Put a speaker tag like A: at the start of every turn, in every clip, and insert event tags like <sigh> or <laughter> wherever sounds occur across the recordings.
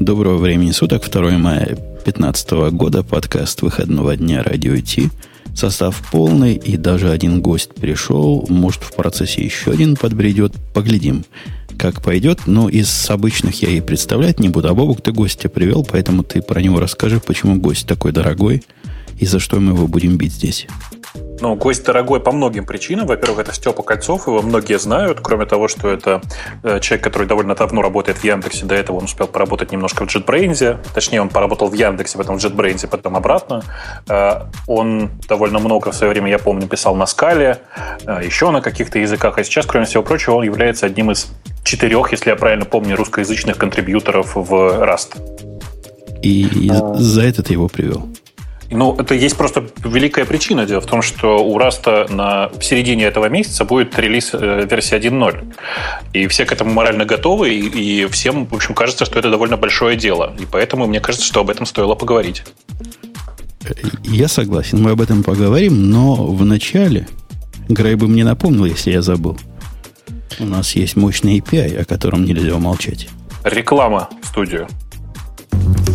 A: Доброго времени суток, 2 мая 2015 года, подкаст выходного дня Радио Ти. Состав полный, и даже один гость пришел. Может, в процессе еще один подбредет. Поглядим, как пойдет. Но из обычных я и представлять не буду. А Бобук ты гостя привел, поэтому ты про него расскажи, почему гость такой дорогой и за что мы его будем бить здесь.
B: Ну, гость дорогой по многим причинам. Во-первых, это Степа Кольцов, его многие знают, кроме того, что это э, человек, который довольно давно работает в Яндексе. До этого он успел поработать немножко в JetBrains. Точнее, он поработал в Яндексе, потом в JetBrains, потом обратно. Э, он довольно много в свое время, я помню, писал на скале, э, еще на каких-то языках. А сейчас, кроме всего прочего, он является одним из четырех, если я правильно помню, русскоязычных контрибьюторов в Rust.
A: И а... за это ты его привел?
B: Ну, это есть просто великая причина. Дело в том, что у Раста на середине этого месяца будет релиз э, версии 1.0. И все к этому морально готовы, и, и всем, в общем, кажется, что это довольно большое дело. И поэтому мне кажется, что об этом стоило поговорить.
A: Я согласен, мы об этом поговорим, но в начале Грей бы мне напомнил, если я забыл. У нас есть мощный API, о котором нельзя умолчать.
B: Реклама в студию.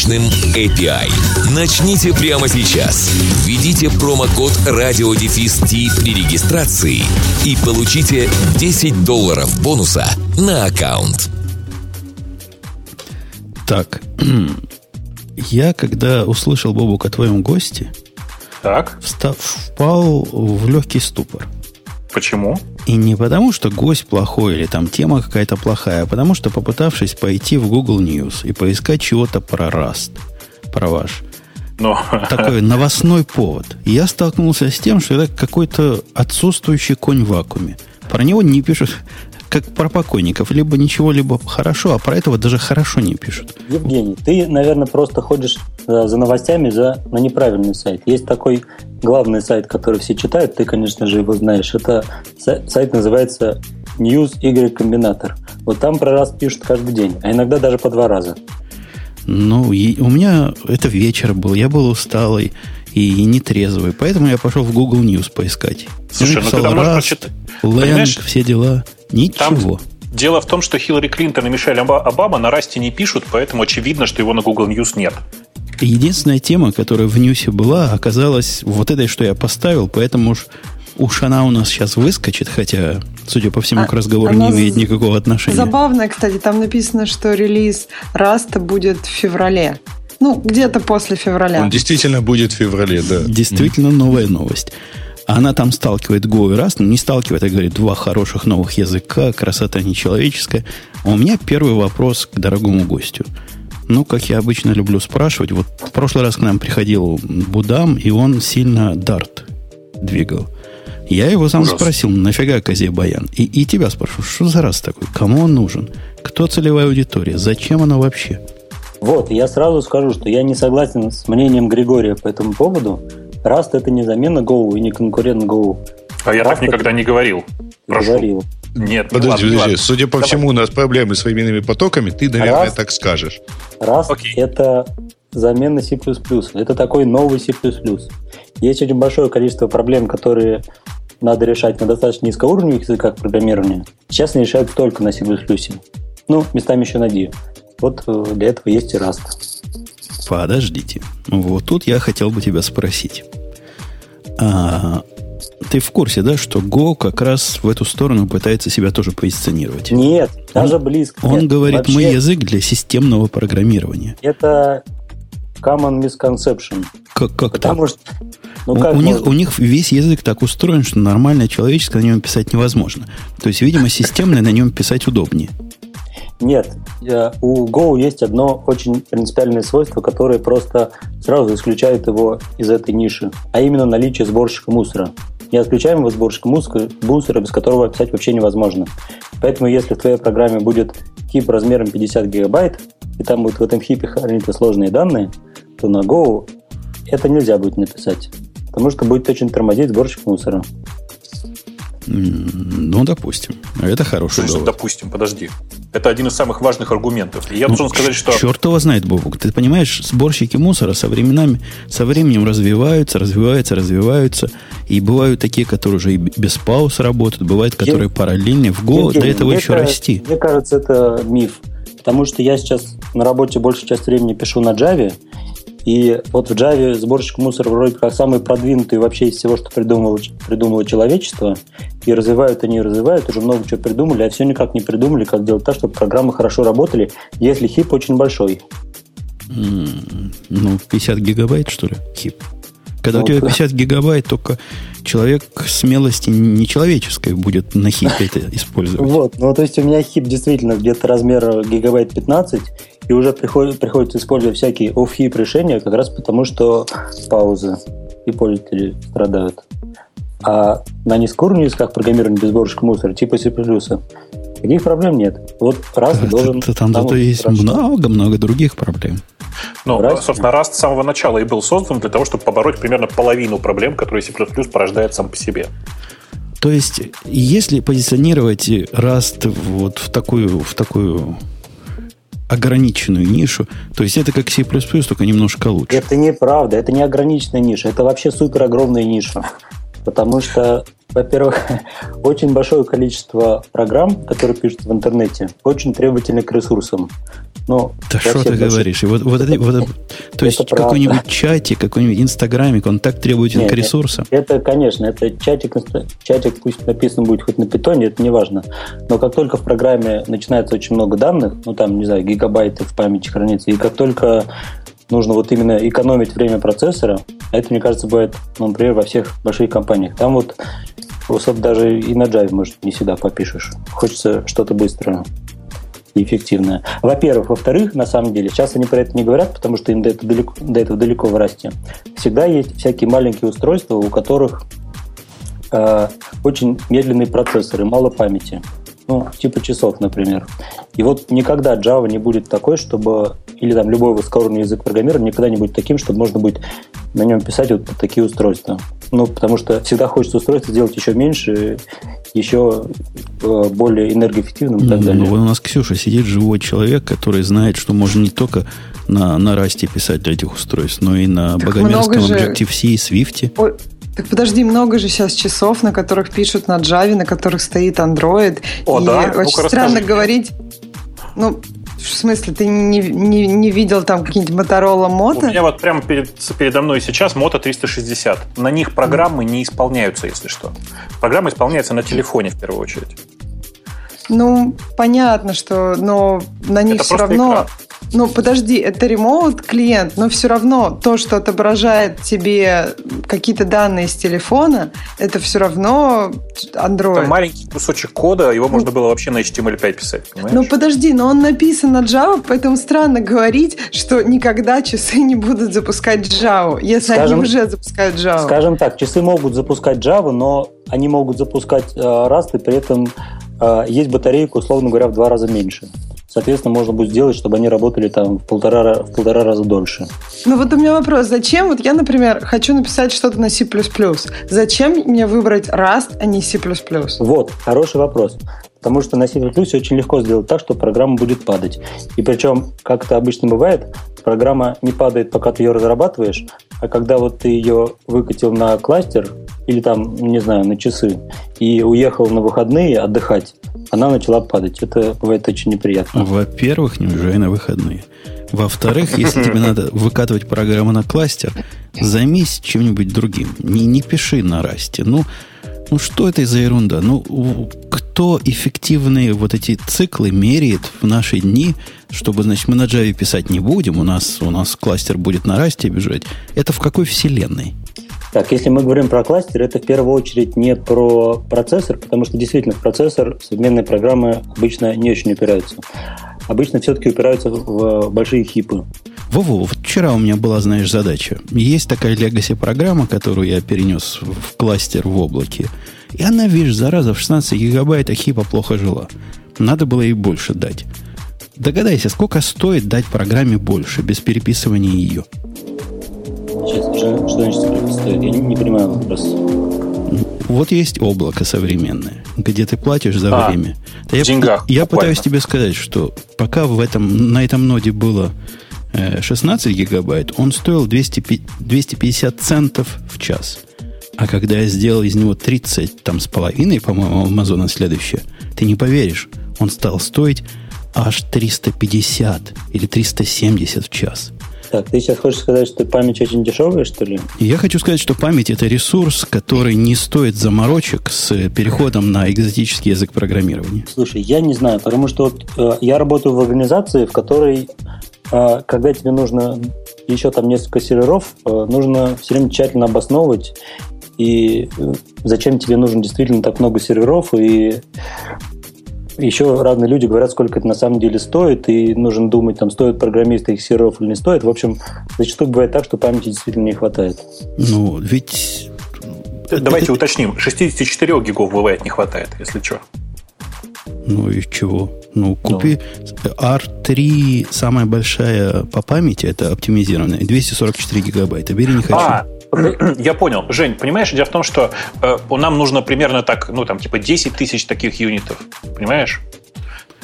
C: мощным API. Начните прямо сейчас. Введите промокод RadioDefist при регистрации и получите 10 долларов бонуса на аккаунт.
A: Так, <clears throat> я когда услышал, Бобук, о твоем госте,
B: так.
A: Встав, впал в легкий ступор.
B: Почему?
A: И не потому, что гость плохой или там тема какая-то плохая, а потому что попытавшись пойти в Google News и поискать чего-то про Rust, про ваш,
B: но...
A: такой <laughs> новостной повод, я столкнулся с тем, что это какой-то отсутствующий конь в вакууме. Про него не пишут как про покойников. Либо ничего, либо хорошо, а про этого даже хорошо не пишут.
D: Евгений, ты, наверное, просто ходишь э, за новостями за, на неправильный сайт. Есть такой главный сайт, который все читают, ты, конечно же, его знаешь. Это сайт называется News Y Комбинатор. Вот там про раз пишут каждый день, а иногда даже по два раза.
A: Ну, и у меня это вечер был, я был усталый и нетрезвый, поэтому я пошел в Google News поискать.
B: Слушай, ну ты там можешь прочитать.
A: Lang, все дела. Ничего. Там
B: дело в том, что Хиллари Клинтон и Мишель Обама на Rust е не пишут, поэтому очевидно, что его на Google News нет.
A: Единственная тема, которая в News е была, оказалась вот этой, что я поставил, поэтому уж Уж она у нас сейчас выскочит, хотя, судя по всему, а, к разговору не имеет никакого отношения.
E: Забавно, кстати, там написано, что релиз Rust а будет в феврале. Ну, где-то после февраля.
F: Он действительно будет в феврале, да.
A: Действительно новая новость. Она там сталкивает Go и Rust, но не сталкивает, а говорит, два хороших новых языка, красота нечеловеческая. А у меня первый вопрос к дорогому гостю. Ну, как я обычно люблю спрашивать, вот в прошлый раз к нам приходил Будам, и он сильно дарт двигал. Я его сам Ужас. спросил, нафига козе баян? И, и тебя спрошу, что за раз такой? Кому он нужен? Кто целевая аудитория? Зачем она вообще?
D: Вот, я сразу скажу, что я не согласен с мнением Григория по этому поводу. Rust это не замена Go и не конкурент Go.
B: А я Rust так никогда не говорил.
D: Прошу. Говорил.
F: Нет, подожди, ладно, подожди. Ладно. Судя по Давай. всему, у нас проблемы с временными потоками. Ты, наверное, Rust, так скажешь.
D: Rust okay. это замена C++. Это такой новый C++. Есть очень большое количество проблем, которые надо решать на достаточно низкоуровневых языках программирования. Сейчас они решают только на C++. Ну, местами еще на D. Вот э, для этого есть и Rust.
A: Подождите. Вот тут я хотел бы тебя спросить. А, ты в курсе, да, что Go как раз в эту сторону пытается себя тоже позиционировать?
D: Нет, даже он, близко.
A: Он
D: нет.
A: говорит, Вообще, мы язык для системного программирования.
D: Это common misconception.
A: Как, как Потому так? Что, ну, у, как у, них, у них весь язык так устроен, что нормальное человеческое на нем писать невозможно. То есть, видимо, системное на нем писать удобнее.
D: Нет, у Go есть одно очень принципиальное свойство, которое просто сразу исключает его из этой ниши, а именно наличие сборщика мусора. Неотключаемого сборщика мусора, мусора, без которого описать вообще невозможно. Поэтому если в твоей программе будет тип размером 50 гигабайт, и там будет в этом хипе храниться сложные данные, то на Go это нельзя будет написать. Потому что будет очень тормозить сборщик мусора.
A: Ну, допустим. Это хороший
B: Что
A: довод.
B: допустим, подожди. Это один из самых важных аргументов. И я
A: Ну,
B: должен сказать, что...
A: Черт его знает, Бобук. Ты понимаешь, сборщики мусора со, временами, со временем развиваются, развиваются, развиваются. И бывают такие, которые уже и без пауз работают, бывают, которые
D: Ев-
A: параллельно в
D: Евгений,
A: до этого еще
D: ка-
A: расти.
D: Мне кажется, это миф. Потому что я сейчас на работе большую часть времени пишу на Java, и вот в Java сборщик мусора вроде как самый продвинутый вообще из всего, что придумало, придумало человечество. И развивают они развивают, уже много чего придумали, а все никак не придумали, как делать так, чтобы программы хорошо работали, если хип очень большой.
A: М, Ну, 50 гигабайт, что ли, хип? Когда
D: Ну,
A: у тебя
D: да.
A: 50 гигабайт, только человек смелости нечеловеческой будет на хипе это <laughs> использовать.
D: Вот, ну то есть у меня хип действительно где-то размера гигабайт 15, и уже приходит, приходится использовать всякие оф-хип решения, как раз потому, что паузы и пользователи страдают. А на низкоуровневых языках программирования без сборщика мусора, типа C++, таких проблем нет. Вот раз должен...
A: Это там зато есть много-много других проблем.
B: Ну,
D: Rust?
B: собственно, Rust с самого начала и был создан для того, чтобы побороть примерно половину проблем, которые C++ порождает сам по себе.
A: То есть, если позиционировать Rust вот в такую, в такую ограниченную нишу, то есть это как C++, только немножко лучше.
D: Это неправда, это не ограниченная ниша, это вообще супер огромная ниша. Потому что, во-первых, <laughs> очень большое количество программ, которые пишутся в интернете, очень требовательны к ресурсам. Ну,
A: Да что ты говоришь? И вот, вот это- вот это- то есть какой-нибудь чате, какой-нибудь инстаграмик, он так требует
D: Не,
A: к
D: не.
A: ресурсам.
D: Это, конечно, это чатик, чатик пусть написан будет хоть на питоне, это не важно. Но как только в программе начинается очень много данных, ну там, не знаю, гигабайты в памяти хранится, и как только нужно вот именно экономить время процессора, это, мне кажется, бывает, ну, например, во всех больших компаниях. Там вот особо даже и на Java, может, не всегда попишешь. Хочется что-то быстрое и эффективное. Во-первых. Во-вторых, на самом деле, сейчас они про это не говорят, потому что им до этого далеко, до этого далеко в расте. Всегда есть всякие маленькие устройства, у которых э, очень медленные процессоры, мало памяти. Ну, типа часов, например. И вот никогда Java не будет такой, чтобы... Или там любой высокоуровневый язык программирования никогда не будет таким, чтобы можно будет на нем писать вот такие устройства. Ну, потому что всегда хочется устройство сделать еще меньше, еще э, более энергоэффективным и так
A: Ну,
D: далее.
A: ну, у нас Ксюша сидит живой человек, который знает, что можно не только на, на расте писать для этих устройств, но и на богомерзком
E: много же-
A: Objective-C и Swift.
E: Так подожди, много же сейчас часов, на которых пишут на Java, на которых стоит Android.
B: О,
E: и
B: да?
E: очень
B: Ну-ка,
E: странно
B: расскажи.
E: говорить. Ну, в смысле, ты не, не, не видел там какие-нибудь Motorola
B: У
E: Moto?
B: меня вот прямо перед, передо мной сейчас Moto 360. На них программы не исполняются, если что. Программа исполняется на телефоне в первую очередь.
E: Ну, понятно, что, но на них
B: Это
E: все равно...
B: экран.
E: Ну, подожди, это ремоут клиент, но все равно то, что отображает тебе какие-то данные с телефона, это все равно Android.
B: Это маленький кусочек кода, его можно было вообще на HTML5 писать, понимаешь?
E: Ну подожди, но он написан на Java, поэтому странно говорить, что никогда часы не будут запускать Java, если
D: Скажем-
E: они уже запускают Java.
D: Скажем так, часы могут запускать Java, но они могут запускать э, Rust, и при этом э, есть батарейка, условно говоря, в два раза меньше. Соответственно, можно будет сделать, чтобы они работали там в полтора, ра- в полтора раза дольше.
E: Ну вот у меня вопрос, зачем, вот я, например, хочу написать что-то на C++, зачем мне выбрать Rust, а не C++?
D: Вот, хороший вопрос. Потому что на C++ очень легко сделать так, что программа будет падать. И причем, как это обычно бывает, программа не падает, пока ты ее разрабатываешь, а когда вот ты ее выкатил на кластер или там, не знаю, на часы и уехал на выходные отдыхать, она начала падать. Это бывает очень неприятно.
A: Во-первых, не уезжай на выходные. Во-вторых, если тебе надо выкатывать программу на кластер, займись чем-нибудь другим. Не, не пиши на расте. Ну, ну, что это за ерунда? Ну, кто эффективные вот эти циклы меряет в наши дни, чтобы, значит, мы на Java писать не будем, у нас, у нас кластер будет на расте бежать. Это в какой вселенной?
D: Так, если мы говорим про кластер, это в первую очередь не про процессор, потому что действительно в процессор современные программы обычно не очень упираются. Обычно все-таки упираются в большие хипы.
A: Вову, вчера у меня была, знаешь, задача. Есть такая legacy программа, которую я перенес в кластер в облаке. И она, видишь, зараза, в 16 гигабайт а хипа плохо жила. Надо было ей больше дать. догадайся, сколько стоит дать программе больше, без переписывания ее?
D: Сейчас, что, значит стоит? Я не, не понимаю вопрос.
A: Вот есть облако современное, где ты платишь за а, время.
B: Да я, деньгах.
A: Я пытаюсь тебе сказать, что пока в этом, на этом ноде было 16 э, гигабайт, он стоил 200, 250 центов в час. А когда я сделал из него 30 там, с половиной, по-моему, Амазона следующее, ты не поверишь, он стал стоить аж 350 или 370 в час.
D: Так, ты сейчас хочешь сказать, что память очень дешевая, что ли?
A: Я хочу сказать, что память это ресурс, который не стоит заморочек с переходом на экзотический язык программирования.
D: Слушай, я не знаю, потому что вот э, я работаю в организации, в которой, э, когда тебе нужно еще там несколько серверов, э, нужно все время тщательно обосновывать и э, зачем тебе нужно действительно так много серверов, и еще разные люди говорят, сколько это на самом деле стоит, и нужно думать, там, стоит программисты их серверов или не стоит. В общем, зачастую бывает так, что памяти действительно не хватает.
A: Ну, ведь...
B: Давайте уточним. 64 гигов бывает не хватает, если что.
A: Ну и чего? Ну, купи ну. R3, самая большая по памяти, это оптимизированная, 244 гигабайта. Бери не хочу. А,
B: я понял. Жень, понимаешь, дело в том, что э, нам нужно примерно так, ну, там, типа 10 тысяч таких юнитов. Понимаешь?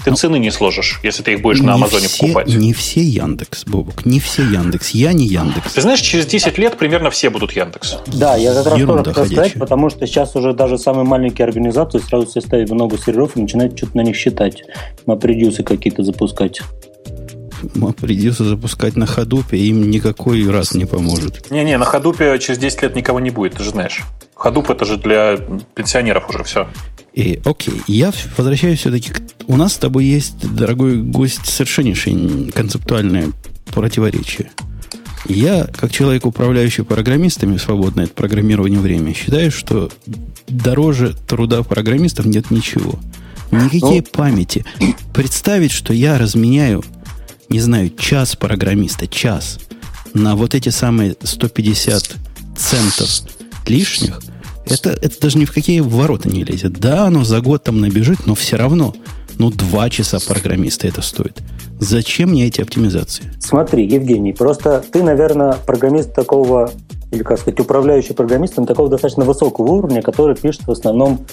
B: Ты ну, цены не сложишь, если ты их будешь на Амазоне
A: все,
B: покупать.
A: Не все Яндекс, Бобок, не все Яндекс. Я не Яндекс.
B: Ты знаешь, через 10 лет примерно все будут Яндекс.
D: Да, я как раз тоже хотел сказать, потому что сейчас уже даже самые маленькие организации сразу все ставят много серверов и начинают что-то на них считать. MapReduce какие-то запускать
A: придется запускать на ходупе, им никакой раз не поможет.
B: Не-не, на ходупе через 10 лет никого не будет, ты же знаешь. Ходуп это же для пенсионеров уже все.
A: И, окей, я возвращаюсь все-таки к... У нас с тобой есть, дорогой гость, совершеннейшее концептуальное противоречие. Я, как человек, управляющий программистами, свободное от программирования время, считаю, что дороже труда программистов нет ничего. Никакие ну, памяти. Представить, что я разменяю не знаю, час программиста, час, на вот эти самые 150 центов лишних, это, это даже ни в какие ворота не лезет. Да, оно за год там набежит, но все равно, ну, два часа программиста это стоит. Зачем мне эти оптимизации?
D: Смотри, Евгений, просто ты, наверное, программист такого, или, как сказать, управляющий программистом такого достаточно высокого уровня, который пишет в основном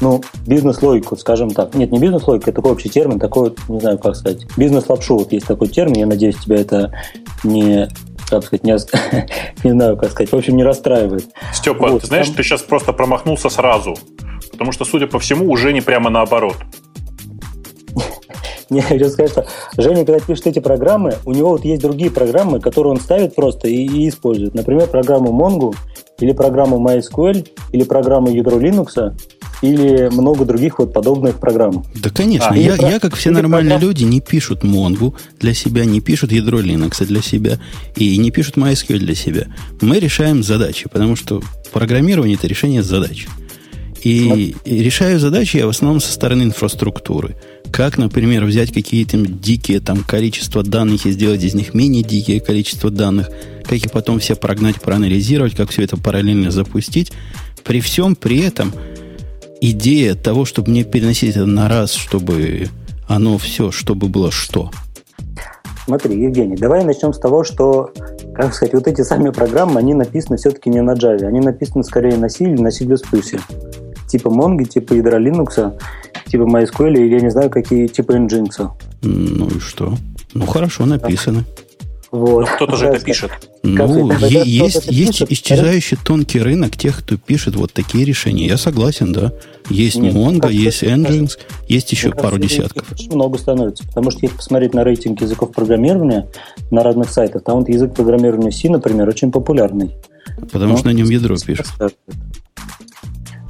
D: ну, бизнес-логику, скажем так. Нет, не бизнес-логика, это такой общий термин, такой, не знаю, как сказать, бизнес-лапшу, вот есть такой термин, я надеюсь, тебя это не как сказать, не, <laughs> не знаю, как сказать, в общем, не расстраивает.
B: Степа, вот, ты знаешь, там... ты сейчас просто промахнулся сразу, потому что, судя по всему, уже не прямо наоборот. <laughs>
D: Не, я хочу сказать, что Женя, когда пишет эти программы, у него вот есть другие программы, которые он ставит просто и, и использует. Например, программу Mongo или программу MySQL или программу ядро Linux или много других вот подобных программ.
A: Да, конечно. А, я, про... я, как все нормальные люди, не пишут Mongo для себя, не пишут ядро Linux для себя и не пишут MySQL для себя. Мы решаем задачи, потому что программирование – это решение задач. И, и решаю задачи я в основном со стороны инфраструктуры. Как, например, взять какие-то дикие там количество данных и сделать из них менее дикие количество данных, как их потом все прогнать, проанализировать, как все это параллельно запустить. При всем при этом – идея того, чтобы мне переносить это на раз, чтобы оно все, чтобы было что?
D: Смотри, Евгений, давай начнем с того, что, как сказать, вот эти сами программы, они написаны все-таки не на Java, они написаны скорее на C или на C++. Типа Mongo, типа ядра Linux, типа MySQL, или я не знаю, какие типа Nginx.
A: Ну и что? Ну хорошо написано. Да.
B: Вот. Но кто-то же это пишет.
A: Ну, есть, есть исчезающий тонкий рынок тех, кто пишет вот такие решения. Я согласен, да. Есть Нет, Mongo, есть Nginx, есть еще пару десятков.
D: Очень много становится, потому что если посмотреть на рейтинг языков программирования на разных сайтах, там вот язык программирования C, например, очень популярный.
A: Потому Но, что на нем ядро пишет.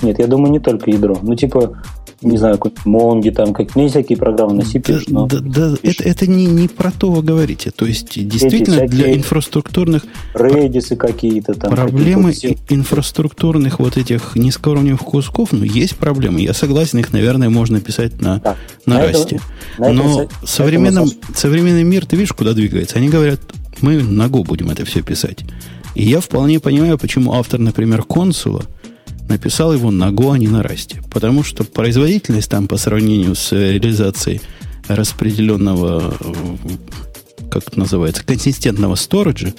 D: Нет, я думаю, не только ядро. Ну, типа, не знаю, какой Монги, там, как не всякие программы на C
A: пишешь, да, да, да, это, это не, не про то вы говорите. То есть, действительно, Эти для инфраструктурных...
D: Redis какие-то там.
A: Проблемы какие инфраструктурных вот этих низкоуровневых кусков, ну, есть проблемы. Я согласен, их, наверное, можно писать на, да. на, на расте. На Но этом, современном, современный мир, ты видишь, куда двигается? Они говорят, мы на Go будем это все писать. И я вполне понимаю, почему автор, например, консула – написал его на Go, а не на Rust. Потому что производительность там по сравнению с реализацией распределенного, как это называется, консистентного сториджа,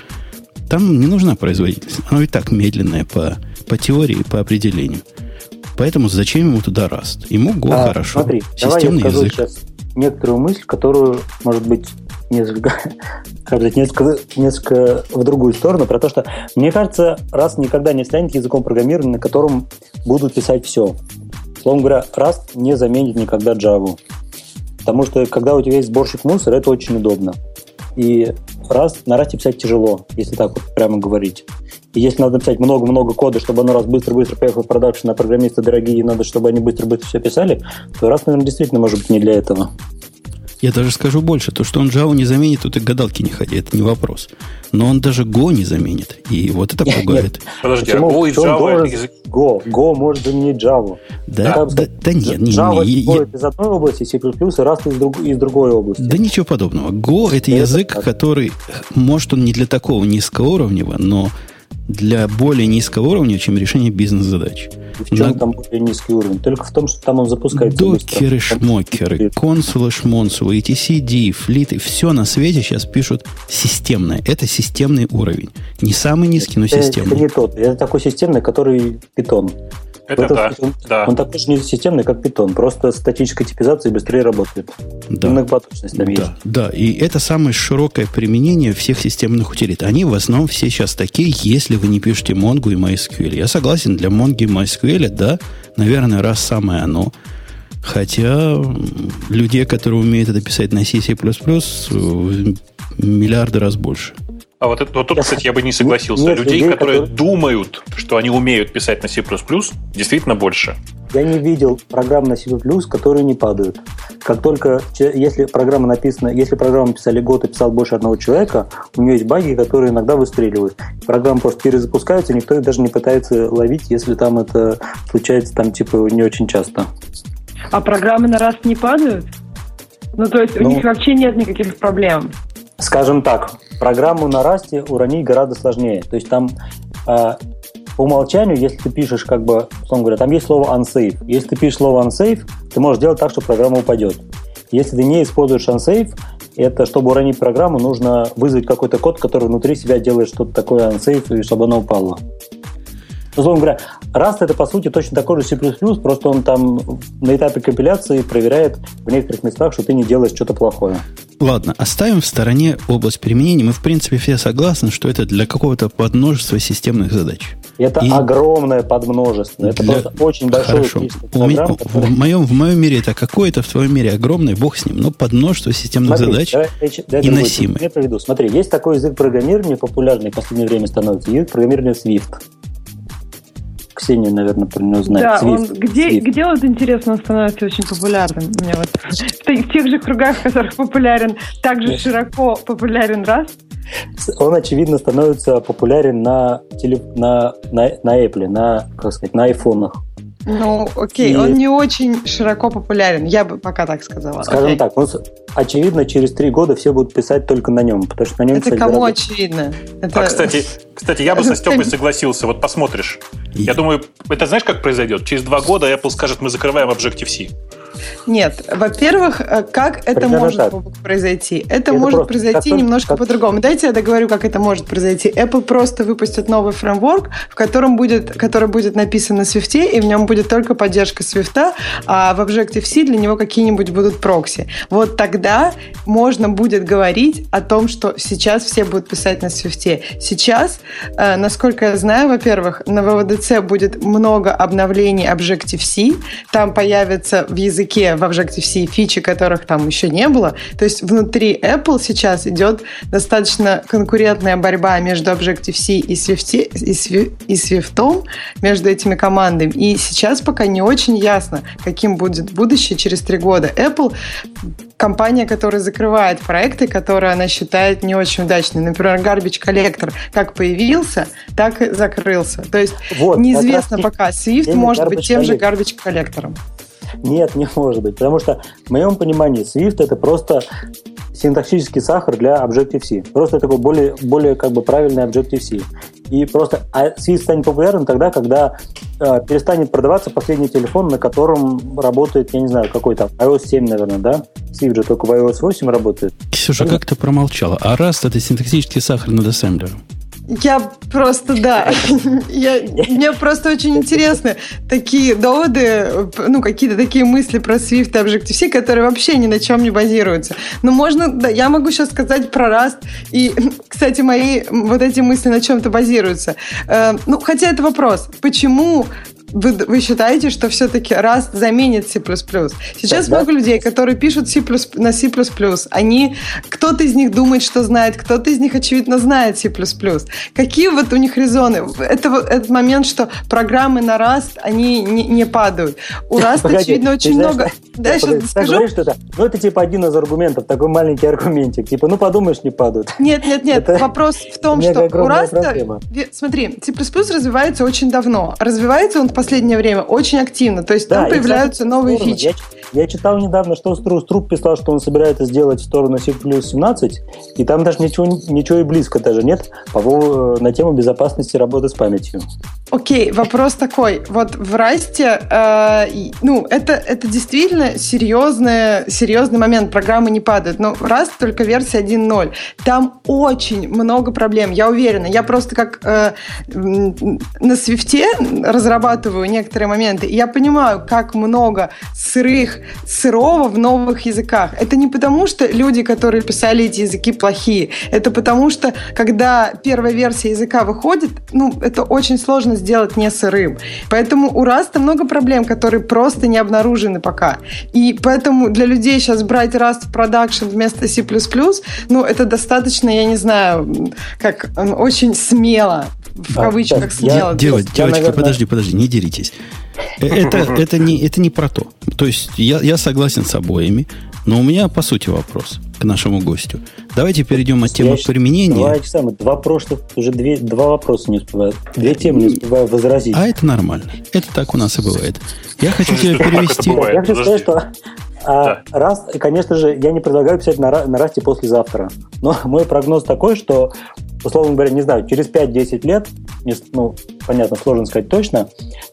A: там не нужна производительность. Оно и так медленное по, по теории, по определению. Поэтому зачем ему туда Rust? Ему Go а, хорошо.
D: Смотри, Системный давай я язык. сейчас некоторую мысль, которую, может быть, несколько, <laughs> как сказать, несколько, несколько в другую сторону, про то, что, мне кажется, Rust никогда не станет языком программирования, на котором будут писать все. Словом говоря, Rust не заменит никогда Java. Потому что, когда у тебя есть сборщик мусора, это очень удобно. И раз на расте писать тяжело, если так вот прямо говорить. И если надо написать много-много кода, чтобы оно раз быстро-быстро поехал в продакшн, а программисты дорогие, надо, чтобы они быстро-быстро все писали, то раз, наверное, действительно может быть не для этого.
A: Я даже скажу больше. То, что он Java не заменит, тут и гадалки не ходи. Это не вопрос. Но он даже Go не заменит. И вот это пугает.
B: Подожди, а Go и Java.
D: Go. Go может заменить Java.
A: Да, да, да, нет. Не,
D: Java не, я... из одной области, C++ и Rust из, друг, из другой области.
A: Да ничего подобного. Go это, язык, который, может, он не для такого низкоуровневого, но для более низкого уровня, чем решение бизнес-задач.
D: В чем На... там более низкий уровень? Только в том, что там он запускается
A: Докеры, быстро. шмокеры, консулы, шмонсулы, ETC, флиты, все на свете сейчас пишут системное. Это системный уровень. Не самый низкий, но это, системный.
D: Это не тот. Это такой системный, который питон.
B: Это да,
D: он,
B: да.
D: Он такой же не системный, как Python. Просто статическая типизация быстрее работает.
A: Да. Многопоточность там да, есть. Да, и это самое широкое применение всех системных утилит. Они в основном все сейчас такие, если вы не пишете Mongo и MySQL. Я согласен, для Mongo и MySQL, да, наверное, раз самое оно. Хотя людей, которые умеют это писать на C++, миллиарды раз больше.
B: А вот, это, вот тут, кстати, я бы не согласился. Нет, людей, людей, которые, которые думают, что они умеют писать на C++, действительно больше.
D: Я не видел программ на C++, которые не падают. Как только, если программа написана, если программу писали год и писал больше одного человека, у нее есть баги, которые иногда выстреливают. Программа просто перезапускается, никто их даже не пытается ловить, если там это случается там типа не очень часто.
E: А программы на раз не падают? Ну, то есть ну, у них вообще нет никаких проблем.
D: Скажем так, программу на расте уронить гораздо сложнее. То есть там э, по умолчанию, если ты пишешь, как бы, условно говоря, там есть слово unsafe. Если ты пишешь слово unsafe, ты можешь сделать так, что программа упадет. Если ты не используешь unsafe, это чтобы уронить программу, нужно вызвать какой-то код, который внутри себя делает что-то такое unsafe, и чтобы она упала. Условно говоря, Rust это по сути точно такой же C++, просто он там на этапе компиляции проверяет в некоторых местах, что ты не делаешь что-то плохое.
A: Ладно, оставим в стороне область применения. Мы, в принципе, все согласны, что это для какого-то подмножества системных задач.
D: Это И огромное подмножество. Это для... просто очень большое Хорошо. количество
A: программ, которые... в, моем, в моем мире это какое-то, в твоем мире огромное, бог с ним, но подмножество системных Смотри, задач давай, и носимое.
D: Я приведу. Смотри, есть такой язык программирования, популярный в последнее время становится, язык программирования Swift. Ксения, наверное, про него знает.
E: Да, Swift. он, где, где вот, интересно, он становится очень популярным? Мне вот, в тех же кругах, в которых популярен, также широко популярен раз?
D: Он, очевидно, становится популярен на, теле, на, на, на Apple, на, как сказать, на айфонах.
E: Ну, окей, и... он не очень широко популярен, я бы пока так сказала.
D: Скажем окей. так, он, очевидно, через три года все будут писать только на нем, потому что на нем...
E: Это кому гораздо... очевидно?
B: Это... А, кстати, кстати, я бы со Степой <laughs> согласился, вот посмотришь. Я думаю, это знаешь, как произойдет? Через два года Apple скажет, мы закрываем Objective-C.
E: Нет, во-первых, э, как это Примерно может так. произойти? Это, это может произойти как немножко как... по-другому. Дайте я договорю, как это может произойти. Apple просто выпустит новый фреймворк, в котором будет, который будет написан на Swift, и в нем будет только поддержка Swift, а в Objective-C для него какие-нибудь будут прокси. Вот тогда можно будет говорить о том, что сейчас все будут писать на Swift. Сейчас, э, насколько я знаю, во-первых, на VVDC будет много обновлений Objective-C, там появится в языке в Objective-C фичи, которых там еще не было. То есть внутри Apple сейчас идет достаточно конкурентная борьба между Objective-C и Swift, и, Swift, и Swift, между этими командами. И сейчас пока не очень ясно, каким будет будущее через три года. Apple компания, которая закрывает проекты, которые она считает не очень удачными. Например, Garbage Collector как появился, так и закрылся. То есть вот, неизвестно пока, Swift может быть тем же Garbage Collector.
D: Нет, не может быть. Потому что, в моем понимании, Swift это просто синтаксический сахар для Objective-C. Просто такой более, более как бы правильный Objective-C. И просто а Swift станет популярным тогда, когда э, перестанет продаваться последний телефон, на котором работает, я не знаю, какой-то iOS 7, наверное, да? Swift же только в iOS 8 работает.
A: Ксюша, как ты промолчала? А раз это синтаксический сахар над ассемблером.
E: Я просто, да. <laughs> Я, мне просто очень интересны такие доводы, ну, какие-то такие мысли про Swift и Objective-C, которые вообще ни на чем не базируются. Но можно, да, я могу сейчас сказать про Rust. И, <laughs> кстати, мои вот эти мысли на чем-то базируются. Э, ну, хотя это вопрос. Почему вы, вы считаете, что все-таки Rust заменит C++? Сейчас да, много да. людей, которые пишут C++, на C++. Они, кто-то из них думает, что знает, кто-то из них, очевидно, знает C++. Какие вот у них резоны? Это этот момент, что программы на Rust, они не, не падают. У <laughs> Rust, Погоди, очевидно, очень знаешь, много... <laughs>
D: Да, я сейчас скажу. Говоришь, что это, ну, это типа один из аргументов, такой маленький аргументик. Типа, ну, подумаешь, не падают.
E: Нет, нет, нет. Это Вопрос в том, что у Rust... Смотри, C++ развивается очень давно. Развивается он последнее время очень активно. То есть да, там появляются кстати, новые фичи.
D: Я, я читал недавно, что Стру, Струп писал, что он собирается сделать в сторону C++ 17, и там даже ничего, ничего и близко даже нет по, э, на тему безопасности работы с памятью.
E: Окей, вопрос такой. Вот в Расте, э, ну, это, это действительно серьезный, серьезный момент. Программы не падают. Но Rust только версия 1.0. Там очень много проблем, я уверена. Я просто как э, на Свифте разрабатываю некоторые моменты, и я понимаю, как много сырых, сырого в новых языках. Это не потому, что люди, которые писали эти языки, плохие. Это потому, что когда первая версия языка выходит, ну, это очень сложно сделать не сырым. Поэтому у Rust много проблем, которые просто не обнаружены пока. И поэтому для людей сейчас брать Rust в продакшн вместо C++, ну, это достаточно, я не знаю, как очень смело, в а, кавычках, а, смело.
A: Девочки, девочки наверное... подожди, подожди, не деритесь. Э, это, это, не, это не про то. То есть я, я согласен с обоими, но у меня по сути вопрос к нашему гостю. Давайте перейдем от темы применения. Два
D: часа, два прошлых, уже две, два вопроса не успеваю. Две темы не успеваю возразить.
A: А это нормально. Это так у нас и бывает. Я хочу тебя перевести.
D: Я хочу сказать, что а, раз, конечно же, я не предлагаю писать на, на расте послезавтра. Но <laughs> мой прогноз такой, что условно говоря, не знаю, через 5-10 лет, ну, понятно, сложно сказать точно,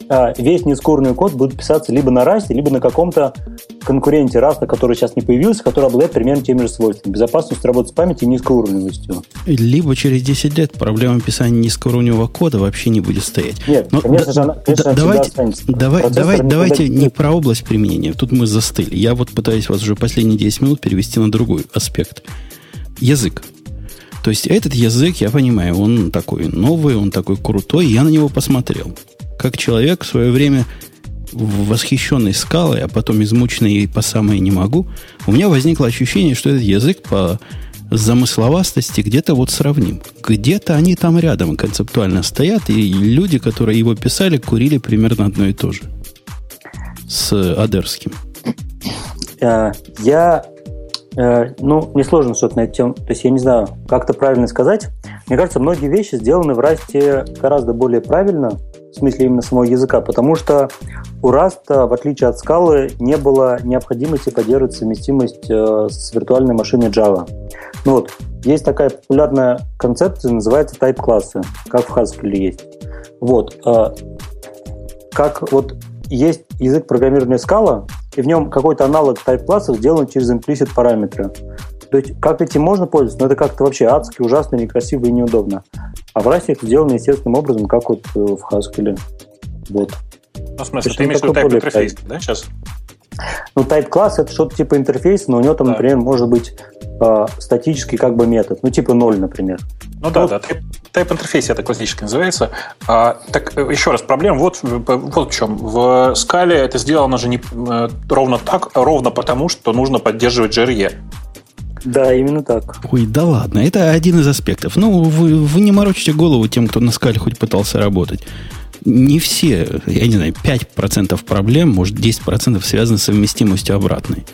D: а, весь нескурный код будет писаться либо на расте, либо на каком-то конкуренте раста, который сейчас не появился, который обладает примерно теми же свойствами. Безопасностью работы с памятью и низкоуровневостью.
A: Либо через 10 лет проблема писания низкоуровневого кода вообще не будет стоять.
D: Нет, Но конечно же, она, конечно,
A: да, давайте, давай, давай, давайте не про область применения. Тут мы застыли. Я вот пытаюсь вас уже последние 10 минут перевести на другой аспект. Язык. То есть этот язык, я понимаю, он такой новый, он такой крутой, я на него посмотрел. Как человек в свое время восхищенный скалой, а потом измученный и по самое не могу, у меня возникло ощущение, что этот язык по замысловатости где-то вот сравним. Где-то они там рядом концептуально стоят, и люди, которые его писали, курили примерно одно и то же. С Адерским.
D: Э, я ну, мне сложно что-то на эту тему, то есть я не знаю, как это правильно сказать. Мне кажется, многие вещи сделаны в Rust е гораздо более правильно, в смысле именно самого языка, потому что у Rust а, в отличие от Scala ы, не было необходимости поддерживать совместимость э, с виртуальной машиной Java. Ну вот, есть такая популярная концепция, называется type-классы, как в Haskell есть. Вот, э, как вот есть язык программирования скала, и в нем какой-то аналог type-классов сделан через implicit параметры. То есть как этим можно пользоваться, но это как-то вообще адски, ужасно, некрасиво и неудобно. А в Rust это сделано естественным образом, как вот э, в Haskell. Вот.
B: Ну, в смысле, ты имеешь в виду type интерфейс, да, сейчас?
D: Ну, type класс это что-то типа интерфейса, но у него там, да. например, может быть э, статический как бы метод, ну, типа 0, например.
B: Ну да, да, type интерфейс это классически называется. А, так, еще раз, проблема вот, вот в чем. В скале это сделано же не э, ровно так, а ровно потому, что нужно поддерживать JRE.
D: Да, именно так.
A: Ой, да ладно, это один из аспектов. Ну, вы, вы не морочите голову тем, кто на скале хоть пытался работать не все, я не знаю, 5% проблем, может 10% связаны с совместимостью обратной.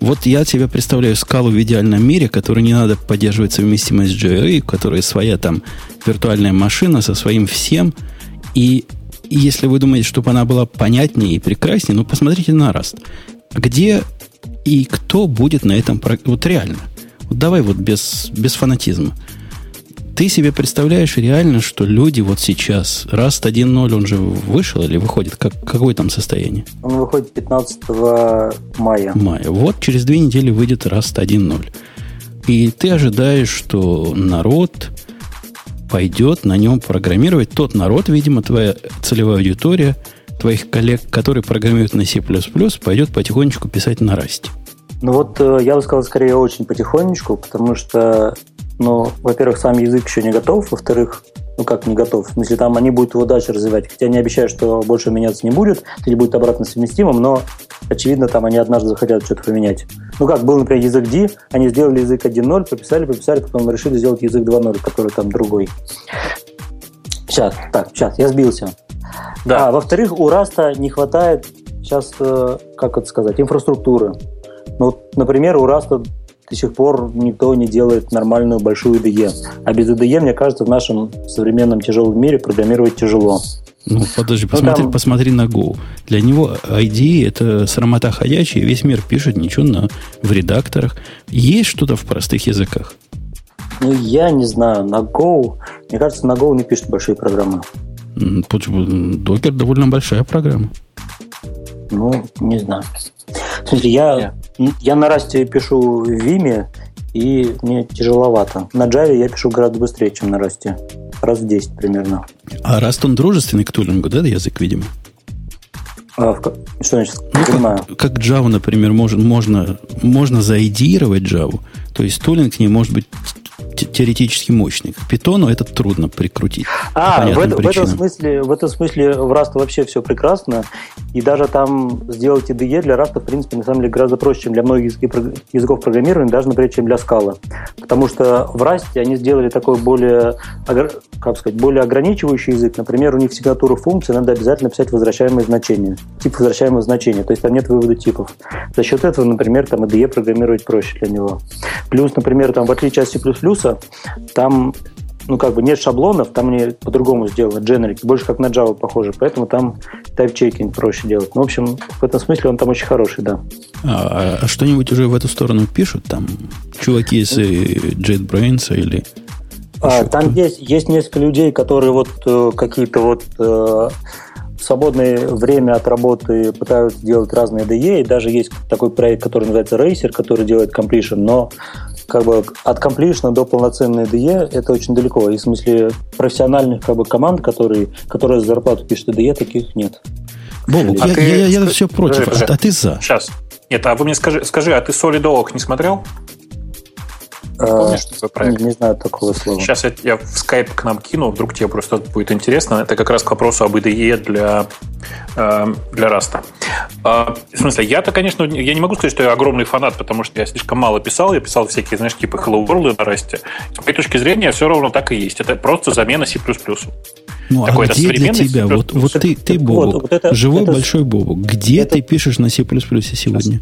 A: Вот я себе представляю скалу в идеальном мире, которой не надо поддерживать совместимость с JRE, у своя там виртуальная машина со своим всем. И, если вы думаете, чтобы она была понятнее и прекраснее, ну посмотрите на Rust. Где и кто будет на этом... Вот реально. давай вот без, без фанатизма. Ты себе представляешь реально, что люди вот сейчас, Rust 1.0, он же вышел или выходит? Как, какое там состояние?
D: Он выходит 15 мая.
A: Мая. Вот через две недели выйдет Rust 1.0. И ты ожидаешь, что народ пойдет на нем программировать. Тот народ, видимо, твоя целевая аудитория, твоих коллег, которые программируют на C++, пойдет потихонечку писать на Rust.
D: Ну вот э, я бы сказал, скорее очень потихонечку, потому что но, во-первых, сам язык еще не готов, во-вторых, ну как не готов, в смысле там они будут его дальше развивать, хотя не обещают, что больше меняться не будет, или будет обратно совместимым, но очевидно там они однажды захотят что-то поменять. Ну как, был, например, язык D, они сделали язык 1.0, пописали, пописали, потом решили сделать язык 2.0, который там другой. Сейчас, так, сейчас, я сбился. Да. А, во-вторых, у Rust а не хватает сейчас, э, как это сказать, инфраструктуры. Ну, например, у Rust а до сих пор никто не делает нормальную большую IDE. А без IDE, мне кажется, в нашем современном тяжелом мире программировать тяжело.
A: Ну, подожди, ну, посмотри, там... посмотри на Go. Для него IDE это срамота ходячая, весь мир пишет ничего на, в редакторах. Есть что-то в простых языках?
D: Ну, я не знаю. На Go, мне кажется, на Go не пишут большие программы.
A: Докер довольно большая программа.
D: Ну, не знаю. Смысле, я, yeah. Я на расте пишу в Vime, и мне тяжеловато. На Java я пишу гораздо быстрее, чем на расте. Раз в 10 примерно.
A: А Rust он дружественный к тулингу, да, язык, видимо?
D: А, в, что значит?
A: Ну, понимаю. Как, как Java, например, может, можно, можно заидировать Java. То есть тулинг к ней может быть теоретически мощный. К питону это трудно прикрутить.
D: А, в, в, этом смысле, в этом смысле в Rust вообще все прекрасно. И даже там сделать IDE для Rust, в принципе, на самом деле гораздо проще, чем для многих языков программирования, даже, например, чем для Scala. Потому что в Rust они сделали такой более, как сказать, более ограничивающий язык. Например, у них сигнатуру функции надо обязательно писать возвращаемые значения. Тип возвращаемых значений. То есть там нет вывода типов. За счет этого, например, там IDE программировать проще для него. Плюс, например, там в отличие от C++, там ну, как бы нет шаблонов, там они по-другому сделаны, дженерики, больше как на Java похоже, поэтому там тайп-чекинг проще делать. Ну, в общем, в этом смысле он там очень хороший, да.
A: А, а что-нибудь уже в эту сторону пишут там? Чуваки из э, JetBrains или...
D: А, там есть, есть несколько людей, которые вот э, какие-то вот э, свободное время от работы пытаются делать разные DE, и даже есть такой проект, который называется Racer, который делает completion, но как бы от completion до полноценной DE это очень далеко. И в смысле профессиональных как бы, команд, которые, которые за зарплату пишут DE, таких нет.
A: Бобук, а я, ты... я, я, я все против, подожди, подожди. а ты за.
B: Сейчас. Нет, а вы мне скажи, скажи а ты SolidOak не смотрел?
D: Помнишь что такой проект? Не, не знаю такого слова.
B: Сейчас я, я в Skype к нам кину, вдруг тебе просто будет интересно. Это как раз к вопросу об IDE для, э, для Rust а. В смысле, я-то, конечно, я не могу сказать, что я огромный фанат, потому что я слишком мало писал. Я писал всякие, знаешь, типа Hello World на Rust е. С моей точки зрения, все равно так и есть. Это просто замена C++.
A: Ну, а где для тебя? Вот, вот ты, ты Бобок, вот, вот это, живой это, большой Бобок. Где это, ты пишешь на C++ сегодня?
D: Сейчас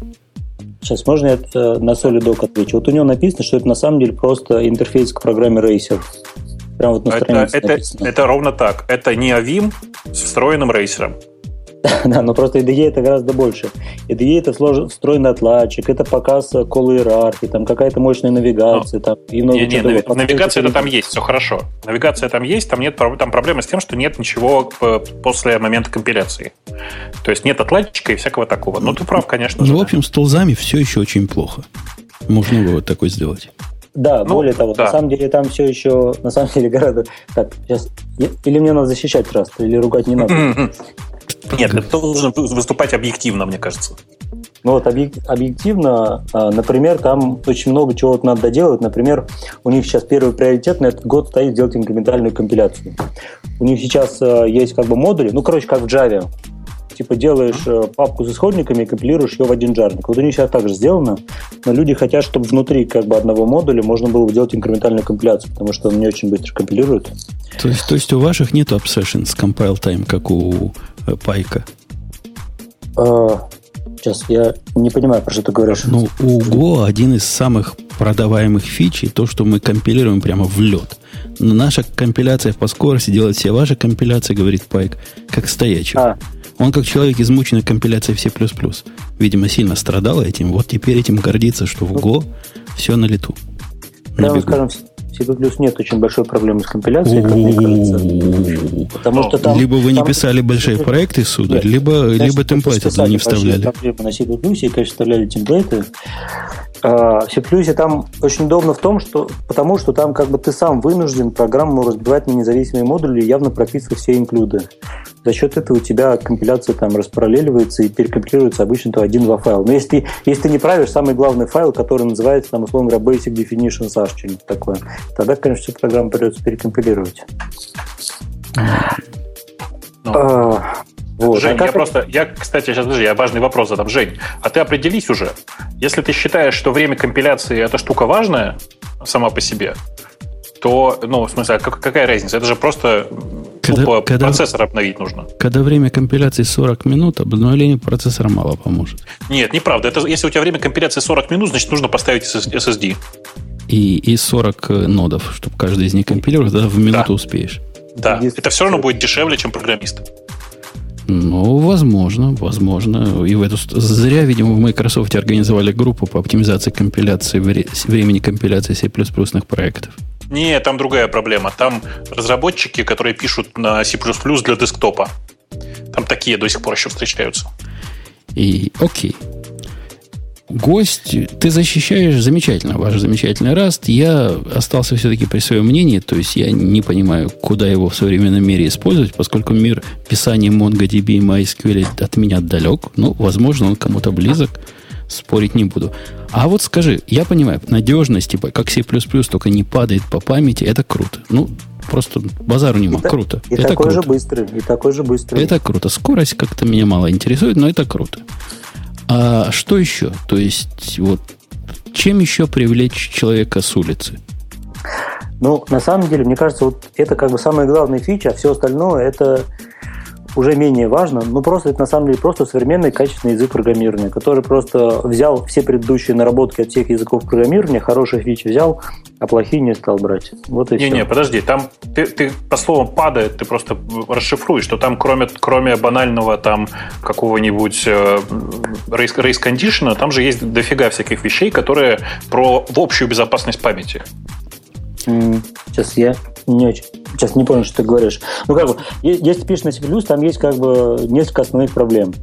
D: можно я это на Solidok отвечу? Вот у него написано, что это на самом деле просто интерфейс к программе Racer.
B: Прямо вот на странице это, это, это ровно так. Это не Avim с встроенным рейсером. <laughs>
D: Да, но просто IDE это гораздо больше. IDE это слож... встроенный отладчик, это показ колы иерархии, там какая-то мощная навигация. Там,
B: и много не, не, нави... навигация это там есть, все хорошо. Навигация там есть, там нет там проблемы с тем, что нет ничего э, после момента компиляции. То есть нет отладчика и всякого такого. Ну, ты прав, конечно.
A: Ну, в общем, с толзами все еще очень плохо. Можно вот такой сделать.
D: Да, ну, более того, да. на самом деле там все еще, на самом деле гораздо... Так, сейчас... Или мне надо защищать раз, или ругать не надо. <laughs>
B: Нет, ты должен выступать объективно, мне кажется.
D: Ну вот объективно, а, например, там очень много чего надо доделать. Например, у них сейчас первый приоритет на этот год стоит сделать инкрементальную компиляцию. У них сейчас а, есть как бы модули, ну, короче, как в Java типа делаешь э, папку с исходниками и компилируешь ее в один джарник. Вот у них сейчас так же сделано, но люди хотят, чтобы внутри как бы одного модуля можно было делать инкрементальную компиляцию, потому что он не очень быстро компилирует.
A: То есть, то есть у ваших нет obsession с compile time, как у Пайка?
D: А, сейчас, я не понимаю, про что ты говоришь.
A: Ну, у Go один из самых продаваемых фичей то, что мы компилируем прямо в лед. Но наша компиляция по скорости делает все ваши компиляции, говорит Пайк, как стоячий. А, он как человек, измученный компиляцией в C++. Видимо, сильно страдал этим. Вот теперь этим гордится, что в Go все на лету.
D: Прямо скажем, C++ нет очень большой проблемы с компиляцией, как мне кажется. Потому что там...
A: Либо вы не писали большие проекты, сударь, либо, либо темплейты туда не вставляли.
D: Проблемы на C++, и, конечно, вставляли темплейты. А, в C++ там очень удобно в том, что потому что там как бы ты сам вынужден программу разбивать на независимые модули и явно прописывать все инклюды. За счет этого у тебя компиляция там распараллеливается и перекомпилируется обычно-то один-два файла. Но если, если ты не правишь самый главный файл, который называется, там, условно говоря, Basic Definitions Hash, что-нибудь такое, тогда, конечно, всю программу придется перекомпилировать.
B: Ну, а, вот. Жень, а я просто, я, кстати, сейчас, подожди, я важный вопрос задам. Жень, а ты определись уже, если ты считаешь, что время компиляции эта штука важная сама по себе, то, ну, в смысле, а какая разница? Это же просто когда, тупо когда, процессор обновить нужно.
A: Когда время компиляции 40 минут, обновление процессора мало поможет.
B: Нет, неправда. Это, если у тебя время компиляции 40 минут, значит, нужно поставить SSD.
A: И, и 40 нодов, чтобы каждый из них компилировать, тогда в минуту да. успеешь.
B: Да, это все равно будет дешевле, чем программист.
A: Ну, возможно, возможно. И в эту зря, видимо, в Microsoft организовали группу по оптимизации компиляции времени компиляции C++ проектов.
B: Не, там другая проблема. Там разработчики, которые пишут на C++ для десктопа. Там такие до сих пор еще встречаются.
A: И окей гость, ты защищаешь замечательно, ваш замечательный раст. Я остался все-таки при своем мнении, то есть я не понимаю, куда его в современном мире использовать, поскольку мир писания MongoDB и MySQL от меня далек. Ну, возможно, он кому-то близок, спорить не буду. А вот скажи, я понимаю, надежность, типа, как C++, только не падает по памяти, это круто. Ну, просто базару нема.
D: И
A: круто.
D: И
A: это
D: такой
A: круто.
D: же быстрый, и такой же быстрый.
A: Это круто. Скорость как-то меня мало интересует, но это круто. А что еще? То есть, вот чем еще привлечь человека с улицы?
D: Ну, на самом деле, мне кажется, вот это как бы самая главная фича, а все остальное это уже менее важно, но просто это на самом деле просто современный качественный язык программирования, который просто взял все предыдущие наработки от всех языков программирования, хорошие фичи взял, а плохие не стал брать. Вот и
B: не,
D: все.
B: Не, подожди, там ты, ты по словам падает, ты просто расшифруешь, что там кроме, кроме банального там какого-нибудь э, condition, там же есть дофига всяких вещей, которые про в общую безопасность памяти.
D: Сейчас я не очень, сейчас не понял, что ты говоришь. Ну, как бы, если пишешь на C++, там есть как бы несколько основных проблем.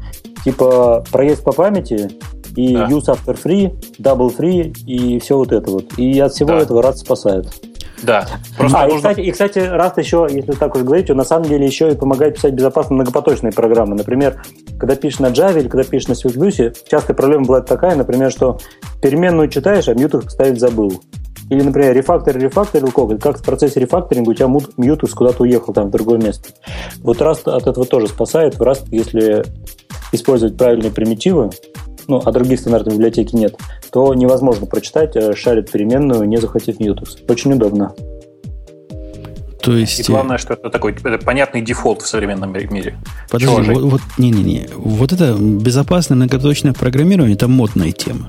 D: Типа проезд по памяти и да. use after free, double free и все вот это вот. И от всего да. этого RAD спасает.
B: Да.
D: Просто а, нужно... и, кстати, и, кстати, раз еще, если так уж говорить, он на самом деле еще и помогает писать безопасно многопоточные программы. Например, когда пишешь на Java или когда пишешь на C++, частая проблема бывает такая, например, что переменную читаешь, а мьют поставить забыл. Или, например, рефактор рефакторил код, как в процессе рефакторинга у тебя мьютекс куда-то уехал там в другое место. Вот Rust от этого тоже спасает. В Rust, если использовать правильные примитивы, ну, а других стандартных библиотеки нет, то невозможно прочитать, э, shared переменную, не захватив мьютекс. Очень удобно.
B: То есть... И главное, что это такой это понятный дефолт в современном мире.
A: Подожди, вот, вот, не-не-не. Вот это безопасное многопоточное программирование, это модная тема.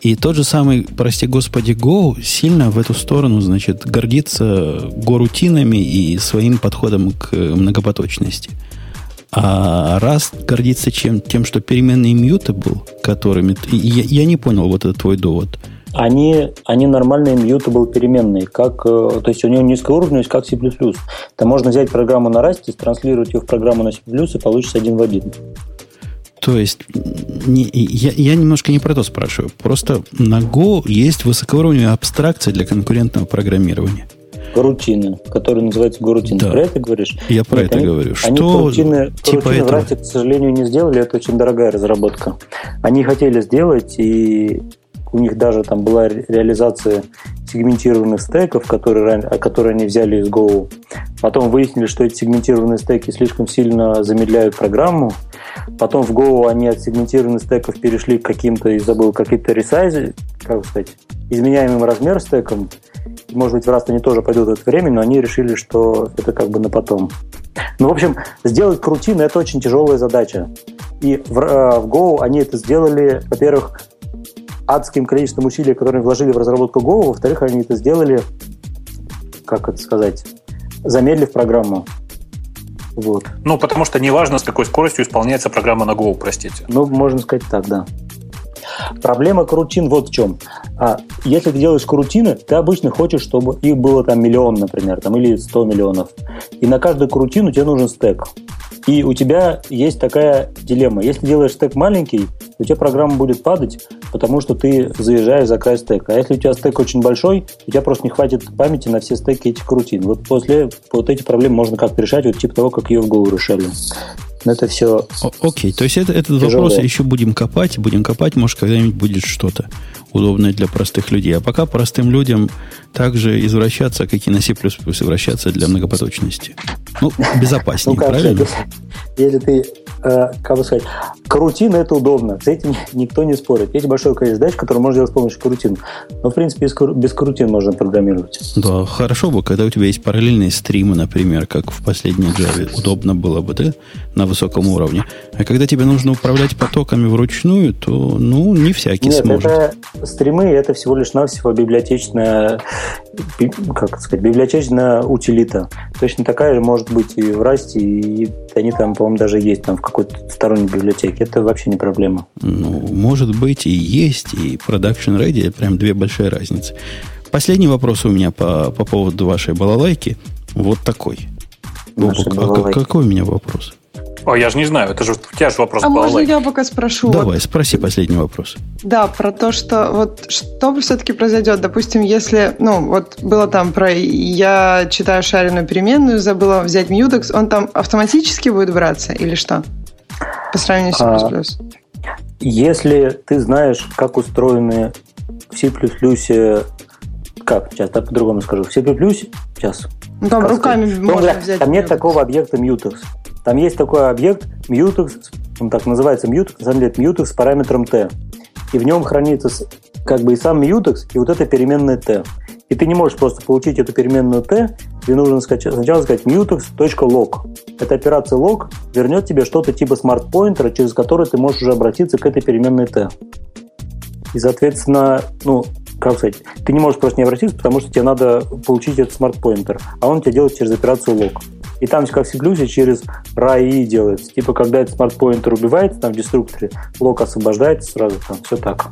A: И тот же самый, прости господи, Go сильно в эту сторону, значит, гордится горутинами и своим подходом к многопоточности. А раз гордится чем? Тем, что переменный был, которыми... Я, я не понял вот этот твой довод.
D: Они, они нормальные был переменные, как, э, то есть у него низкая уровневость, как C++. Там можно взять программу на Rust, транслировать ее в программу на C++ и получится один в один.
A: То есть, не, я, я немножко не про то спрашиваю. Просто на Go есть высокоуровневая абстракция для конкурентного программирования.
D: Горутины, которые называются горутины. Да. Про это говоришь?
A: Я про Нет, это они, говорю.
D: Что они горутины, типа горутины этого? в Расте, к сожалению, не сделали. Это очень дорогая разработка. Они хотели сделать, и у них даже там была реализация сегментированных стеков, которые, которые они взяли из Go. Потом выяснили, что эти сегментированные стеки слишком сильно замедляют программу. Потом в Go они от сегментированных стеков перешли к каким-то, и забыл, каким-то ресайзе, как сказать, изменяемым размер стеком. Может быть, в раз они тоже пойдут это время, но они решили, что это как бы на потом. Ну, в общем, сделать крутины – это очень тяжелая задача. И в, э, в Go они это сделали, во-первых, адским количеством усилий, которые вложили в разработку Go, во-вторых, они это сделали, как это сказать, замедлив программу.
B: Вот. Ну, потому что неважно, с какой скоростью исполняется программа на Go, простите.
D: Ну, можно сказать так, да. Проблема карутин вот в чем. А, если ты делаешь карутины, ты обычно хочешь, чтобы их было там миллион, например, там, или 100 миллионов. И на каждую карутину тебе нужен стек. И у тебя есть такая дилемма. Если делаешь стек маленький, у тебя программа будет падать, потому что ты заезжаешь за край стека. А если у тебя стек очень большой, у тебя просто не хватит памяти на все стеки этих крутин. Вот после вот эти проблемы можно как-то решать, вот типа того, как ее в Go решали. Но это все...
A: Окей, то есть это, этот тяжелое. вопрос еще будем копать, будем копать, может, когда-нибудь будет что-то удобное для простых людей. А пока простым людям также извращаться, как и на C++ извращаться для многопоточности. Ну, безопаснее, ну, правильно?
D: Если ты э, как бы сказать, карутин это удобно, с этим никто не спорит. Есть большое количество задач, которые можно делать с помощью карутин. Но, в принципе, без, карутин можно программировать.
A: Да, хорошо бы, когда у тебя есть параллельные стримы, например, как в последней Java, удобно было бы, да, на высоком уровне. А когда тебе нужно управлять потоками вручную, то, ну, не всякий
D: Нет,
A: сможет.
D: Это, стримы это всего лишь навсего библиотечная, как сказать, библиотечная утилита. Точно такая же может быть и в Расте, и они там, по-моему, даже есть там в какой-то сторонней библиотеке. Это вообще не проблема.
A: Ну, может быть, и есть, и Production Ready, прям две большие разницы. Последний вопрос у меня по, по поводу вашей балалайки. Вот такой. Бобок, а какой у меня вопрос?
B: О, я же не знаю, это же у тебя же вопрос
E: А можно я пока спрошу?
A: Давай, вот, спроси последний вопрос.
E: Да, про то, что вот что все-таки произойдет, допустим, если, ну, вот было там про я читаю шаренную переменную, забыла взять mutex, он там автоматически будет браться или что? По сравнению с C++. А,
D: если ты знаешь, как устроены в C++, как, сейчас так по-другому скажу, в C++, сейчас,
E: ну, там руками сказать, можно взять.
D: Там нет такого объекта mutex. Там есть такой объект mutex, он так называется mutex, на самом деле mutex с параметром t. И в нем хранится как бы и сам mutex, и вот эта переменная t. И ты не можешь просто получить эту переменную t, тебе нужно сначала сказать mutex.log. Эта операция log вернет тебе что-то типа смарт-поинтера, через который ты можешь уже обратиться к этой переменной t. И, соответственно, ну, как сказать, ты не можешь просто не обратиться, потому что тебе надо получить этот смарт-поинтер, а он тебе делает через операцию log. И там, как в C++, через RAI делается. Типа, когда этот смарт-поинтер убивается там в деструкторе, лог освобождается сразу, там все так.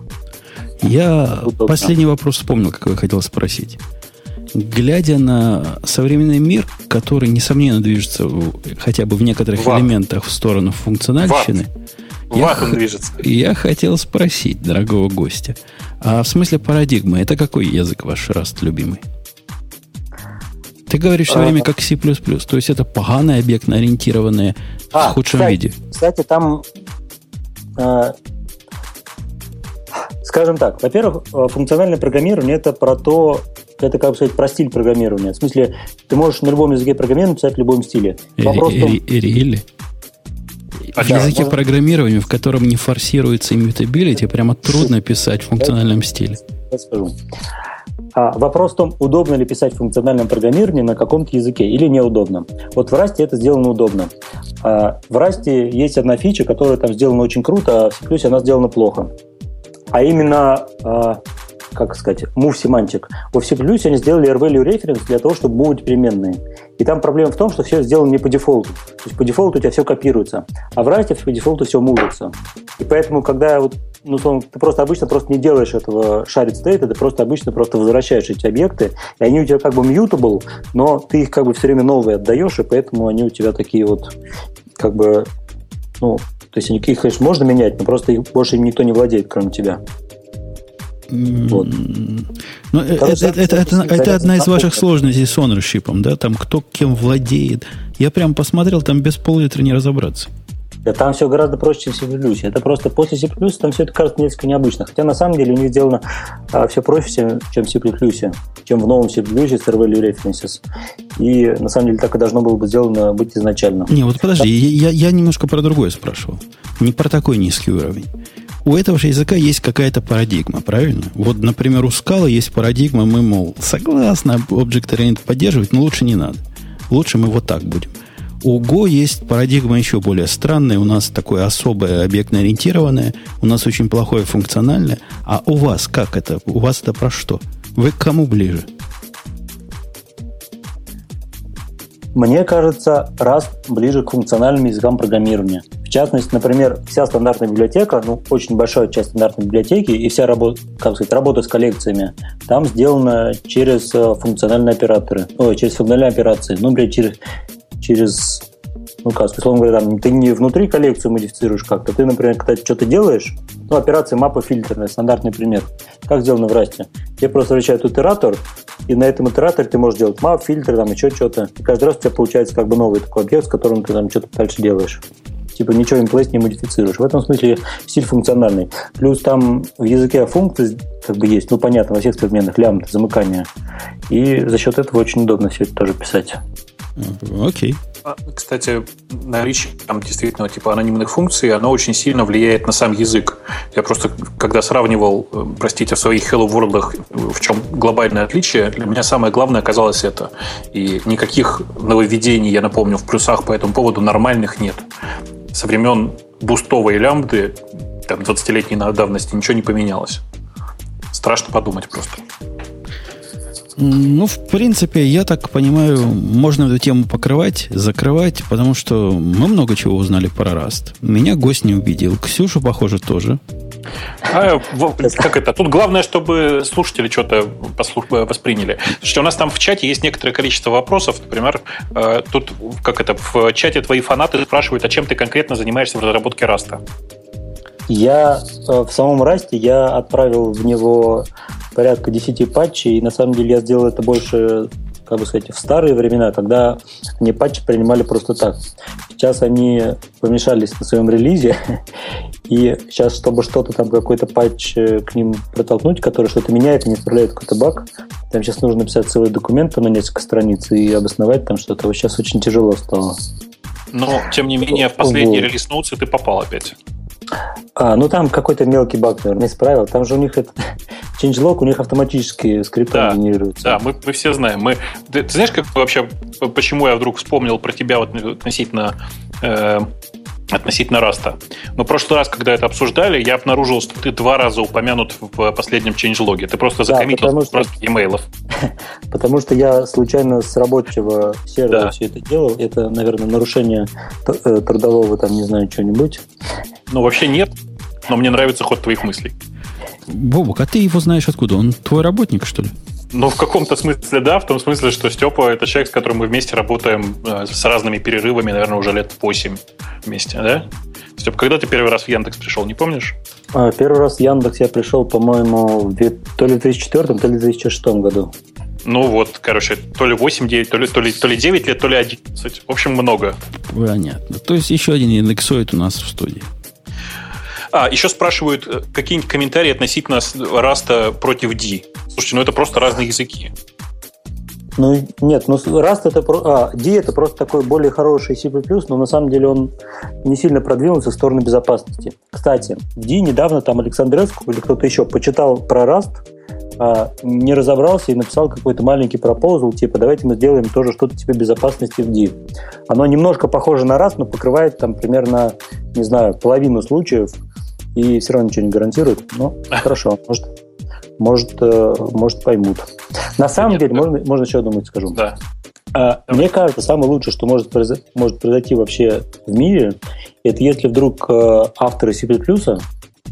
A: Я Удобно. последний вопрос вспомнил, какой я хотел спросить. Глядя на современный мир, который, несомненно, движется хотя бы в некоторых Ват. элементах в сторону функциональщины,
B: Ват. Я, Ват он движется.
A: я хотел спросить дорогого гостя, а в смысле парадигмы, это какой язык ваш раст любимый? Ты говоришь все а, время как C++, то есть это поганое объектно-ориентированное а, в худшем
D: кстати,
A: виде.
D: Кстати, там, э, скажем так, во-первых, э, функциональное программирование это про то, это, как сказать, про стиль программирования. В смысле, ты можешь на любом языке программирования писать в любом стиле.
A: Вопрос в том... Или? А в языке можно... программирования, в котором не форсируется immutability, прямо трудно писать в функциональном стиле. Я скажу.
D: А вопрос в том, удобно ли писать функциональное программирование на каком-то языке или неудобно. Вот в Rust это сделано удобно. А в Rust есть одна фича, которая там сделана очень круто, а в C++ она сделана плохо. А именно а, как сказать, move semantic. Во C++ они сделали R-value reference для того, чтобы мувить переменные. И там проблема в том, что все сделано не по дефолту. То есть по дефолту у тебя все копируется, а в Rust по дефолту все мувится. И поэтому, когда вот ну, ты просто обычно просто не делаешь этого shared state, ты просто обычно просто возвращаешь эти объекты, и они у тебя как бы mutable, но ты их как бы все время новые отдаешь, и поэтому они у тебя такие вот как бы, ну, то есть их, конечно, можно менять, но просто их больше им никто не владеет, кроме тебя.
A: Вот. Ну, это, это, это, это, это одна из ваших сложностей с ownership, да? Там кто кем владеет. Я прям посмотрел, там без пол-литра не разобраться.
D: Да там все гораздо проще, чем в C++. Это просто после C++ там все это кажется несколько необычно. Хотя на самом деле у них сделано а, все проще, чем в C++, чем в новом C++ с References. И на самом деле так и должно было бы сделано быть изначально.
A: Не, вот подожди, я, я немножко про другое спрашивал. Не про такой низкий уровень. У этого же языка есть какая-то парадигма, правильно? Вот, например, у скала есть парадигма, мы, мол, согласны Object Oriented поддерживать, но лучше не надо. Лучше мы вот так будем. У Go есть парадигма еще более странная. У нас такое особое объектно-ориентированное. У нас очень плохое функциональное. А у вас как это? У вас это про что? Вы к кому ближе?
D: Мне кажется, Rust ближе к функциональным языкам программирования. В частности, например, вся стандартная библиотека, ну, очень большая часть стандартной библиотеки и вся работа, как сказать, работа с коллекциями, там сделана через э, функциональные операторы, ой, через функциональные операции, ну, например, через, через ну, как, условно говоря, там, ты не внутри коллекцию модифицируешь как-то, ты, например, когда что-то делаешь, ну, операция мапа фильтрная, стандартный пример. Как сделано в Расте? Тебе просто встречают итератор, и на этом итераторе ты можешь делать мап, фильтр, там, еще что-то. И каждый раз у тебя получается как бы новый такой объект, с которым ты там что-то дальше делаешь. Типа ничего place не модифицируешь. В этом смысле стиль функциональный. Плюс там в языке функции как бы есть, ну, понятно, во всех современных лямбда, замыкания. И за счет этого очень удобно все это тоже писать.
A: Окей.
B: А, кстати, наличие там действительно типа анонимных функций, оно очень сильно влияет на сам язык. Я просто, когда сравнивал, э, простите, в своих Hello World, в чем глобальное отличие, для меня самое главное оказалось это. И никаких нововведений, я напомню, в плюсах по этому поводу нормальных нет. Со времен бустовой лямбды, там, 20-летней давности, ничего не поменялось. Страшно подумать просто.
A: Ну, в принципе, я так понимаю, можно эту тему покрывать, закрывать, потому что мы много чего узнали про Раст. Меня гость не убедил. Ксюшу, похоже, тоже.
B: А, как это? Тут главное, чтобы слушатели что-то восприняли. Слушайте, у нас там в чате есть некоторое количество вопросов. Например, э, тут как это в чате твои фанаты спрашивают, а чем ты конкретно занимаешься в разработке Rust а?
D: Я э, в самом Rust е я отправил в него порядка 10 патчей, и на самом деле я сделал это больше, как бы сказать, в старые времена, когда они патчи принимали просто так. Сейчас они помешались на своем релизе, <laughs> и сейчас, чтобы что-то там, какой-то патч э, к ним протолкнуть, который что-то меняет не исправляет какой-то баг, там сейчас нужно писать целый документ на несколько страниц и обосновать там что-то. Вот сейчас очень тяжело стало.
B: Но, тем не менее, в последний вот. релиз ноутсы ты попал опять.
D: А, ну там какой-то мелкий баг, наверное, исправил. Там же у них это <laughs> changelog, у них автоматически скрипты да, генерируются.
B: Да, мы, мы все знаем. Мы, ты, ты знаешь, как вообще, почему я вдруг вспомнил про тебя вот относительно э, относительно Раста. Но в прошлый раз, когда это обсуждали, я обнаружил, что ты два раза упомянут в последнем ченджлоге. Ты просто закоммитил да, просто имейлов. <laughs>
D: Потому что я случайно с рабочего сервера да. все это делал. Это, наверное, нарушение э, трудового, там, не знаю, чего-нибудь.
B: Ну, вообще нет, но мне нравится ход твоих мыслей.
A: Бобук, а ты его знаешь откуда? Он твой работник, что ли?
B: Ну, в каком-то смысле, да, в том смысле, что Степа – это человек, с которым мы вместе работаем э, с разными перерывами, наверное, уже лет 8 вместе, да? Степ, когда ты первый раз в Яндекс пришел, не помнишь?
D: А, первый раз в Яндекс я пришел, по-моему, то ли в 2004, то ли в 2006 году.
B: Ну вот, короче, то ли 8, 9, то ли, то ли, то ли 9 лет, то ли 11. В общем, много.
A: Понятно. То есть еще один индексоид у нас в студии.
B: А, еще спрашивают э, какие-нибудь комментарии относительно Раста против D. Слушайте, ну это просто разные языки.
D: Ну, нет, ну Rust это... А, D это просто такой более хороший C++, но на самом деле он не сильно продвинулся в сторону безопасности. Кстати, в D недавно там Александр Эсков или кто-то еще почитал про Rust, а, не разобрался и написал какой-то маленький пропозал, типа, давайте мы сделаем тоже что-то типа безопасности в D. Оно немножко похоже на Rust, но покрывает там примерно, не знаю, половину случаев, и все равно ничего не гарантирует. Ну, <laughs> хорошо, может, может, э, может поймут. На самом Нет, деле, да. можно, можно еще одну мысль скажу.
B: Да.
D: А, мне кажется, самое лучшее, что может, может произойти вообще в мире, это если вдруг э, авторы C++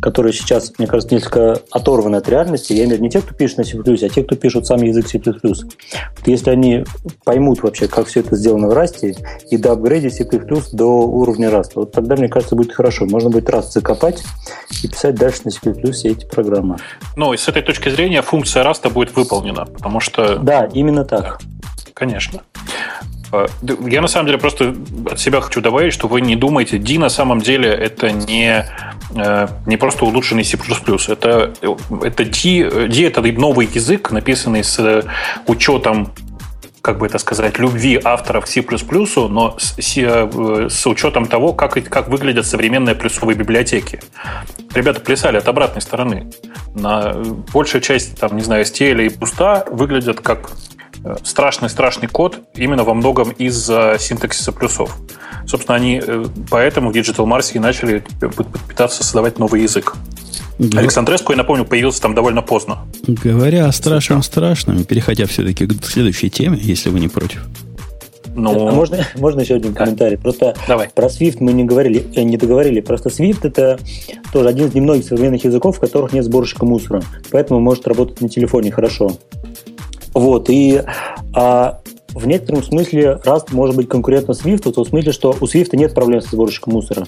D: которые сейчас, мне кажется, несколько оторваны от реальности. Я имею в виду не те, кто пишет на C++, а те, кто пишут сам язык C++. Вот если они поймут вообще, как все это сделано в Rust е, и доапгрейдят C++ до уровня Rust а, вот тогда, мне кажется, будет хорошо. Можно будет Rust закопать и писать дальше на C++ все эти программы.
B: Ну, и с этой точки зрения функция Rust а будет выполнена, потому что...
D: Да, именно так.
B: Конечно. А, я на самом деле просто от себя хочу добавить, что вы не думаете, D на самом деле это не, э, не просто улучшенный C++. Это, это D, D это новый язык, написанный с учетом как бы это сказать, любви авторов к C++, но с, э, с учетом того, как, как выглядят современные плюсовые библиотеки. Ребята плясали от обратной стороны. На большая часть, там, не знаю, STL и пуста выглядят как страшный-страшный код именно во многом из-за синтаксиса плюсов. Собственно, они э, поэтому в Digital Mars и начали пытаться создавать новый язык. Да. Александреску, я напомню, появился там довольно поздно.
A: Говоря о страшном-страшном, переходя все-таки к следующей теме, если вы не против.
D: Ну, а можно, <laughs> можно еще один комментарий? Просто Давай. про Swift мы не говорили, э, не договорили. Просто Swift это тоже один из немногих современных языков, в которых нет сборщика мусора. Поэтому может работать на телефоне хорошо. Вот, и а, в некотором смысле Rust может быть конкурентно Swift, в том смысле, что у Swift нет проблем со сборщиком мусора.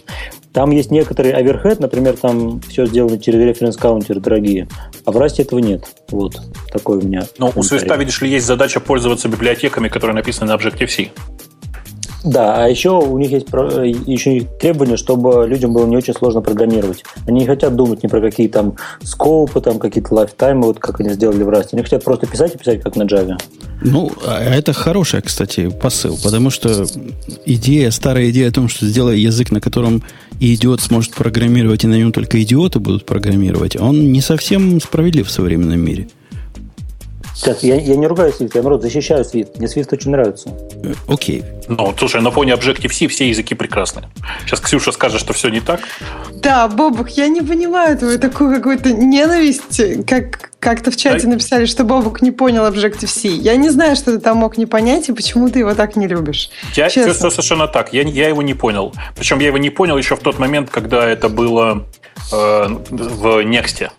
D: Там есть некоторые оверхед, например, там все сделано через референс-каунтеры дорогие, а в Rust этого нет. Вот, такой у меня.
B: Но у Swift, видишь ли, есть задача пользоваться библиотеками, которые написаны на Objective-C.
D: Да, а еще у них есть еще требования, чтобы людям было не очень сложно программировать. Они не хотят думать ни про какие там скопы, там какие-то лайфтаймы, вот как они сделали в Rust. Они хотят просто писать и писать, как на Java.
A: Ну, а это хорошая, кстати, посыл, потому что идея, старая идея о том, что сделай язык, на котором идиот сможет программировать, и на нем только идиоты будут программировать, он не совсем справедлив в современном мире.
D: Сейчас, я, я не ругаю Swift, я, наоборот, защищаю Swift. Мне Swift очень нравится.
A: Э, окей.
B: Ну, слушай, на фоне Objective-C все языки прекрасны. Сейчас Ксюша скажет, что все не так.
E: Да, Бобух, я не понимаю твою такую какую-то ненависть, как как-то в чате написали, что Бобук не понял Objective-C. Я не знаю, что ты там мог не понять, и почему ты его так не любишь.
B: Я Честно. все совершенно так. Я, я его не понял. Причем я его не понял еще в тот момент, когда это было э, в Next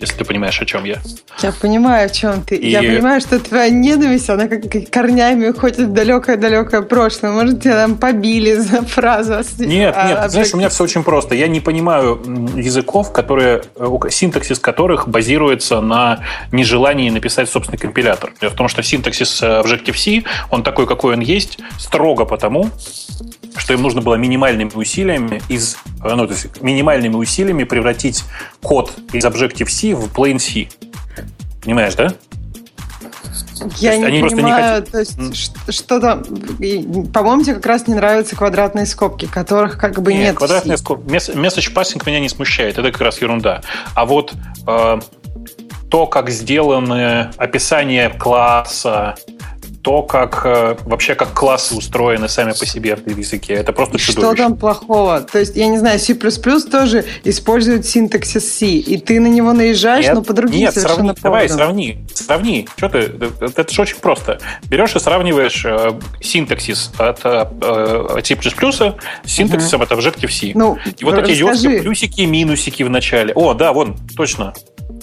B: если ты понимаешь, о чем я.
E: Я понимаю, о чем ты. И... Я понимаю, что твоя ненависть, она как корнями уходит в далекое-далекое прошлое. Может, тебя там побили за фразу.
B: Нет, а, нет, а, знаешь, у меня все очень просто. Я не понимаю языков, которые, синтаксис которых базируется на нежелании написать собственный компилятор. Дело в том, что синтаксис Objective-C, он такой, какой он есть, строго потому, что им нужно было минимальными усилиями из, ну, то есть минимальными усилиями превратить код из Objective-C в Plain C. Понимаешь, да?
E: Я не они понимаю, не то есть mm. что-то... По-моему, тебе как раз не нравятся квадратные скобки, которых как бы нет. нет
B: квадратные скобки... Message passing меня не смущает, это как раз ерунда. А вот э, то, как сделаны описание класса, то, как э, вообще как классы устроены сами по себе в языке. Это просто чудовище.
E: Что там плохого? То есть, я не знаю, C++ тоже использует синтаксис C, и ты на него наезжаешь, нет, но по другим
B: нет,
E: совершенно
B: сравни, Давай, сравни. Сравни. Что ты? Это, это же очень просто. Берешь и сравниваешь э, синтаксис от э, C++ с синтаксисом угу. от Objective-C. Ну, и вот эти ёлки, плюсики и минусики в начале. О, да, вон, точно.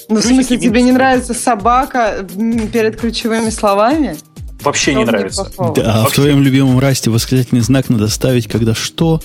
E: Ну, в смысле, тебе не нравится собака перед ключевыми словами?
B: Вообще не нравится.
A: Да, а в твоем любимом расте восклицательный знак надо ставить, когда что?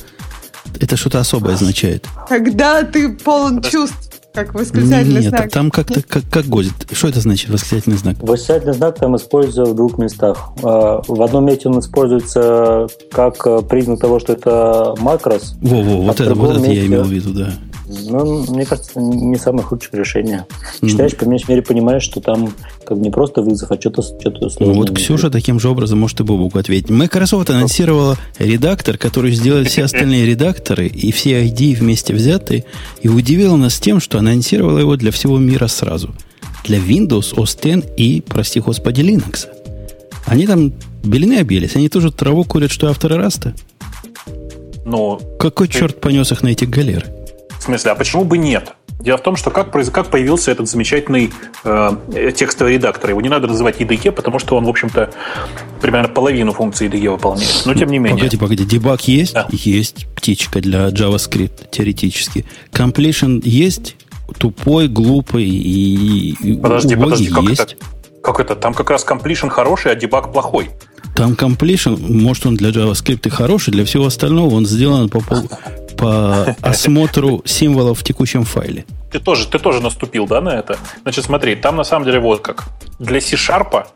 A: Это что-то особое означает.
E: Когда ты полон Подожди. чувств. Как восклицательный
A: Нет,
E: знак.
A: там как-то как, как год. Что это значит, восклицательный знак?
D: Восклицательный знак там используется в двух местах. А, в одном месте он используется как признак того, что это макрос.
A: Во-во, а вот это, вот это я имел в виду, да.
D: Ну, мне кажется, не самое худшее решение. Читаешь, по меньшей мере, понимаешь, что там как не просто вызов, а что-то что
A: сложное. Ну, вот Ксюша таким же образом может и Бобуку ответить. Microsoft анонсировала редактор, который сделает все остальные редакторы и все ID вместе взятые, и удивила нас тем, что анонсировала его для всего мира сразу. Для Windows, OS X и, прости господи, Linux. Они там белины обелись, они тоже траву курят, что авторы Раста.
B: Но
A: Какой ты... черт понес их на эти галеры?
B: В смысле, а почему бы нет? Дело в том, что как, как появился этот замечательный э, текстовый редактор. Его не надо называть IDE, потому что он, в общем-то, примерно половину функций IDE выполняет. Но тем не менее.
A: Погоди, погоди. Дебаг есть? Да. Есть. Птичка для JavaScript, теоретически. Completion есть? Тупой, глупый и
B: Подожди, подожди, как есть. это? Как это? Там как раз completion хороший, а дебаг плохой.
A: Там completion, может, он для JavaScript и хороший, для всего остального он сделан по, пол, <laughs> по осмотру символов в текущем файле.
B: Ты тоже, ты тоже наступил, да, на это? Значит, смотри, там на самом деле вот как. Для C-Sharp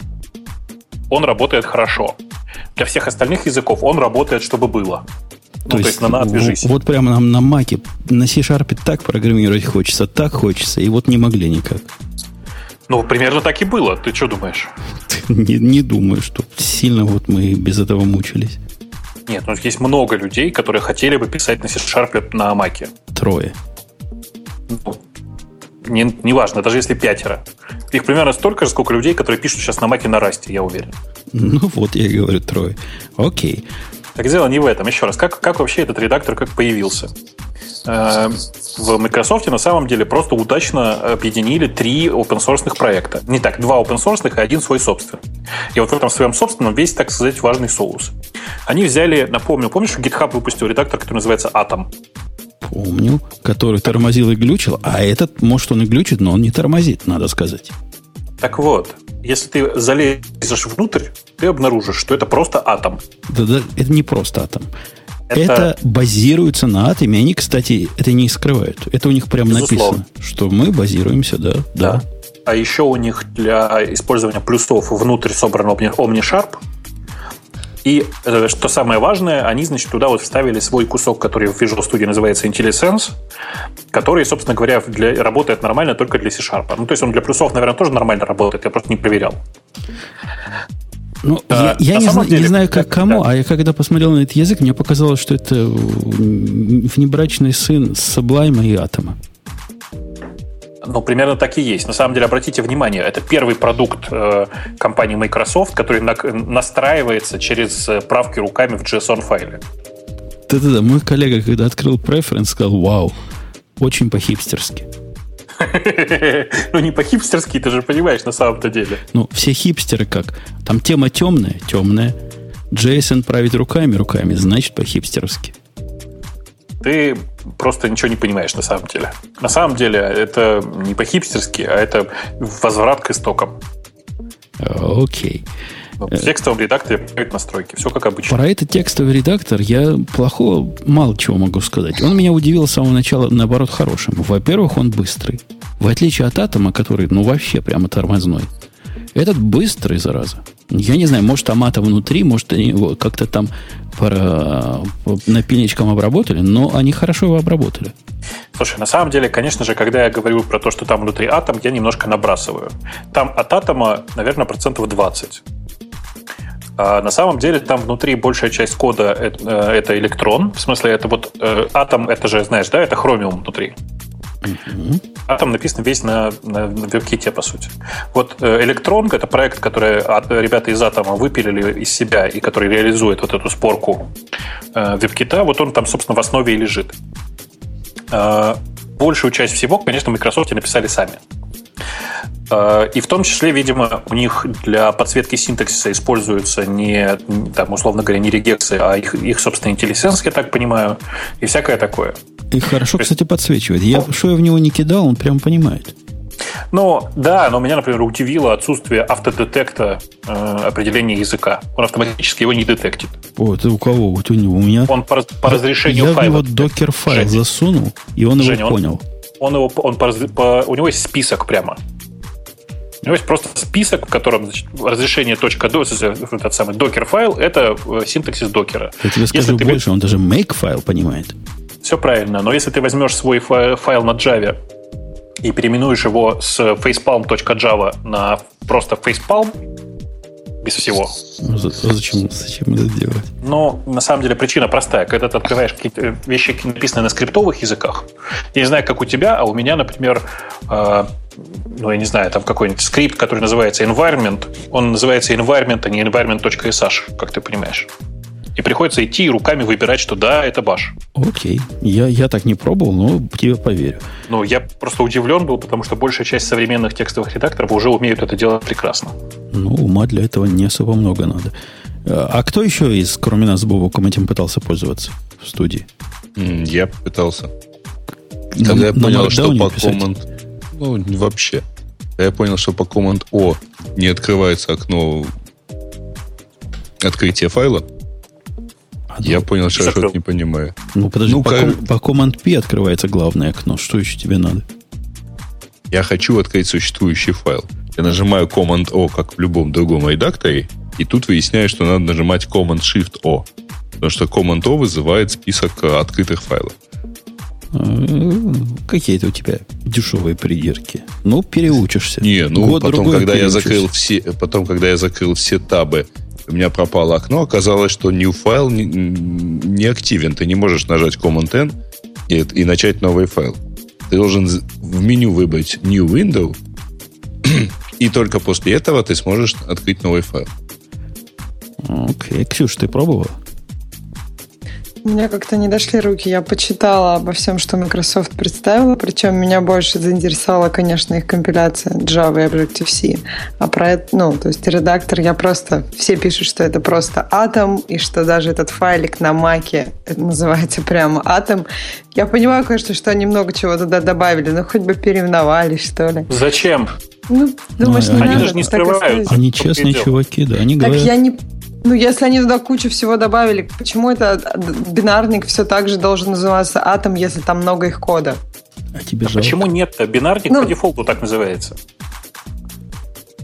B: он работает хорошо. Для всех остальных языков он работает, чтобы было.
A: То, ну, есть, то есть на надвяжись. Вот, вот прямо нам на маке, на C-Sharp так программировать хочется, так хочется, и вот не могли никак.
B: Ну, примерно так и было. Ты что думаешь? <laughs>
A: Не, не думаю, что сильно вот мы без этого мучились.
B: Нет, ну есть много людей, которые хотели бы писать на C-Sharp на Маке.
A: Трое.
B: Ну, не, неважно, даже если пятеро. Их примерно столько же, сколько людей, которые пишут сейчас на Маке на Расте, я уверен.
A: Ну вот, я и говорю, трое. Окей.
B: Так дело не в этом. Еще раз, как, как вообще этот редактор как появился? Э, в Microsoft на самом деле просто удачно объединили три open source проекта. Не так, два open source и один свой собственный. И вот в этом своем собственном весь, так сказать, важный соус. Они взяли, напомню, помнишь, GitHub выпустил редактор, который называется Atom?
A: Помню, который тормозил и глючил, а этот, может, он и глючит, но он не тормозит, надо сказать.
B: Так вот, если ты залезешь внутрь, ты обнаружишь, что это просто атом.
A: Да-да, это не просто атом. Это... это базируется на атоме. Они, кстати, это не скрывают. Это у них Безусловно. написано, что мы базируемся, да, да. да.
B: А еще у них для использования плюсов внутрь собран OmniSharp, и э, что самое важное, они, значит, туда вот вставили свой кусок, который в Visual Studio называется IntelliSense, который, собственно говоря, для, работает нормально только для C-Sharp. Ну, то есть он для плюсов, наверное, тоже нормально работает, я просто не проверял.
A: Ну, а, я, я не, знаю, деле, не знаю, как кому, да. а я когда посмотрел на этот язык, мне показалось, что это внебрачный сын Sublime и Атома.
B: Ну, примерно так и есть. На самом деле, обратите внимание, это первый продукт э, компании Microsoft, который на, настраивается через э, правки руками в JSON-файле.
A: Да-да-да, мой коллега, когда открыл Preference, сказал, вау, очень по-хипстерски. <laughs>
B: Ну, не по-хипстерски, ты же понимаешь на самом-то деле.
A: Ну, все хипстеры как? Там тема темная, темная. JSON править руками, руками, значит по-хипстерски
B: ты просто ничего не понимаешь на самом деле. На самом деле это не по-хипстерски, а это возврат к истокам.
A: Окей.
B: Okay. В текстовом редакторе проект настройки. Все как обычно.
A: Про этот текстовый редактор я плохо мало чего могу сказать. Он меня удивил с самого начала, наоборот, хорошим. Во-первых, он быстрый. В отличие от атома, который, ну, вообще прямо тормозной. Этот быстрый, зараза. Я не знаю, может, томата внутри, может, они его как-то там пара, напильничком обработали, но они хорошо его обработали.
B: Слушай, на самом деле, конечно же, когда я говорю про то, что там внутри атом, я немножко набрасываю. Там от атома, наверное, процентов 20. А на самом деле там внутри большая часть кода это, э, это электрон. В смысле, это вот э, атом, это же, знаешь, да, это хромиум внутри. А там написано весь на, на, на WebKit, по сути. Вот э, Electron — это проект, который ребята из Атома выпилили из себя и который реализует вот эту спорку э, WebKit. Вот он там, собственно, в основе и лежит. Э, большую часть всего, конечно, Microsoft написали сами. И в том числе, видимо, у них для подсветки синтаксиса используются не, там, условно говоря, не регексы, а их, их собственно, IntelliSense, я так понимаю, и всякое такое.
A: И хорошо, кстати, подсвечивает. Я, что я в него не кидал, он прям понимает.
B: Ну, да, но меня, например, удивило отсутствие автодетекта э, определения языка. Он автоматически его не детектит.
A: О, это у кого? Вот у него. У меня...
B: Он по, по разрешению
A: я файла. Я в него докер-файл засунул, и он Женя, его понял.
B: Он, он его, он по, по, у него есть список прямо. У него есть просто список, в котором значит, разрешение .do, этот самый докер-файл, это э, синтаксис докера.
A: Я тебе скажу Если больше, ты... он даже make-файл понимает.
B: Все правильно, но если ты возьмешь свой файл на Java и переименуешь его с facepalm.java на просто facepalm, без всего.
A: Ну, зачем, зачем это делать?
B: Но на самом деле причина простая. Когда ты открываешь какие-то вещи, написанные на скриптовых языках, я не знаю, как у тебя, а у меня, например, э, ну, я не знаю, там какой-нибудь скрипт, который называется environment, он называется environment, а не environment.sh, как ты понимаешь. И приходится идти и руками выбирать, что да, это баш.
A: Окей. Я, я так не пробовал, но тебе поверю.
B: Ну, я просто удивлен был, потому что большая часть современных текстовых редакторов уже умеют это делать прекрасно.
A: Ну, ума для этого не особо много надо. А кто еще из, кроме нас, с Бобоком, этим пытался пользоваться в студии?
F: Я пытался. Когда на, я понял, что по команд... Ну, вообще. Я понял, что по команд О не открывается окно открытия файла, я понял, что я что-то не понимаю.
A: Ну, подожди, ну, по, как... по Command P открывается главное окно. Что еще тебе надо?
F: Я хочу открыть существующий файл. Я нажимаю Command O, как в любом другом редакторе, и тут выясняю, что надо нажимать Command Shift O. Потому что Command O вызывает список э, открытых файлов.
A: А, какие-то у тебя дешевые придирки. Ну, переучишься.
F: Не, ну Год потом, когда я закрыл все, потом, когда я закрыл все табы у меня пропало окно, оказалось, что new файл не, активен. Ты не можешь нажать Command-N и, и начать новый файл. Ты должен в меню выбрать New Window, <clears throat> и только после этого ты сможешь открыть новый файл.
A: Окей. Okay. Ксюш, ты пробовал?
E: У меня как-то не дошли руки. Я почитала обо всем, что Microsoft представила. Причем меня больше заинтересовала, конечно, их компиляция Java и Objective-C. А про это, ну, то есть редактор, я просто... Все пишут, что это просто Atom, и что даже этот файлик на Маке называется прямо Atom. Я понимаю, конечно, что они много чего туда добавили, но хоть бы переименовали, что ли.
B: Зачем?
E: Ну, думаешь, ну,
B: не они надо, даже не скрывают.
A: Они честные чуваки, да. Они
E: так говорят... я не ну, если они туда кучу всего добавили, почему это бинарник все так же должен называться атом, если там много их кода?
B: А тебе а почему нет? Бинарник ну, по дефолту так называется.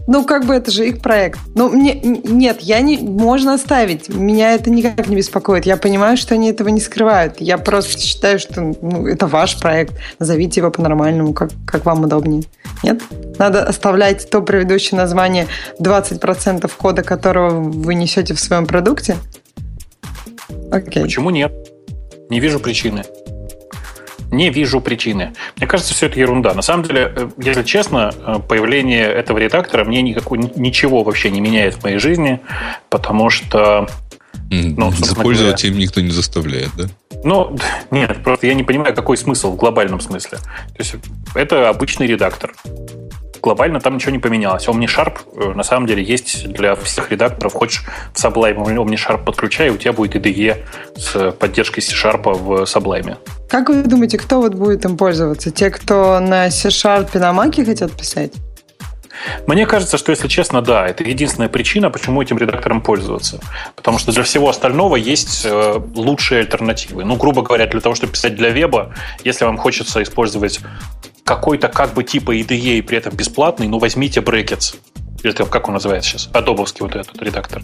E: Ну, как бы это же их проект. Ну, мне нет, я не. Можно оставить. Меня это никак не беспокоит. Я понимаю, что они этого не скрывают. Я просто считаю, что ну, это ваш проект. Назовите его по-нормальному, как, как вам удобнее. Нет? Надо оставлять то предыдущее название 20% кода, которого вы несете в своем продукте.
B: Окей. Почему нет? Не вижу причины. Не вижу причины. Мне кажется, все это ерунда. На самом деле, э, если честно, э, появление этого редактора мне никакой, ничего вообще не меняет в моей жизни, потому что
F: ну, Использовать им никто не заставляет, да?
B: Ну, <laughs> нет, просто я не понимаю, какой смысл в глобальном смысле. То есть это обычный редактор глобально там ничего не поменялось. OmniSharp э, на самом деле есть для всех редакторов. Хочешь в Sublime OmniSharp подключай, у тебя будет IDE с поддержкой C-Sharp в Sublime.
E: Как вы думаете, кто вот будет им пользоваться? Те, кто на C-Sharp на Mac хотят писать?
B: Мне кажется, что, если честно, да, это единственная причина, почему этим редактором пользоваться. Потому что для всего остального есть э, лучшие альтернативы. Ну, грубо говоря, для того, чтобы писать для веба, если вам хочется использовать какой-то как бы типа IDE и при этом бесплатный, ну, возьмите Brackets. Или как он называется сейчас? Адобовский вот этот редактор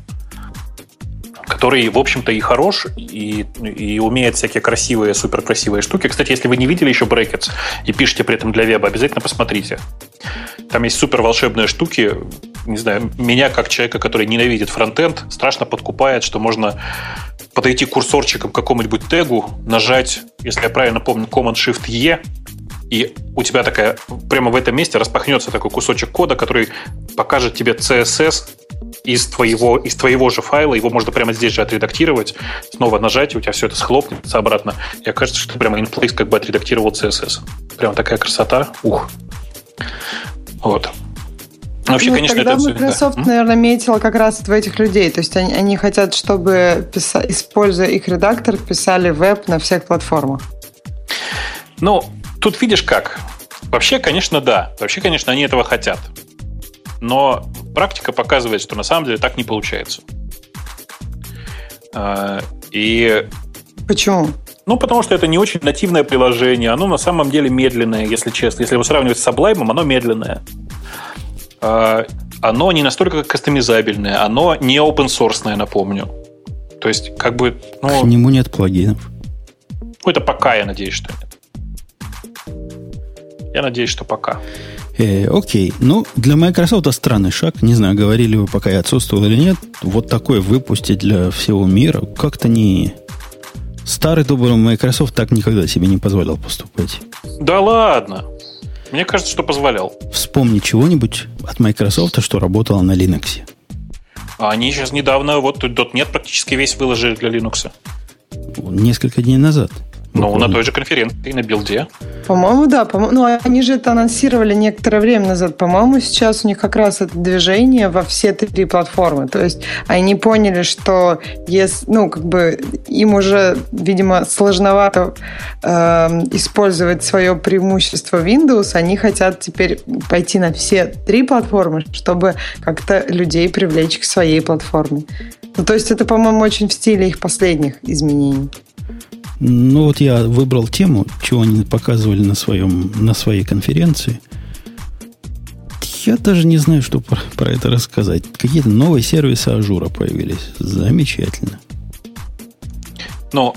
B: который, в общем-то, и хорош, и, и умеет всякие красивые, суперкрасивые штуки. Кстати, если вы не видели еще Brackets и пишете при этом для веба, обязательно посмотрите. Там есть супер волшебные штуки. Не знаю, меня, как человека, который ненавидит фронтенд, страшно подкупает, что можно подойти курсорчиком к какому-нибудь тегу, нажать, если я правильно помню, Command-Shift-E, и у тебя такая, прямо в этом месте распахнется такой кусочек кода, который покажет тебе CSS из твоего, из твоего же файла, его можно прямо здесь же отредактировать, снова нажать, и у тебя все это схлопнется обратно. И окажется, что ты прямо in как бы отредактировал CSS. Прямо такая красота. Ух. Вот.
E: Вообще, ну, конечно, тогда это Microsoft, да. наверное, метила как раз в этих людей. То есть они, они хотят, чтобы, писа, используя их редактор, писали веб на всех платформах.
B: Ну, Тут видишь как. Вообще, конечно, да. Вообще, конечно, они этого хотят. Но практика показывает, что на самом деле так не получается. А, и...
E: Почему?
B: Ну, потому что это не очень нативное приложение. Оно на самом деле медленное, если честно. Если его сравнивать с Sublime, оно медленное. А, оно не настолько кастомизабельное. Оно не open source, напомню. То есть, как бы...
A: Ну, К нему нет плагинов.
B: Ну, это пока, я надеюсь, что нет. Я надеюсь, что пока.
A: Э, окей. Ну, для Microsoft странный шаг. Не знаю, говорили вы, пока я отсутствовал или нет. Вот такой выпустить для всего мира как-то не... Старый добрый Microsoft так никогда себе не позволял поступать.
B: Да ладно. Мне кажется, что позволял.
A: Вспомни чего-нибудь от Microsoft, что работало на Linux.
B: А они сейчас недавно, вот .NET практически весь выложили для Linux.
A: Несколько дней назад.
B: Ну, на той же конференции, на билде.
E: По-моему, да. По ну, они же это анонсировали некоторое время назад. По-моему, сейчас у них как раз это движение во все три платформы. То есть они поняли, что если, ну, как бы им уже, видимо, сложновато э, использовать свое преимущество Windows, они хотят теперь пойти на все три платформы, чтобы как-то людей привлечь к своей платформе. Ну, то есть это, по-моему, очень в стиле их последних изменений.
A: Ну вот я выбрал тему, чего они показывали на, своем, на своей конференции. Я даже не знаю, что про, про это рассказать. Какие-то новые сервисы Azure а появились. Замечательно.
B: Ну,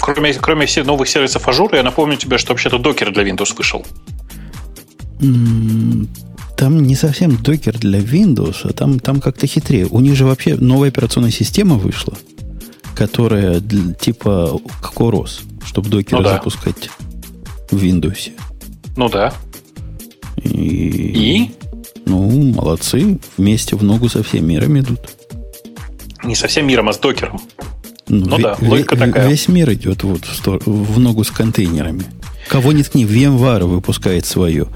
B: кроме, кроме всех новых сервисов Azure а, я напомню тебе, что вообще-то Docker для Windows вышел.
A: Там не совсем Docker для Windows, а там, там как-то хитрее. У них же вообще новая операционная система вышла которая типа как CoreOS, чтобы докеры ну, да. запускать в Windows.
B: Ну да.
A: И, И? Ну, молодцы. Вместе в ногу со всем миром идут.
B: Не со всем миром, а с докером. Ну, ну да, логика
A: ве- такая. Весь мир идет вот в, стор- в ногу с контейнерами. Кого не ткни, VMware выпускает свое.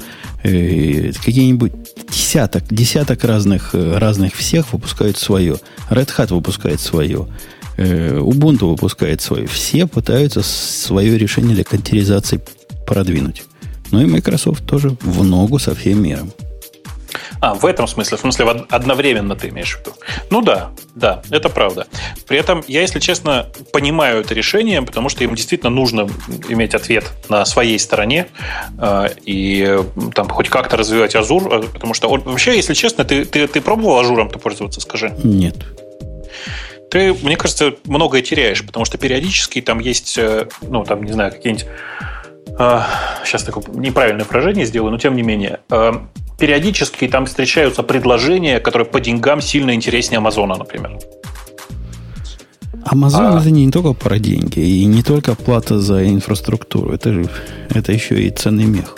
A: Э, какие-нибудь десяток, десяток разных, э, разных всех выпускают свое. Red Hat выпускает свое. Э, Ubuntu выпускает свое. Все пытаются свое решение для контейнеризации продвинуть. Ну и Microsoft тоже в ногу со всем миром.
B: А, в этом смысле, в смысле одновременно ты имеешь в виду. Ну да, да, это правда. При этом я, если честно, понимаю это решение, потому что им действительно нужно иметь ответ на своей стороне э, и там хоть как-то развивать Азур, э, потому что он, вообще, если честно, ты, ты, ты пробовал Ажуром-то пользоваться, скажи?
A: Нет
B: ты, мне кажется, многое теряешь, потому что периодически там есть, э, ну, там, не знаю, какие-нибудь... Э, сейчас такое неправильное выражение сделаю, но тем не менее. Э, периодически там встречаются предложения, которые по деньгам сильно интереснее Амазона, например.
A: Амазон а... это не только про деньги, и не только плата за инфраструктуру, это, же, это еще и ценный мех.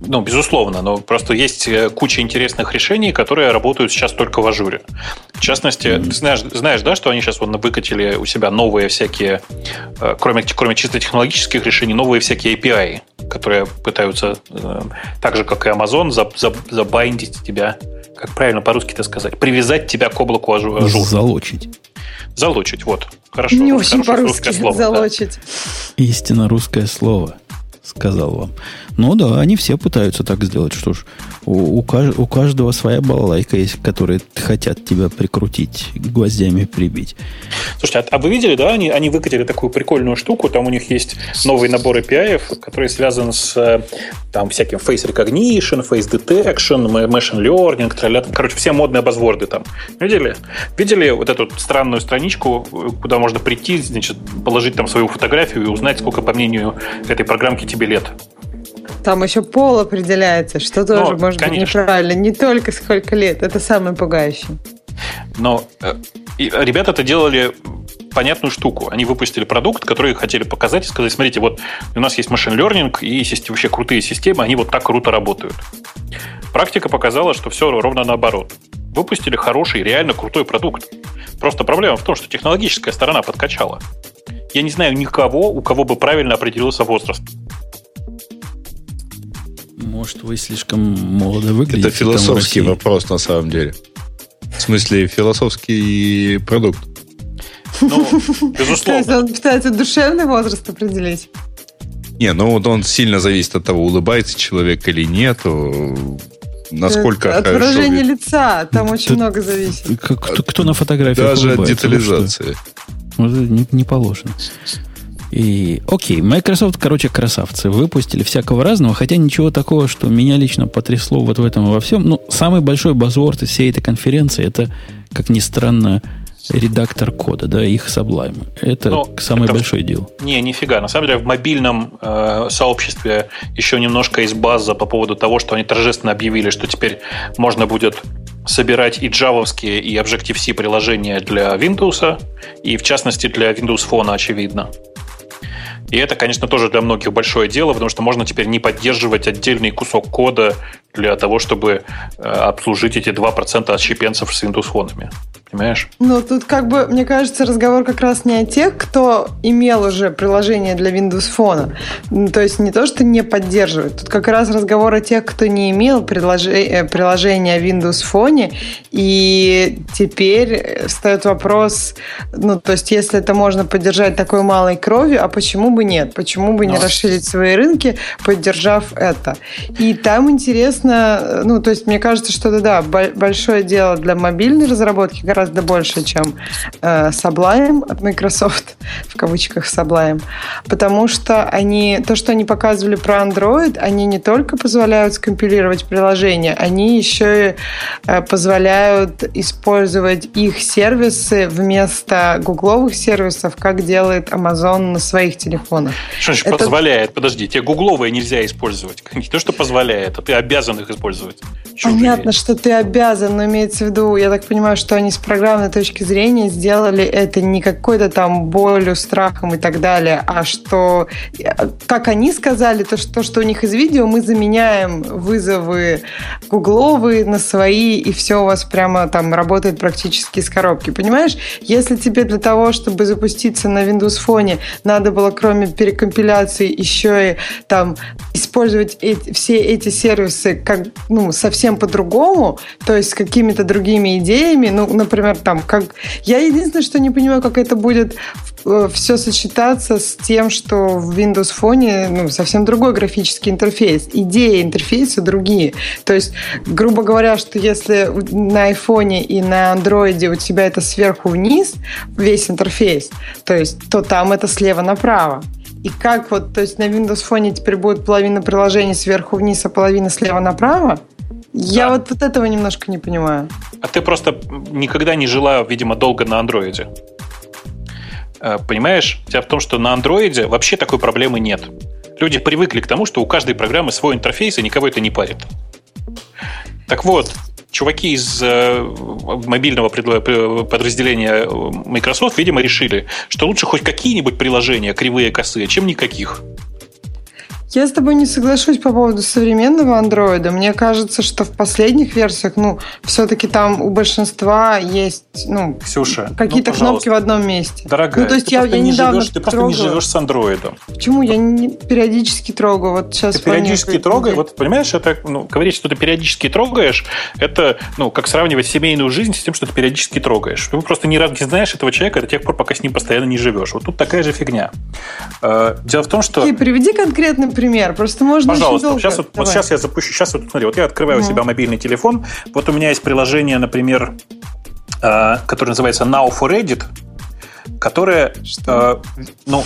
B: Ну, безусловно, но просто есть э, куча интересных решений, которые работают сейчас только в ажуре. В частности, mm-hmm. ты знаешь, знаешь, да, что они сейчас вот выкатили у себя новые всякие, э, кроме, кроме чисто технологических решений, новые всякие API, которые пытаются, э, так же, как и Amazon, забайндить тебя, как правильно по-русски это сказать, привязать тебя к облаку Azure а.
A: Залочить.
B: Залочить, вот. Хорошо.
E: Не очень по-русски залочить.
A: Да. Истинно русское слово сказал вам. Ну да, они все пытаются так сделать. Что ж, у, у, у каждого своя балалайка есть, которые хотят тебя прикрутить, гвоздями прибить.
B: Слушайте, а, а вы видели, да, они, они выкатили такую прикольную штуку, там у них есть новый набор API, который связан с э, там всяким face recognition, face detection, machine learning, короче, все модные базворды там. Видели? Видели вот эту странную страничку, куда можно прийти, значит, положить там свою фотографию и узнать, сколько, по мнению этой программки, тебе лет?
E: Там еще пол определяется, что тоже Но, может конечно. быть неправильно. Не только сколько лет. Это самое пугающее.
B: Но э, ребята это делали понятную штуку. Они выпустили продукт, который хотели показать и сказать, смотрите, вот у нас есть машин learning и есть вообще крутые системы, они вот так круто работают. Практика показала, что все ровно наоборот. Выпустили хороший, реально крутой продукт. Просто проблема в том, что технологическая сторона подкачала. Я не знаю никого, у кого бы правильно определился возраст.
A: Может, вы слишком молодо выглядите.
F: Это философский вопрос на самом деле. В смысле, философский продукт.
B: Ну, безусловно. Есть
E: он пытается душевный возраст определить?
F: Не, ну вот он сильно зависит от того, улыбается человек или нет, насколько
E: От выражения лица, там очень много зависит.
A: Кто, кто на фотографии
F: Даже от детализации.
A: Не, не положено. И, окей, Microsoft, короче, красавцы, выпустили всякого разного, хотя ничего такого, что меня лично потрясло вот в этом во всем. Ну, самый большой базворд из всей этой конференции, это, как ни странно, редактор кода, да, их Sublime. Это ну, самое это, большое дело.
B: Не, нифига. На самом деле в мобильном э, сообществе еще немножко есть база по поводу того, что они торжественно объявили, что теперь можно будет собирать и джавовские, и Objective-C приложения для Windows, и в частности для Windows Phone, очевидно. И это, конечно, тоже для многих большое дело, потому что можно теперь не поддерживать отдельный кусок кода для того, чтобы э, обслужить эти 2% отщепенцев с Windows фонами. Понимаешь?
E: Ну, тут как бы, мне кажется, разговор как раз не о тех, кто имел уже приложение для Windows Phone. То есть не то, что не поддерживает. Тут как раз разговор о тех, кто не имел приложение, приложение Windows Phone. И теперь встает вопрос, ну, то есть если это можно поддержать такой малой кровью, а почему нет? Почему бы не Но. расширить свои рынки, поддержав это? И там интересно, ну, то есть мне кажется, что это, да, большое дело для мобильной разработки, гораздо больше, чем э, Sublime от Microsoft, в кавычках Sublime, потому что они, то, что они показывали про Android, они не только позволяют скомпилировать приложение, они еще и э, позволяют использовать их сервисы вместо гугловых сервисов, как делает Amazon на своих телефонах смартфонах.
B: Что значит это... позволяет? Подожди, тебе гугловые нельзя использовать. <laughs> Не то, что позволяет, а ты обязан их использовать.
E: Понятно, что ты обязан, но имеется в виду, я так понимаю, что они с программной точки зрения сделали это не какой-то там болью, страхом и так далее, а что, как они сказали, то, что, что у них из видео мы заменяем вызовы гугловые на свои, и все у вас прямо там работает практически с коробки. Понимаешь, если тебе для того, чтобы запуститься на Windows Phone, надо было кроме перекомпиляции еще и там использовать эти, все эти сервисы как ну совсем по-другому, то есть с какими-то другими идеями. Ну, например, там, как... Я единственное, что не понимаю, как это будет все сочетаться с тем, что в Windows Phone ну, совсем другой графический интерфейс. Идеи интерфейса другие. То есть, грубо говоря, что если на iPhone и на Android у тебя это сверху вниз, весь интерфейс, то есть, то там это слева направо. И как вот, то есть на Windows Phone теперь будет половина приложений сверху вниз, а половина слева направо? Я да. вот, вот этого немножко не понимаю.
B: А ты просто никогда не жила, видимо, долго на андроиде. Э, понимаешь? Дело в том, что на андроиде вообще такой проблемы нет. Люди привыкли к тому, что у каждой программы свой интерфейс, и никого это не парит. Так вот, чуваки из э, мобильного подразделения Microsoft, видимо, решили, что лучше хоть какие-нибудь приложения кривые косые, чем никаких.
E: Я с тобой не соглашусь по поводу современного андроида. Мне кажется, что в последних версиях, ну, все-таки там у большинства есть, ну,
B: Ксюша,
E: какие-то ну, кнопки в одном месте.
B: Дорогая,
E: ну, то есть
B: ты,
E: я, я
B: не
E: недавно
B: живешь, ты просто не живешь с андроидом.
E: Почему? Я не, периодически трогаю. Вот сейчас
B: ты периодически трогаешь, вот понимаешь, это, ну, говорить, что ты периодически трогаешь, это, ну, как сравнивать семейную жизнь с тем, что ты периодически трогаешь. Ты просто ни разу не знаешь этого человека до тех пор, пока с ним постоянно не живешь. Вот тут такая же фигня. Э, дело в том, что...
E: Окей, приведи конкретный пример. Просто можно
B: Пожалуйста, долго. Сейчас, вот, вот сейчас я запущу. Сейчас вот смотри, вот я открываю ну. у себя мобильный телефон. Вот у меня есть приложение, например, э, которое называется Now for Edit, которое, э, ну,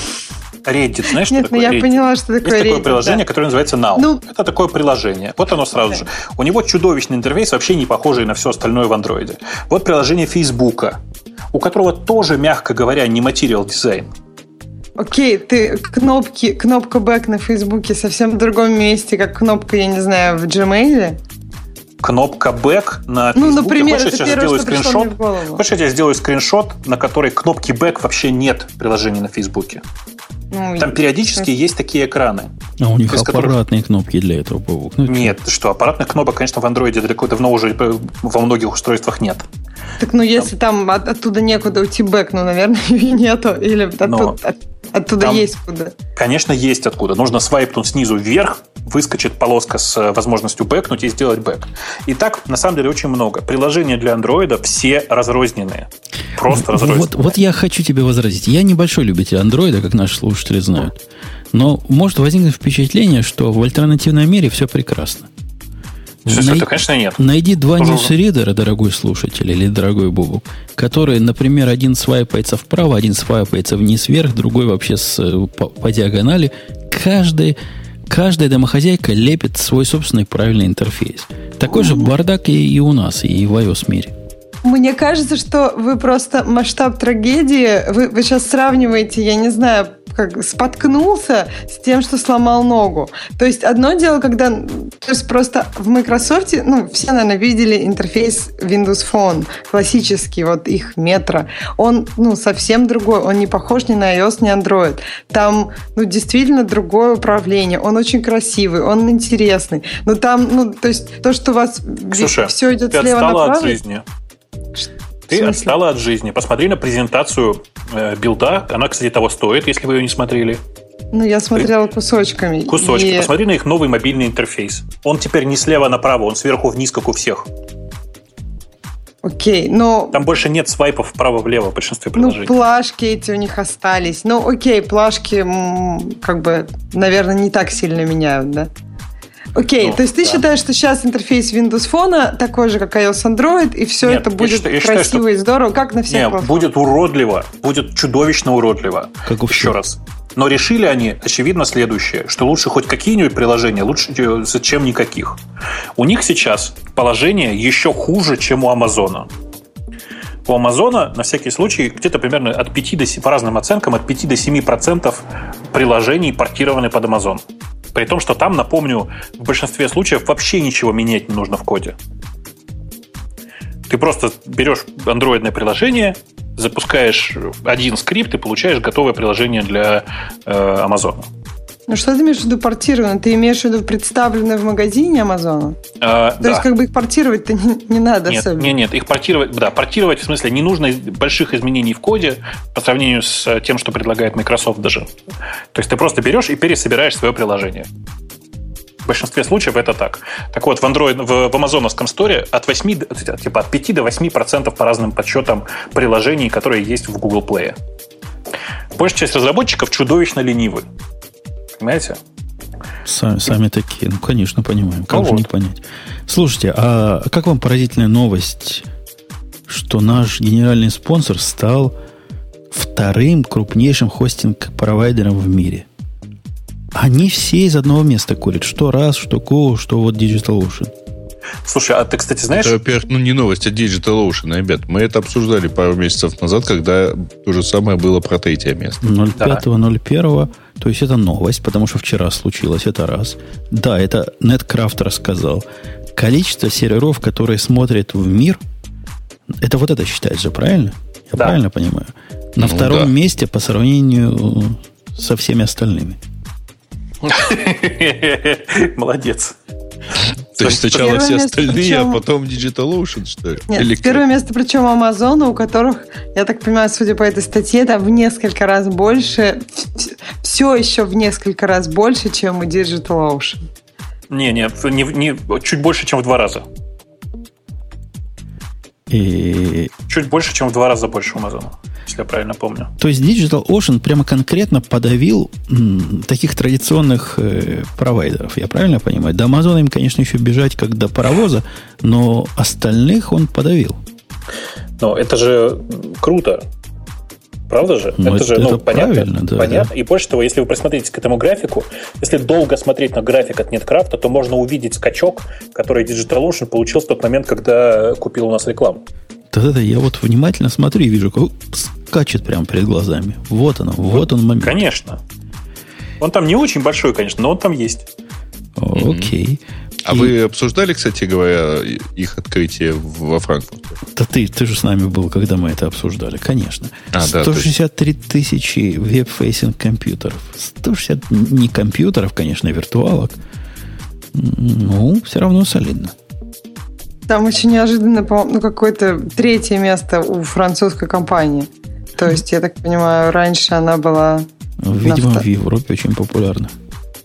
B: Reddit, знаешь,
E: Нет,
B: что ну
E: такое я Reddit? поняла, что такое
B: Есть
E: Reddit,
B: такое приложение, да. которое называется Now. Ну, это такое приложение. Вот оно сразу okay. же. У него чудовищный интерфейс, вообще не похожий на все остальное в андроиде. Вот приложение Фейсбука, у которого тоже, мягко говоря, не material design.
E: Окей, ты кнопки, кнопка back на Фейсбуке совсем в другом месте, как кнопка, я не знаю, в Gmail?
B: Кнопка back на
E: Ну, например, Хочешь,
B: это я первое, что скриншот? Мне в голову. Хочешь, я тебе сделаю скриншот, на которой кнопки back вообще нет приложения на Фейсбуке? Ну, Там периодически есть... есть такие экраны.
A: А у них аппаратные которых... кнопки для этого, Павук.
B: Ну, Нет, что, аппаратных кнопок, конечно, в андроиде далеко давно уже во многих устройствах нет.
E: Так, ну, если там, там оттуда некуда уйти бэк, ну, наверное, <laughs> и нету. Или оттуда, Но... Оттуда Там, есть куда.
B: Конечно, есть откуда. Нужно свайпнуть снизу вверх, выскочит полоска с э, возможностью бэкнуть и сделать бэк. И так, на самом деле, очень много. Приложения для андроида все разрозненные. Просто разрозненные.
A: Вот, вот я хочу тебе возразить. Я небольшой любитель андроида, как наши слушатели знают. Но может возникнуть впечатление, что в альтернативном мире все прекрасно.
B: Все, Най... это, конечно, нет.
A: Найди два ньюсридера, дорогой слушатель или дорогой Бобу, которые, например, один свайпается вправо, один свайпается вниз-вверх, другой вообще с, по, по диагонали. Каждый, каждая домохозяйка лепит свой собственный правильный интерфейс. Такой же бардак и, и у нас, и в iOS мире.
E: Мне кажется, что вы просто масштаб трагедии, вы, вы сейчас сравниваете, я не знаю, как споткнулся с тем, что сломал ногу. То есть одно дело, когда то есть просто в Microsoft, ну, все, наверное, видели интерфейс Windows Phone, классический, вот их метро. Он, ну, совсем другой, он не похож ни на iOS, ни Android. Там, ну, действительно другое управление, он очень красивый, он интересный. Но там, ну, то есть то, что у вас
B: Ксюша, все идет слева направо. от жизни. Ты отстала от жизни. Посмотри на презентацию э, билда. Она, кстати, того стоит, если вы ее не смотрели.
E: Ну, я смотрела кусочками.
B: Кусочки. И... Посмотри на их новый мобильный интерфейс. Он теперь не слева направо, он сверху вниз, как у всех.
E: Окей, но...
B: Там больше нет свайпов вправо-влево в большинстве ну, приложений.
E: Ну, плашки эти у них остались. Ну, окей, плашки, как бы, наверное, не так сильно меняют, да? Окей, ну, то есть ты да. считаешь, что сейчас интерфейс Windows Phone такой же, как iOS Android, и все Нет, это будет считаю, красиво считаю, что... и здорово, как на всех Нет,
B: платформах? будет уродливо, будет чудовищно уродливо. Как у Еще всех. раз. Но решили они, очевидно, следующее, что лучше хоть какие-нибудь приложения, лучше, чем никаких. У них сейчас положение еще хуже, чем у Амазона. У Амазона, на всякий случай, где-то примерно от 5 до 7, по разным оценкам, от 5 до 7% приложений портированы под Amazon. При том, что там, напомню, в большинстве случаев вообще ничего менять не нужно в коде. Ты просто берешь андроидное приложение, запускаешь один скрипт и получаешь готовое приложение для э, Amazon.
E: Ну что ты имеешь в виду портировано? Ты имеешь в виду представленное в магазине Амазона? А, То да. есть как бы их портировать-то не, не надо
B: нет,
E: особенно?
B: Нет, нет, их портировать, да, портировать в смысле не нужно больших изменений в коде по сравнению с тем, что предлагает Microsoft даже. То есть ты просто берешь и пересобираешь свое приложение. В большинстве случаев это так. Так вот, в Android, в, в амазоновском сторе от 8, типа от 5 до 8 процентов по разным подсчетам приложений, которые есть в Google Play. Большая часть разработчиков чудовищно ленивы. Понимаете?
A: Сами, сами такие. Ну, конечно, понимаем. Как ну же вот. не понять? Слушайте, а как вам поразительная новость, что наш генеральный спонсор стал вторым крупнейшим хостинг-провайдером в мире? Они все из одного места курят. Что раз, что Go, что вот DigitalOcean.
B: Слушай, а ты, кстати, знаешь... Это,
F: во-первых, ну не новость, а DigitalOcean, ребят. Мы это обсуждали пару месяцев назад, когда то же самое было про третье место.
A: 05.01. То есть это новость, потому что вчера случилось, это раз. Да, это Netcraft рассказал. Количество серверов, которые смотрят в мир, это вот это считается, правильно? Я да. правильно понимаю? На ну, втором да. месте по сравнению со всеми остальными. <laughs>
B: Молодец.
F: То есть сначала все остальные, причем... а потом DigitalOcean, что ли?
E: Нет, Или первое место, причем Amazon, у которых, я так понимаю, судя по этой статье, там в несколько раз больше, все еще в несколько раз больше, чем у DigitalOcean.
B: Не, не, не, не, чуть больше, чем в два раза.
A: И...
B: Чуть больше, чем в два раза больше у Amazon если я правильно помню.
A: То есть Digital Ocean прямо конкретно подавил м, таких традиционных э, провайдеров, я правильно понимаю? До Амазона им, конечно, еще бежать как до паровоза, но остальных он подавил.
B: Но это же круто. Правда же?
A: Ну, это, это же, ну, это понятно. Да,
B: понятно. Да. И больше того, если вы присмотритесь к этому графику, если долго смотреть на график от Netcraft, то можно увидеть скачок, который DigitalOcean получил в тот момент, когда купил у нас рекламу.
A: Да-да-да, я вот внимательно смотрю и вижу, как скачет прямо перед глазами. Вот оно, вот, вот он момент.
B: Конечно. Он там не очень большой, конечно, но он там есть.
A: Окей.
F: А и... вы обсуждали, кстати говоря, их открытие во Франкфурте?
A: Да ты, ты же с нами был, когда мы это обсуждали, конечно. А, 163 да, тысячи web-facing компьютеров. 160 не компьютеров, конечно, а виртуалок. Ну, все равно солидно.
E: Там очень неожиданно, ну, какое-то третье место у французской компании. То есть, я так понимаю, раньше она была...
A: Видимо, в Европе очень популярна.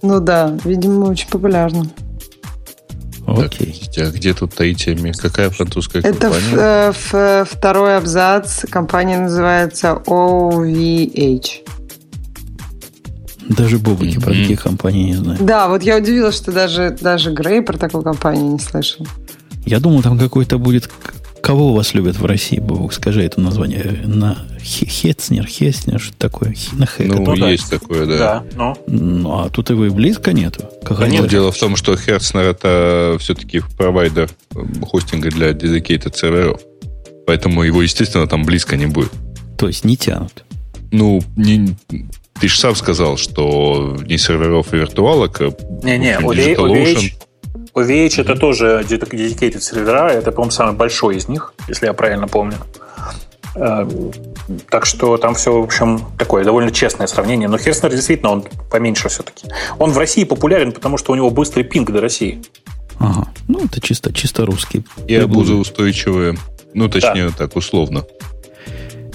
E: Ну да, видимо, очень популярна.
A: Окей.
F: Так, а где тут место? Какая французская
E: Это
F: компания?
E: Это в, в, второй абзац. Компания называется OVH.
A: Даже Бобуки mm-hmm. про такие компании не знают.
E: Да, вот я удивилась, что даже, даже Грей про такую компанию не слышал.
A: Я думал, там какой-то будет... Кого у вас любят в России, Бог? Скажи это название. На Хетснер, Хеснер, что такое?
F: На Хэк. Ну, это есть да. такое, да.
B: да ну.
A: ну, а тут его и близко нету.
F: Как ну, дело в том, что Херцнер это все-таки провайдер хостинга для dedicated серверов. Поэтому его, естественно, там близко не будет.
A: То есть не тянут.
F: Ну, не, ты же сам сказал, что не серверов и виртуалок.
B: Не-не, а OVH, OVH это тоже dedicated сервера, это, по-моему, самый большой из них, если я правильно помню. Э, так что там все, в общем, такое довольно честное сравнение. Но Херстнер действительно, он поменьше все-таки. Он в России популярен, потому что у него быстрый пинг до России.
A: Ага. Ну, это чисто, чисто русский.
F: И обузоустойчивые. Ну, точнее, да. так, условно.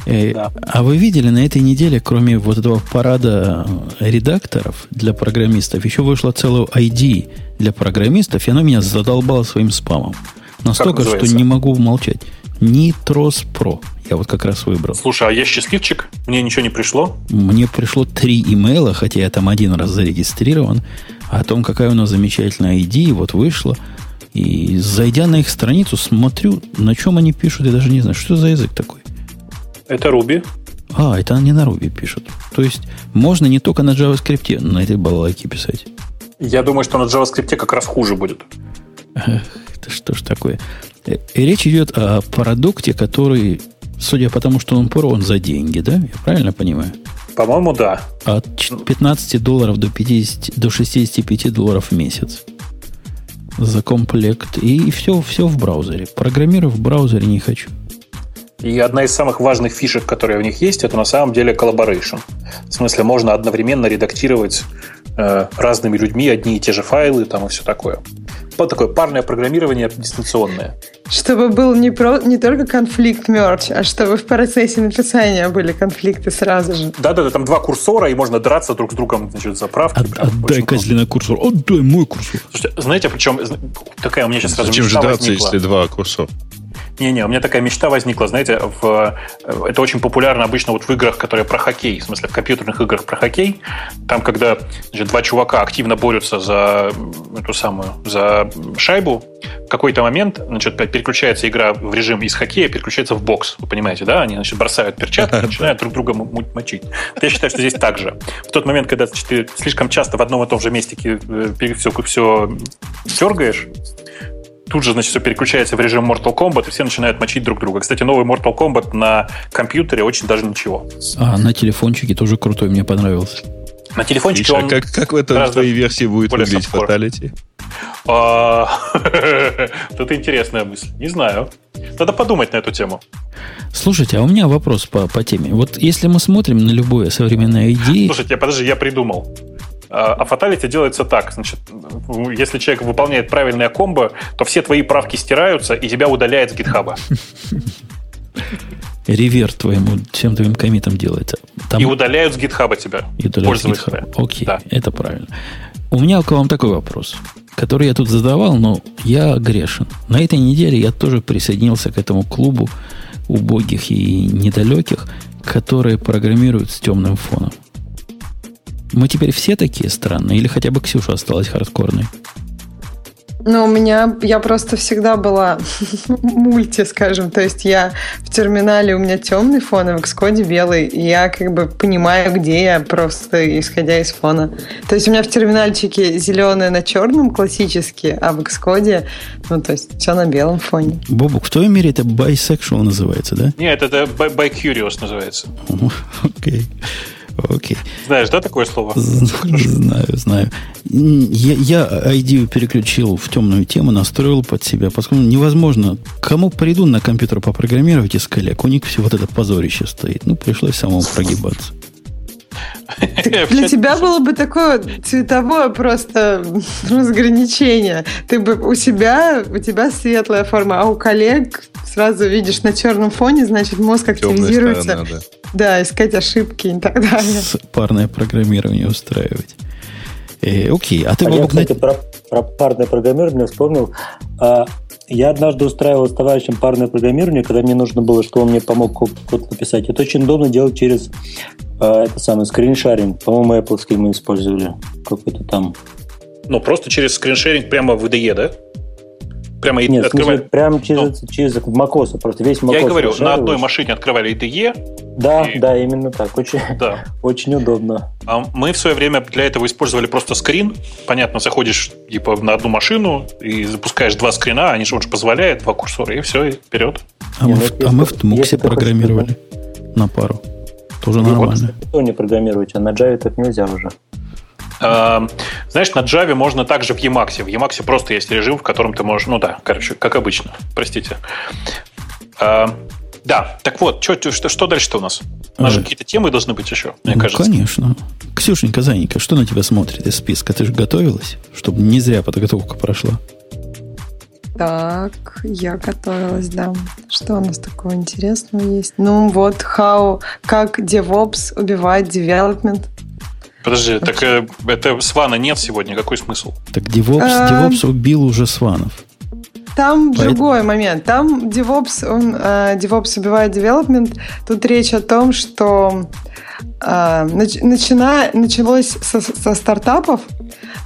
A: Э, да. А вы видели на этой неделе, кроме вот этого парада редакторов для программистов, еще вышло целую ID для программистов, и она меня задолбала своим спамом. Настолько, что не могу молчать. Nitros Pro. Я вот как раз выбрал.
B: Слушай, а я счастливчик? Мне ничего не пришло?
A: Мне пришло три имейла, хотя я там один раз зарегистрирован, о том, какая у нас замечательная ID, вот вышла. И зайдя на их страницу, смотрю, на чем они пишут, я даже не знаю, что за язык такой.
B: Это Ruby.
A: А, это они на Ruby пишут. То есть можно не только на JavaScript на этой балалайке писать.
B: Я думаю, что на JavaScript как раз хуже будет.
A: Эх, это что ж такое? И э, речь идет о продукте, который Судя по тому, что он Pro, он за деньги, да? Я правильно понимаю?
B: По-моему, да.
A: От 15 долларов до, 50, до 65 долларов в месяц за комплект. И все, все в браузере. Программирую в браузере не хочу.
B: И одна из самых важных фишек, которые у них есть, это на самом деле collaboration. В смысле, можно одновременно редактировать э, разными людьми одни и те же файлы там и все такое. Вот такое парное программирование дистанционное.
E: Чтобы был не, про, не только конфликт мерч, а чтобы в процессе написания были конфликты сразу же.
B: Да-да-да, там два курсора, и можно драться друг с другом значит, за правки. От,
A: отдай козлина курсор, отдай мой курсор.
B: Слушайте, знаете, причем такая у меня сейчас
F: сразу Зачем же драться, возникла. если два курсора?
B: Не-не, у меня такая мечта возникла, знаете, в, это очень популярно обычно вот в играх, которые про хоккей, в смысле в компьютерных играх про хоккей. Там, когда значит, два чувака активно борются за эту самую, за шайбу, в какой-то момент значит, переключается игра в режим из хоккея, переключается в бокс. Вы понимаете, да? Они значит, бросают перчатки, <laughs> начинают друг друга мочить. Я считаю, что здесь так же. В тот момент, когда ты слишком часто в одном и том же месте все, э, все дергаешь, тут же, значит, все переключается в режим Mortal Kombat, и все начинают мочить друг друга. Кстати, новый Mortal Kombat на компьютере очень даже ничего.
A: А на телефончике тоже крутой, мне понравился.
B: На телефончике Миша,
F: он... Как, как в этом твоей версии будет выглядеть Fatality?
B: А, <laughs> это интересная мысль. Не знаю. Надо подумать на эту тему.
A: Слушайте, а у меня вопрос по, по теме. Вот если мы смотрим на любое современное идеи...
B: Слушайте, подожди, я придумал. А, а фаталити делается так. Значит, если человек выполняет правильное комбо, то все твои правки стираются, и тебя удаляет с гитхаба.
A: Реверт твоему, всем твоим комитам делается.
B: Там... И удаляют с гитхаба тебя.
A: И удаляют с гитхаба. Окей, да. это правильно. У меня к вам такой вопрос, который я тут задавал, но я грешен. На этой неделе я тоже присоединился к этому клубу убогих и недалеких, которые программируют с темным фоном. Мы теперь все такие странные? Или хотя бы Ксюша осталась хардкорной?
E: Ну, у меня, я просто всегда была <laughs> мульти, скажем. То есть я в терминале, у меня темный фон, а в Xcode белый. И я как бы понимаю, где я, просто исходя из фона. То есть у меня в терминальчике зеленое на черном классически, а в Xcode, ну, то есть все на белом фоне.
A: Бобук, в твоем мире это bisexual называется, да?
B: Нет, это bi-curious называется. <laughs>
A: Окей. Okay. Окей.
B: Знаешь, да, такое слово?
A: Знаю, знаю. Я, я идею переключил в темную тему, настроил под себя, поскольку невозможно. Кому приду на компьютер попрограммировать из коллег, у них все вот это позорище стоит. Ну, пришлось самому прогибаться.
E: Для тебя было бы такое цветовое просто разграничение. Ты бы у себя, у тебя светлая форма, а у коллег сразу видишь на черном фоне, значит, мозг активизируется. Сторона, да. да, искать ошибки и так далее.
A: Парное программирование устраивать. Э, окей, а ты,
D: а я, кстати, про, про парное программирование вспомнил. А, я однажды устраивал с товарищем парное программирование, когда мне нужно было, чтобы он мне помог код написать. Это очень удобно делать через а, это самый скриншаринг. По-моему, Apple мы использовали. Какой-то там.
B: Ну, просто через скриншеринг прямо в IDE, да?
D: Прямо Нет, открывали... смысле, прямо через, ну, через macOS, просто весь macOS.
B: Я и говорю, на одной машине открывали IDE.
D: Да, и... да, именно так. Очень, да. <laughs> очень удобно.
B: А мы в свое время для этого использовали просто скрин. Понятно, заходишь типа на одну машину и запускаешь два скрина, они же он же позволяет, два курсора, и все, и вперед.
A: А, мы, в, а мы в Тмуксе программировали на пару. Тоже ну, нормально.
D: Вот. не программируете, а на Java так нельзя уже.
B: Эм, знаешь, на Java можно также в Emacs. В Emacs просто есть режим, в котором ты можешь... Ну да, короче, как обычно. Простите. Эм, да, так вот, что, что, что дальше-то у нас? У нас же э, какие-то темы должны быть еще, мне
A: ну,
B: кажется.
A: Конечно. Ксюшенька, Занька, что на тебя смотрит из списка? Ты же готовилась, чтобы не зря подготовка прошла.
E: Так, я готовилась, да. Что у нас такого интересного есть? Ну вот, how, как DevOps убивает development.
B: Подожди, так э, это Свана нет сегодня, какой смысл?
A: Так DevOps. DevOps убил уже Сванов.
E: Там Поэтому... другой момент. Там DevOps, он, э, DevOps убивает development. Тут речь о том, что э, начина, началось со, со стартапов,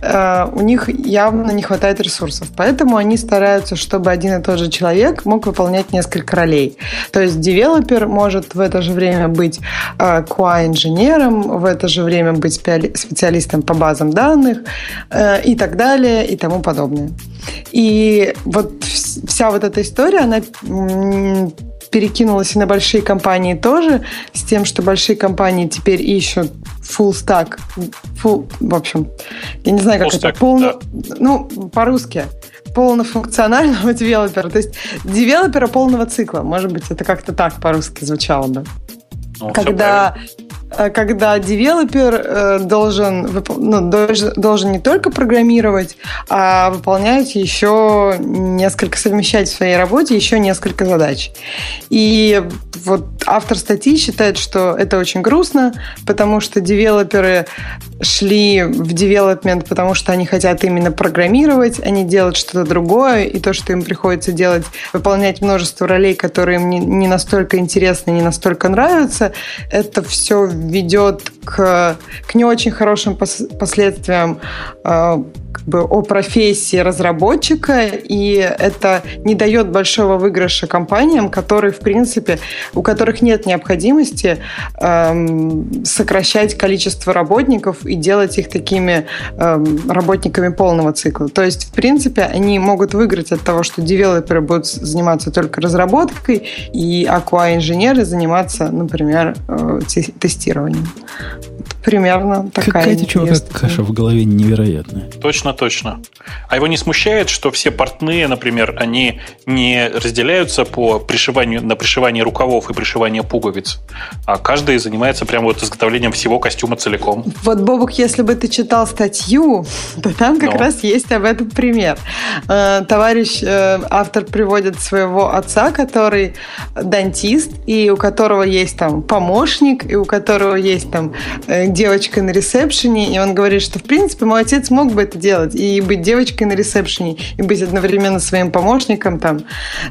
E: у них явно не хватает ресурсов. Поэтому они стараются, чтобы один и тот же человек мог выполнять несколько ролей. То есть девелопер может в это же время быть QA-инженером, в это же время быть специалистом по базам данных э, и так далее и тому подобное. И вот вся вот эта история, она перекинулось и на большие компании тоже, с тем, что большие компании теперь ищут full stack, full, в общем, я не знаю, как full это, stack, полно, да. ну, по-русски, полнофункционального <laughs> девелопера, то есть девелопера полного цикла, может быть, это как-то так по-русски звучало бы. Ну, когда когда девелопер э, должен, ну, должен не только программировать, а выполнять еще несколько, совмещать в своей работе еще несколько задач. И вот автор статьи считает, что это очень грустно, потому что девелоперы шли в девелопмент, потому что они хотят именно программировать, они делают что-то другое, и то, что им приходится делать, выполнять множество ролей, которые им не, не настолько интересны, не настолько нравятся, это все ведет к, к не очень хорошим пос, последствиям э, как бы о профессии разработчика, и это не дает большого выигрыша компаниям, которые, в принципе, у которых нет необходимости эм, сокращать количество работников и делать их такими эм, работниками полного цикла. То есть, в принципе, они могут выиграть от того, что девелоперы будут заниматься только разработкой, и аква-инженеры заниматься, например, э, тестированием примерно такая.
A: Какая-то чувака каша в голове невероятная.
B: Точно, точно. А его не смущает, что все портные, например, они не разделяются по пришиванию, на пришивание рукавов и пришивание пуговиц, а каждый занимается прямо вот изготовлением всего костюма целиком.
E: Вот, Бобук, если бы ты читал статью, <laughs> то там как Но. раз есть об этом пример. Э, товарищ э, автор приводит своего отца, который дантист, и у которого есть там помощник, и у которого есть там э, девочкой на ресепшене, и он говорит, что, в принципе, мой отец мог бы это делать, и быть девочкой на ресепшене, и быть одновременно своим помощником там.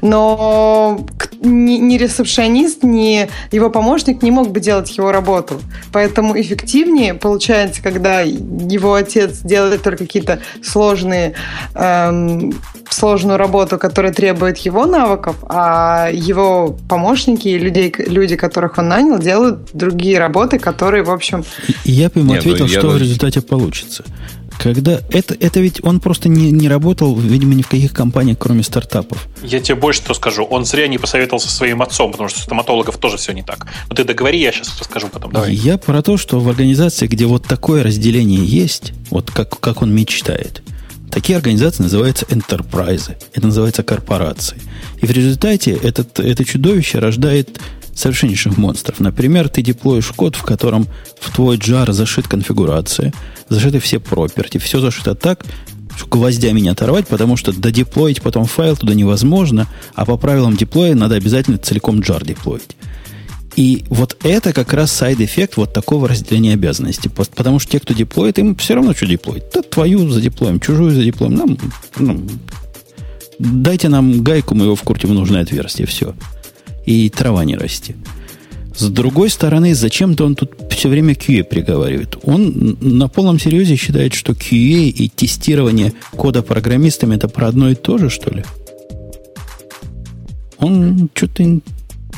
E: Но ни, ни ресепшонист, ни его помощник не мог бы делать его работу. Поэтому эффективнее получается, когда его отец делает только какие-то сложные эм, сложную работу, которая требует его навыков, а его помощники и людей, люди, которых он нанял, делают другие работы, которые, в общем...
A: Я бы ему Нет, ну, ответил, что в результате получится. Когда это, это ведь он просто не, не работал, видимо, ни в каких компаниях, кроме стартапов.
B: Я тебе больше что скажу. Он зря не посоветовался со своим отцом, потому что у стоматологов тоже все не так. Но ты договори, я сейчас расскажу потом. Давай.
A: Я про то, что в организации, где вот такое разделение есть, вот как, как он мечтает, Такие организации называются enterprise. Это называется корпорации. И в результате этот, это чудовище рождает совершеннейших монстров. Например, ты деплоишь код, в котором в твой джар зашит конфигурация, зашиты все проперти, все зашито так, что гвоздями не оторвать, потому что додеплоить потом файл туда невозможно, а по правилам деплоя надо обязательно целиком jar деплоить. И вот это как раз side-эффект вот такого разделения обязанностей. Потому что те, кто деплоит, им все равно что деплоить. Да твою задеплоим, чужую задеплоим. Нам, ну, дайте нам гайку, мы его вкрутим в нужное отверстие. Все. И трава не расти. С другой стороны, зачем-то он тут все время QA приговаривает. Он на полном серьезе считает, что QA и тестирование кода программистами это про одно и то же, что ли? Он что-то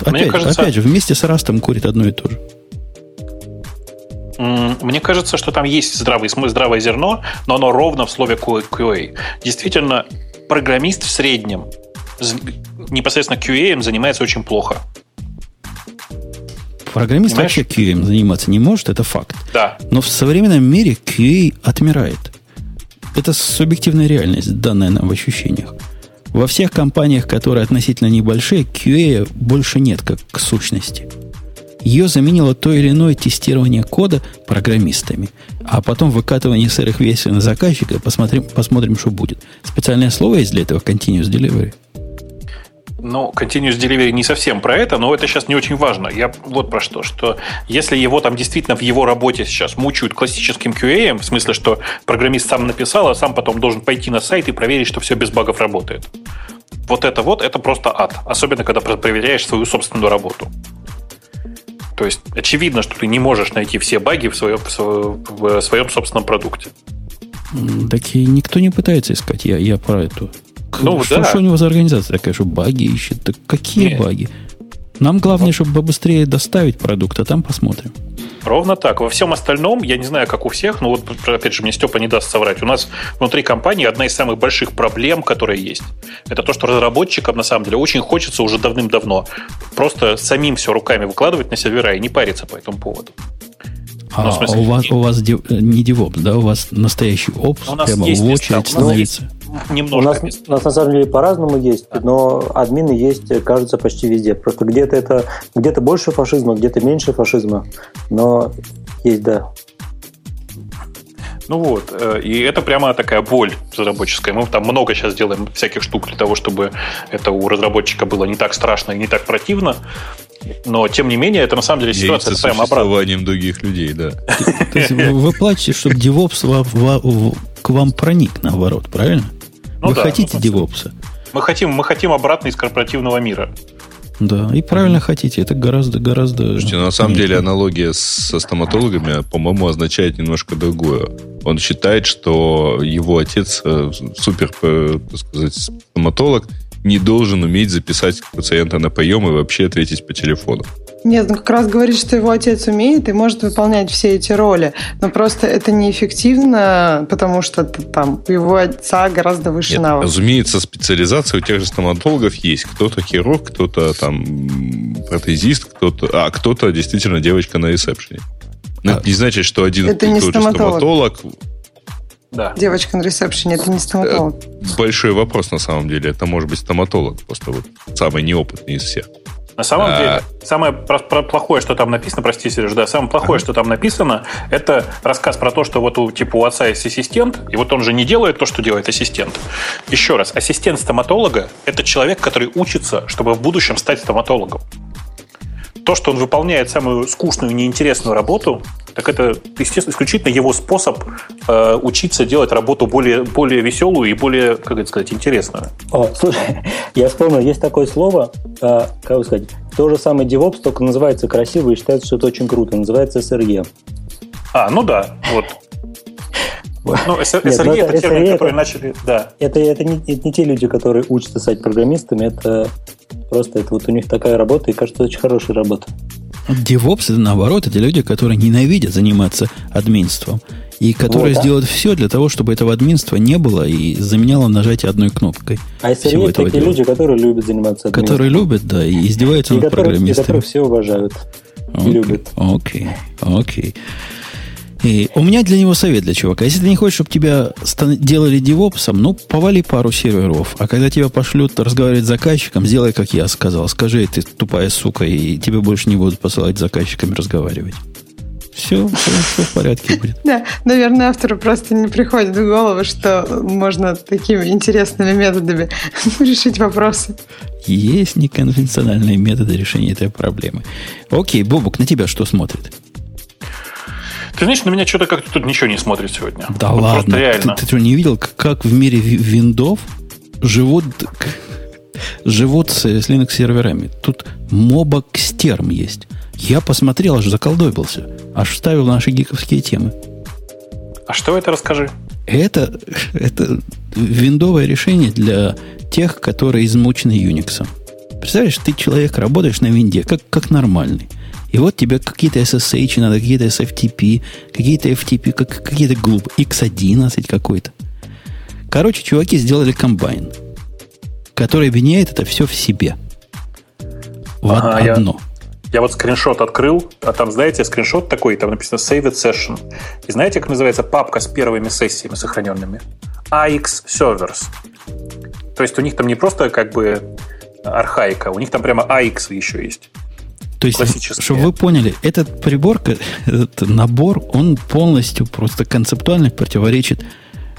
A: Опять, кажется, опять же, вместе с Растом курит одно и то же.
B: Мне кажется, что там есть здравый смысл, здравое зерно, но оно ровно в слове QA. Действительно, программист в среднем непосредственно QA занимается очень плохо.
A: Программист Понимаешь? вообще QA заниматься не может, это факт.
B: Да.
A: Но в современном мире QA отмирает. Это субъективная реальность, данная нам в ощущениях. Во всех компаниях, которые относительно небольшие, QA больше нет как к сущности. Ее заменило то или иное тестирование кода программистами, а потом выкатывание сырых версий на заказчика, посмотрим, посмотрим, что будет. Специальное слово есть для этого Continuous Delivery.
B: Ну, Continuous Delivery не совсем про это, но это сейчас не очень важно. Я вот про что, что если его там действительно в его работе сейчас мучают классическим QA, в смысле, что программист сам написал, а сам потом должен пойти на сайт и проверить, что все без багов работает. Вот это вот, это просто ад. Особенно, когда проверяешь свою собственную работу. То есть очевидно, что ты не можешь найти все баги в своем, в своем собственном продукте.
A: Так и никто не пытается искать. Я, я про эту
B: ну,
A: что,
B: да.
A: что у него за организация такая, что баги ищет? Так какие Нет. баги? Нам главное, чтобы побыстрее доставить продукт, а там посмотрим.
B: Ровно так. Во всем остальном, я не знаю, как у всех, но вот, опять же, мне Степа не даст соврать. У нас внутри компании одна из самых больших проблем, которая есть, это то, что разработчикам, на самом деле, очень хочется уже давным-давно просто самим все руками выкладывать на сервера и не париться по этому поводу.
A: А, ну, смысле, у вас, у вас дев, не DevOps, да? У вас настоящий опс,
B: у нас прямо есть в очередь становится.
D: Немножко. У нас, у нас на самом деле по-разному есть, но админы есть, кажется, почти везде. Просто где-то это где-то больше фашизма, где-то меньше фашизма, но есть, да.
B: Ну вот, э, и это прямо такая боль разработческая. Мы там много сейчас делаем всяких штук для того, чтобы это у разработчика было не так страшно и не так противно. Но, тем не менее, это на самом деле ситуация
F: прямо обратная. других людей, да.
A: То есть вы платите, чтобы DevOps к вам проник, наоборот, правильно? Ну вы хотите DevOps?
B: Мы хотим, мы хотим обратно из корпоративного мира.
A: Да, и правильно хотите. Это гораздо, гораздо...
F: Слушайте, ну, на самом деле аналогия со стоматологами, по-моему, означает немножко другое. Он считает, что его отец э, супер, э, так сказать, стоматолог, не должен уметь записать пациента на прием и вообще ответить по телефону.
E: Нет, он как раз говорит, что его отец умеет и может выполнять все эти роли. Но просто это неэффективно, потому что там у его отца гораздо выше Нет, навык.
F: Разумеется, специализация у тех же стоматологов есть. Кто-то хирург, кто-то там протезист, кто-то, а кто-то действительно девочка на ресепшене. Но а, это не значит, что один
E: это не стоматолог. стоматолог
B: да.
E: Девочка на ресепшене, это не стоматолог.
F: Большой вопрос на самом деле. Это может быть стоматолог, просто вот самый неопытный из всех.
B: На самом а... деле, самое плохое, что там написано, прости, Сереж, да, самое плохое, что там написано, это рассказ про то, что вот у, типа, у отца есть ассистент, и вот он же не делает то, что делает ассистент. Еще раз, ассистент стоматолога – это человек, который учится, чтобы в будущем стать стоматологом то, что он выполняет самую скучную, неинтересную работу, так это, естественно, исключительно его способ э, учиться делать работу более, более веселую и более, как это сказать, интересную.
D: О, слушай, <laughs> я вспомнил, есть такое слово, э, как сказать, то же самое DevOps, только называется красиво и считается, что это очень круто, называется SRE.
B: А, ну да, вот. <laughs> Ну, SRE Нет, ну, это, это термин, SRE который начали, да.
D: Это, это, не, это не те люди, которые учатся стать программистами, это Просто это вот у них такая работа, и кажется, очень хорошая работа.
A: Это наоборот, это люди, которые ненавидят заниматься админством. И которые вот, сделают все для того, чтобы этого админства не было и заменяло нажатие одной кнопкой.
D: А если есть такие дела. люди, которые любят заниматься
A: админством. Которые любят, да, и издеваются и над которые, программистами. И которых
D: все уважают.
A: Окей, любят. Окей, окей. И у меня для него совет для чувака. Если ты не хочешь, чтобы тебя делали девопсом, ну, повали пару серверов. А когда тебя пошлют разговаривать с заказчиком, сделай, как я сказал. Скажи, ты тупая сука, и тебе больше не будут посылать с заказчиками разговаривать. Все, все, все в порядке будет. <laughs>
E: Да, наверное, автору просто не приходит в голову, что можно такими интересными методами <laughs> решить вопросы.
A: Есть неконвенциональные методы решения этой проблемы. Окей, Бобук, на тебя что смотрит?
B: Ты знаешь, на меня что-то как-то тут ничего не смотрит сегодня.
A: Да вот ладно. реально. Ты, ты что, не видел, как в мире виндов живут, живут с, с Linux серверами? Тут мобокстерм есть. Я посмотрел, аж заколдобился. Аж вставил наши гиковские темы.
B: А что это, расскажи?
A: Это, это виндовое решение для тех, которые измучены Unix. Представляешь, ты человек, работаешь на винде, как, как нормальный. И вот тебе какие-то SSH надо, какие-то SFTP, какие-то FTP, как, какие-то глупые, X11 какой-то. Короче, чуваки сделали комбайн, который объединяет это все в себе. В ага, одно.
B: Я, я вот скриншот открыл, а там, знаете, скриншот такой, там написано Saved Session. И знаете, как называется папка с первыми сессиями сохраненными? AX Servers. То есть у них там не просто как бы архаика, у них там прямо AX еще есть.
A: То есть, чтобы вы поняли, этот прибор, <laughs> этот набор, он полностью просто концептуально противоречит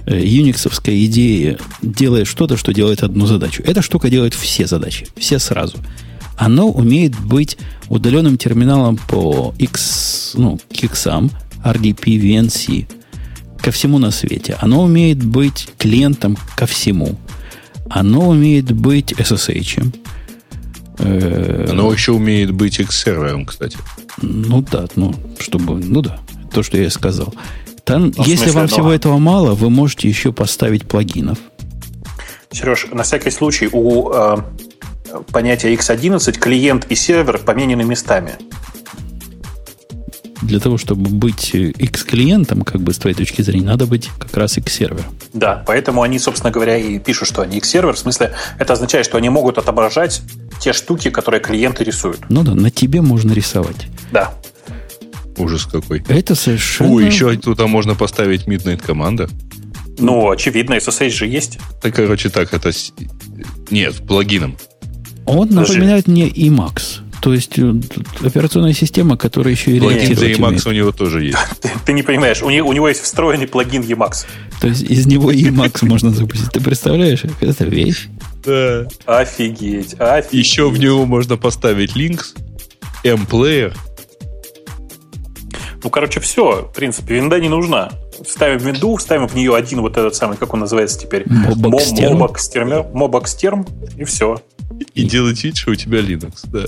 A: э, юниксовской идее, делая что-то, что делает одну задачу. Эта штука делает все задачи, все сразу. Оно умеет быть удаленным терминалом по X, ну, к X, RDP, VNC, ко всему на свете. Оно умеет быть клиентом ко всему. Оно умеет быть SSH.
F: Э, Оно еще умеет быть X-сервером, кстати.
A: Ну да, ну, чтобы, ну да, то, что я и сказал. Там, ну, если вам всего этого мало, вы можете еще поставить плагинов.
B: Сереж, на всякий случай у э, понятия X11 клиент и сервер поменены местами.
A: Для того, чтобы быть X-клиентом, как бы с твоей точки зрения, надо быть как раз X-сервером.
B: Да, поэтому они, собственно говоря, и пишут, что они X-сервер. В смысле, это означает, что они могут отображать те штуки, которые клиенты рисуют.
A: Ну да, на тебе можно рисовать.
B: Да.
F: Ужас какой.
A: Это совершенно...
F: Ой, еще туда можно поставить Midnight команда.
B: Ну, очевидно, SSH же есть.
F: Так, короче, так, это... Нет, плагином.
A: Он Подожди. напоминает мне Emacs. То есть э, операционная система, которая еще и
F: Плагин для Emacs у него тоже есть. <laughs>
B: Ты, ты не понимаешь, у него, у него есть встроенный плагин Emacs.
A: То есть из него Emacs <laughs> можно запустить. Ты представляешь? Это вещь.
F: Да.
B: Офигеть, офигеть.
F: Еще в него можно поставить Links, M-Player.
B: Ну, короче, все. В принципе, винда не нужна. Ставим винду, ставим в нее один вот этот самый, как он называется теперь?
A: Мобокстерм.
B: Мобокстерм, и все.
F: И делать вид, что у тебя Linux, да.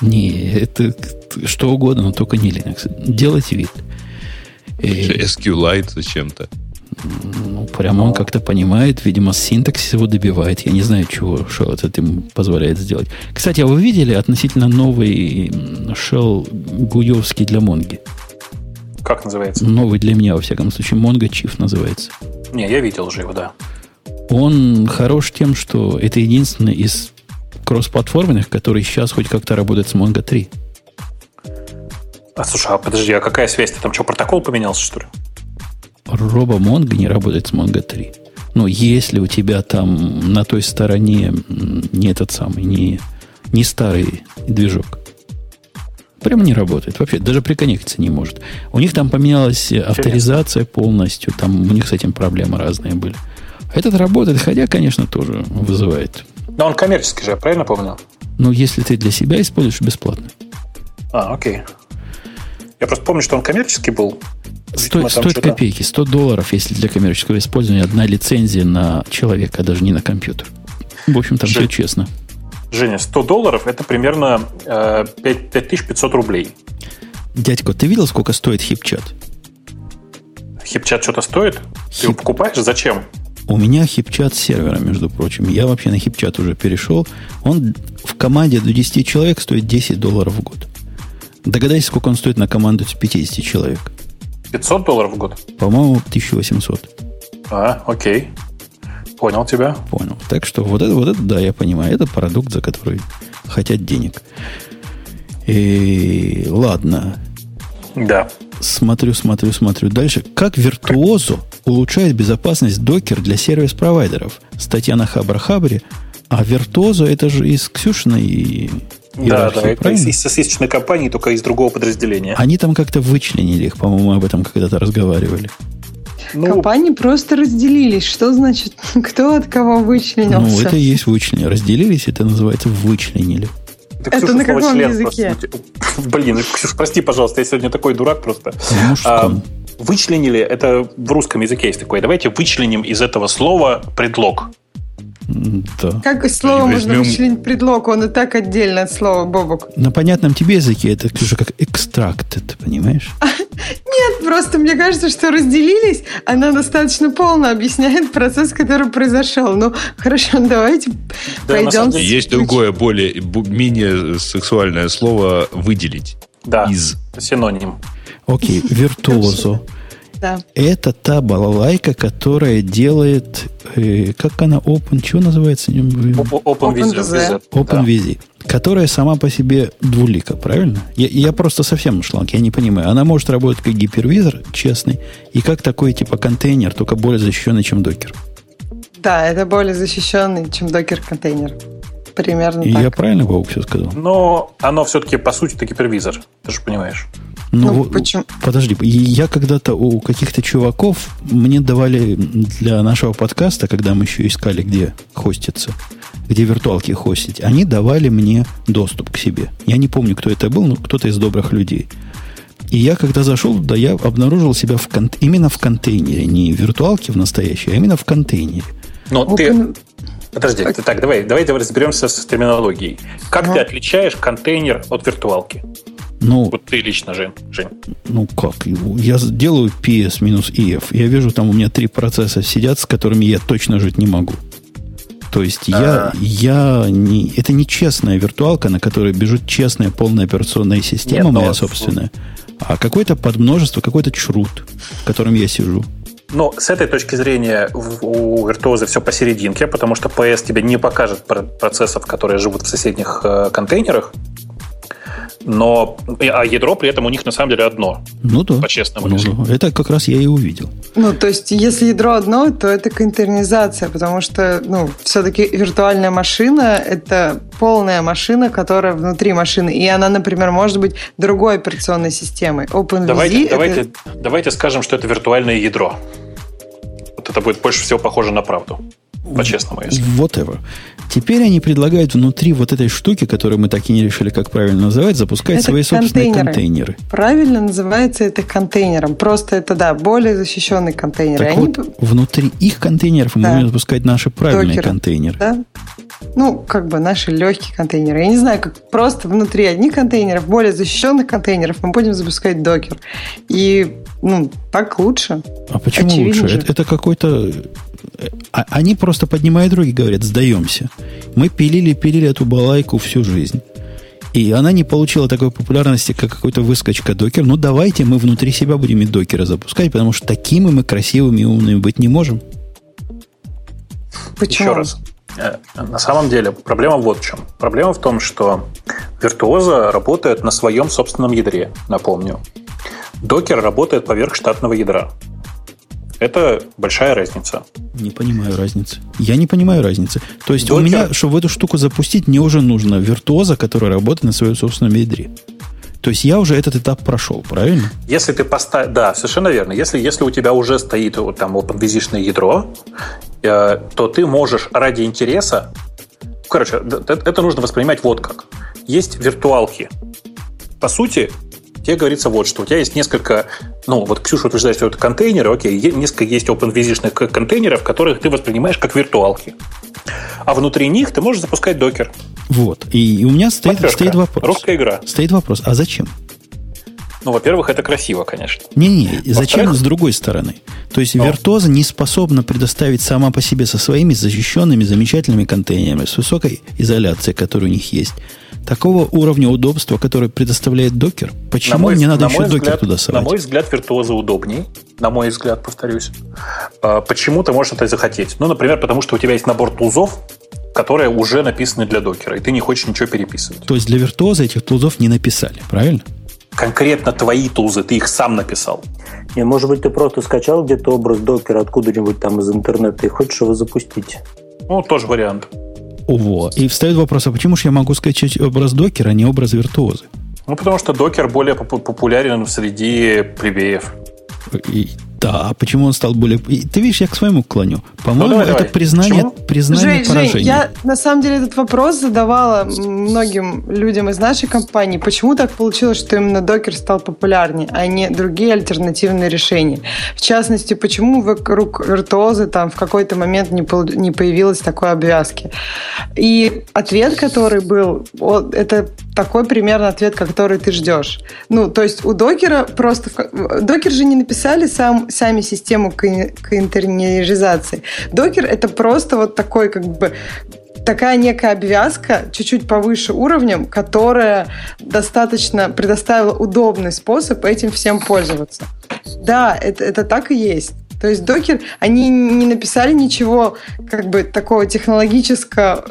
A: Не, это что угодно, но только не Linux. Делать вид.
F: SQLite зачем-то.
A: Ну, прямо он как-то понимает, видимо, синтаксис его добивает. Я не знаю, чего что это ему позволяет сделать. Кстати, а вы видели относительно новый shell гуевский для Монги?
B: Как называется?
A: Новый для меня, во всяком случае. Mongo Chief называется.
B: Не, я видел уже его, да.
A: Он хорош тем, что это единственный из кроссплатформенных, который сейчас хоть как-то работает с Mongo 3.
B: А слушай, а подожди, а какая связь? Ты там что, протокол поменялся, что ли?
A: Робо Монго не работает с Mongo 3. Ну, если у тебя там на той стороне не этот самый, не, не старый движок. Прямо не работает. Вообще, даже приконнектиться не может. У них там поменялась авторизация полностью. Там у них с этим проблемы разные были. Этот работает, хотя, конечно, тоже вызывает.
B: Но он коммерческий же, я правильно помню?
A: Ну, если ты для себя используешь, бесплатно.
B: А, окей. Я просто помню, что он коммерческий был.
A: Сто, стоит копейки, 100 долларов, если для коммерческого использования одна лицензия на человека, а даже не на компьютер. В общем, там Жень, все честно.
B: Женя, 100 долларов это примерно э, 5, 5500 рублей.
A: Дядько, ты видел, сколько стоит хипчат?
B: Хипчат что-то стоит? Хип... Ты его покупаешь? Зачем?
A: У меня хипчат сервера, между прочим. Я вообще на хипчат уже перешел. Он в команде до 10 человек стоит 10 долларов в год. Догадайся, сколько он стоит на команду с 50 человек.
B: 500 долларов в год?
A: По-моему, 1800.
B: А, окей. Понял тебя.
A: Понял. Так что вот это, вот это, да, я понимаю. Это продукт, за который хотят денег. И ладно.
B: Да.
A: Смотрю, смотрю, смотрю. Дальше. Как виртуозу улучшает безопасность докер для сервис-провайдеров? Статья на Хабр-Хабре. А виртуозу это же из Ксюшиной
B: да, да, это из, из сосисочной компании, только из другого подразделения.
A: Они там как-то вычленили их, по-моему, об этом когда-то разговаривали.
E: Ну, Компании просто разделились. Что значит, <laughs> кто от кого вычленился?
A: Ну, это и есть вычленение. Разделились, это называется вычленили.
E: Это, это на каком языке?
B: Просто. <laughs> Блин, Ксюш, прости, пожалуйста, я сегодня такой дурак просто. А, вычленили, это в русском языке есть такое. Давайте вычленим из этого слова предлог.
A: Да.
E: Как слово и можно вычленить предлог? Он и так отдельно от слова Бобок.
A: На понятном тебе языке это уже как extracted, понимаешь? <laughs>
E: Нет, просто мне кажется, что разделились, она достаточно полно объясняет процесс, который произошел. Ну, хорошо, <laughs> давайте да, пойдем.
F: Есть другое, более, менее сексуальное слово «выделить».
B: Да, из. синоним.
A: Окей, виртуозо.
E: Да.
A: Это та балалайка, которая делает, э, как она, Open, что называется?
B: OpenVZ.
A: OpenVZ. Да. Которая сама по себе двулика, правильно? Я, я просто совсем шланг, я не понимаю. Она может работать как гипервизор, честный, и как такой типа контейнер, только более защищенный, чем докер.
E: Да, это более защищенный, чем докер-контейнер. Примерно
A: и
E: так.
A: Я правильно, Бог, все сказал?
B: Но оно все-таки, по сути, это гипервизор. Ты же понимаешь.
A: Ну, ну почему? Подожди, я когда-то у каких-то чуваков мне давали для нашего подкаста, когда мы еще искали, где хоститься, где виртуалки хостить, они давали мне доступ к себе. Я не помню, кто это был, но кто-то из добрых людей. И я, когда зашел туда, я обнаружил себя в кон- именно в контейнере. Не в виртуалке в настоящей, а именно в контейнере.
B: Но Open... ты... Подожди, ты, так, давай, давай разберемся с терминологией. Как ага. ты отличаешь контейнер от виртуалки?
A: Ну,
B: вот ты лично, Жень. Жень.
A: Ну как? Я делаю PS-EF. Я вижу, там у меня три процесса сидят, с которыми я точно жить не могу. То есть я, я не, это не честная виртуалка, на которой бежит честная полная операционная система Нет, моя собственная, а какое-то подмножество, какой-то чрут, в котором я сижу.
B: Но с этой точки зрения у виртуоза все посерединке, потому что PS тебе не покажет процессов, которые живут в соседних э, контейнерах, но а ядро при этом у них на самом деле одно.
A: Ну да.
B: По-честному.
A: Ну, да. Это как раз я и увидел.
E: Ну, то есть, если ядро одно, то это контейнеризация, потому что, ну, все-таки виртуальная машина – это полная машина, которая внутри машины, и она, например, может быть другой операционной системой. OpenVZ
B: давайте, это... давайте, давайте скажем, что это виртуальное ядро. Вот это будет больше всего похоже на правду. По-честному,
A: если. Whatever. Теперь они предлагают внутри вот этой штуки, которую мы так и не решили, как правильно называть, запускать это свои собственные контейнеры.
E: Правильно называется это контейнером. Просто это, да, более защищенный контейнер.
A: Так они... вот, внутри их контейнеров мы да. будем запускать наши правильные Докеры. контейнеры.
E: Да? Ну, как бы наши легкие контейнеры. Я не знаю, как просто внутри одних контейнеров, более защищенных контейнеров мы будем запускать докер. И, ну, так лучше.
A: А почему Очевидно лучше? Это, это какой-то они просто поднимают руки и говорят, сдаемся. Мы пилили-пилили эту балайку всю жизнь. И она не получила такой популярности, как какой-то выскочка докер. Ну, давайте мы внутри себя будем и докера запускать, потому что такими мы красивыми и умными быть не можем.
B: Почему? Еще раз. Э, на самом деле проблема вот в чем. Проблема в том, что виртуоза работает на своем собственном ядре, напомню. Докер работает поверх штатного ядра. Это большая разница.
A: Не понимаю разницы. Я не понимаю разницы. То есть Докер... у меня, чтобы в эту штуку запустить, мне уже нужно виртуоза, которая работает на своем собственном ядре. То есть я уже этот этап прошел, правильно?
B: Если ты поставил... Да, совершенно верно. Если, если у тебя уже стоит вот там OpenVisition ядро, э, то ты можешь ради интереса... Короче, это нужно воспринимать вот как. Есть виртуалки. По сути, тебе говорится вот, что у тебя есть несколько, ну, вот Ксюша утверждает, что это контейнеры, окей, несколько есть OpenVisition контейнеров, которых ты воспринимаешь как виртуалки. А внутри них ты можешь запускать докер.
A: Вот. И у меня стоит, стоит вопрос.
B: Русская игра.
A: Стоит вопрос, а зачем?
B: Ну, во-первых, это красиво, конечно.
A: Не-не, зачем с другой стороны? То есть, Но. виртуоза не способна предоставить сама по себе со своими защищенными, замечательными контейнерами, с высокой изоляцией, которая у них есть, такого уровня удобства, который предоставляет докер, почему мой, мне надо еще взгляд, докер туда совать?
B: На мой взгляд, виртуоза удобнее. На мой взгляд, повторюсь. А, почему ты можешь это захотеть? Ну, например, потому что у тебя есть набор тулзов, которые уже написаны для докера, и ты не хочешь ничего переписывать.
A: То есть для виртуоза этих тулзов не написали, правильно?
B: Конкретно твои тулзы, ты их сам написал.
D: Не, может быть, ты просто скачал где-то образ докера откуда-нибудь там из интернета и хочешь его запустить.
B: Ну, тоже вариант.
A: Во. И встает вопрос, а почему же я могу скачать образ докера, а не образ виртуозы?
B: Ну, потому что докер более популярен среди плебеев.
A: И, да, а почему он стал более... Ты видишь, я к своему клоню. По-моему, ну, это давай. признание, признание Жень, поражения. Жень,
E: я на самом деле этот вопрос задавала многим людям из нашей компании. Почему так получилось, что именно докер стал популярнее, а не другие альтернативные решения? В частности, почему вокруг виртуозы там в какой-то момент не, не появилось такой обвязки? И ответ, который был, это такой примерно ответ, который ты ждешь. Ну, то есть у докера просто... Докер же не написали сам сами систему контейнеризации. Докер — это просто вот такой как бы такая некая обвязка, чуть-чуть повыше уровнем, которая достаточно предоставила удобный способ этим всем пользоваться. Да, это, это так и есть. То есть докер, они не написали ничего как бы такого технологического,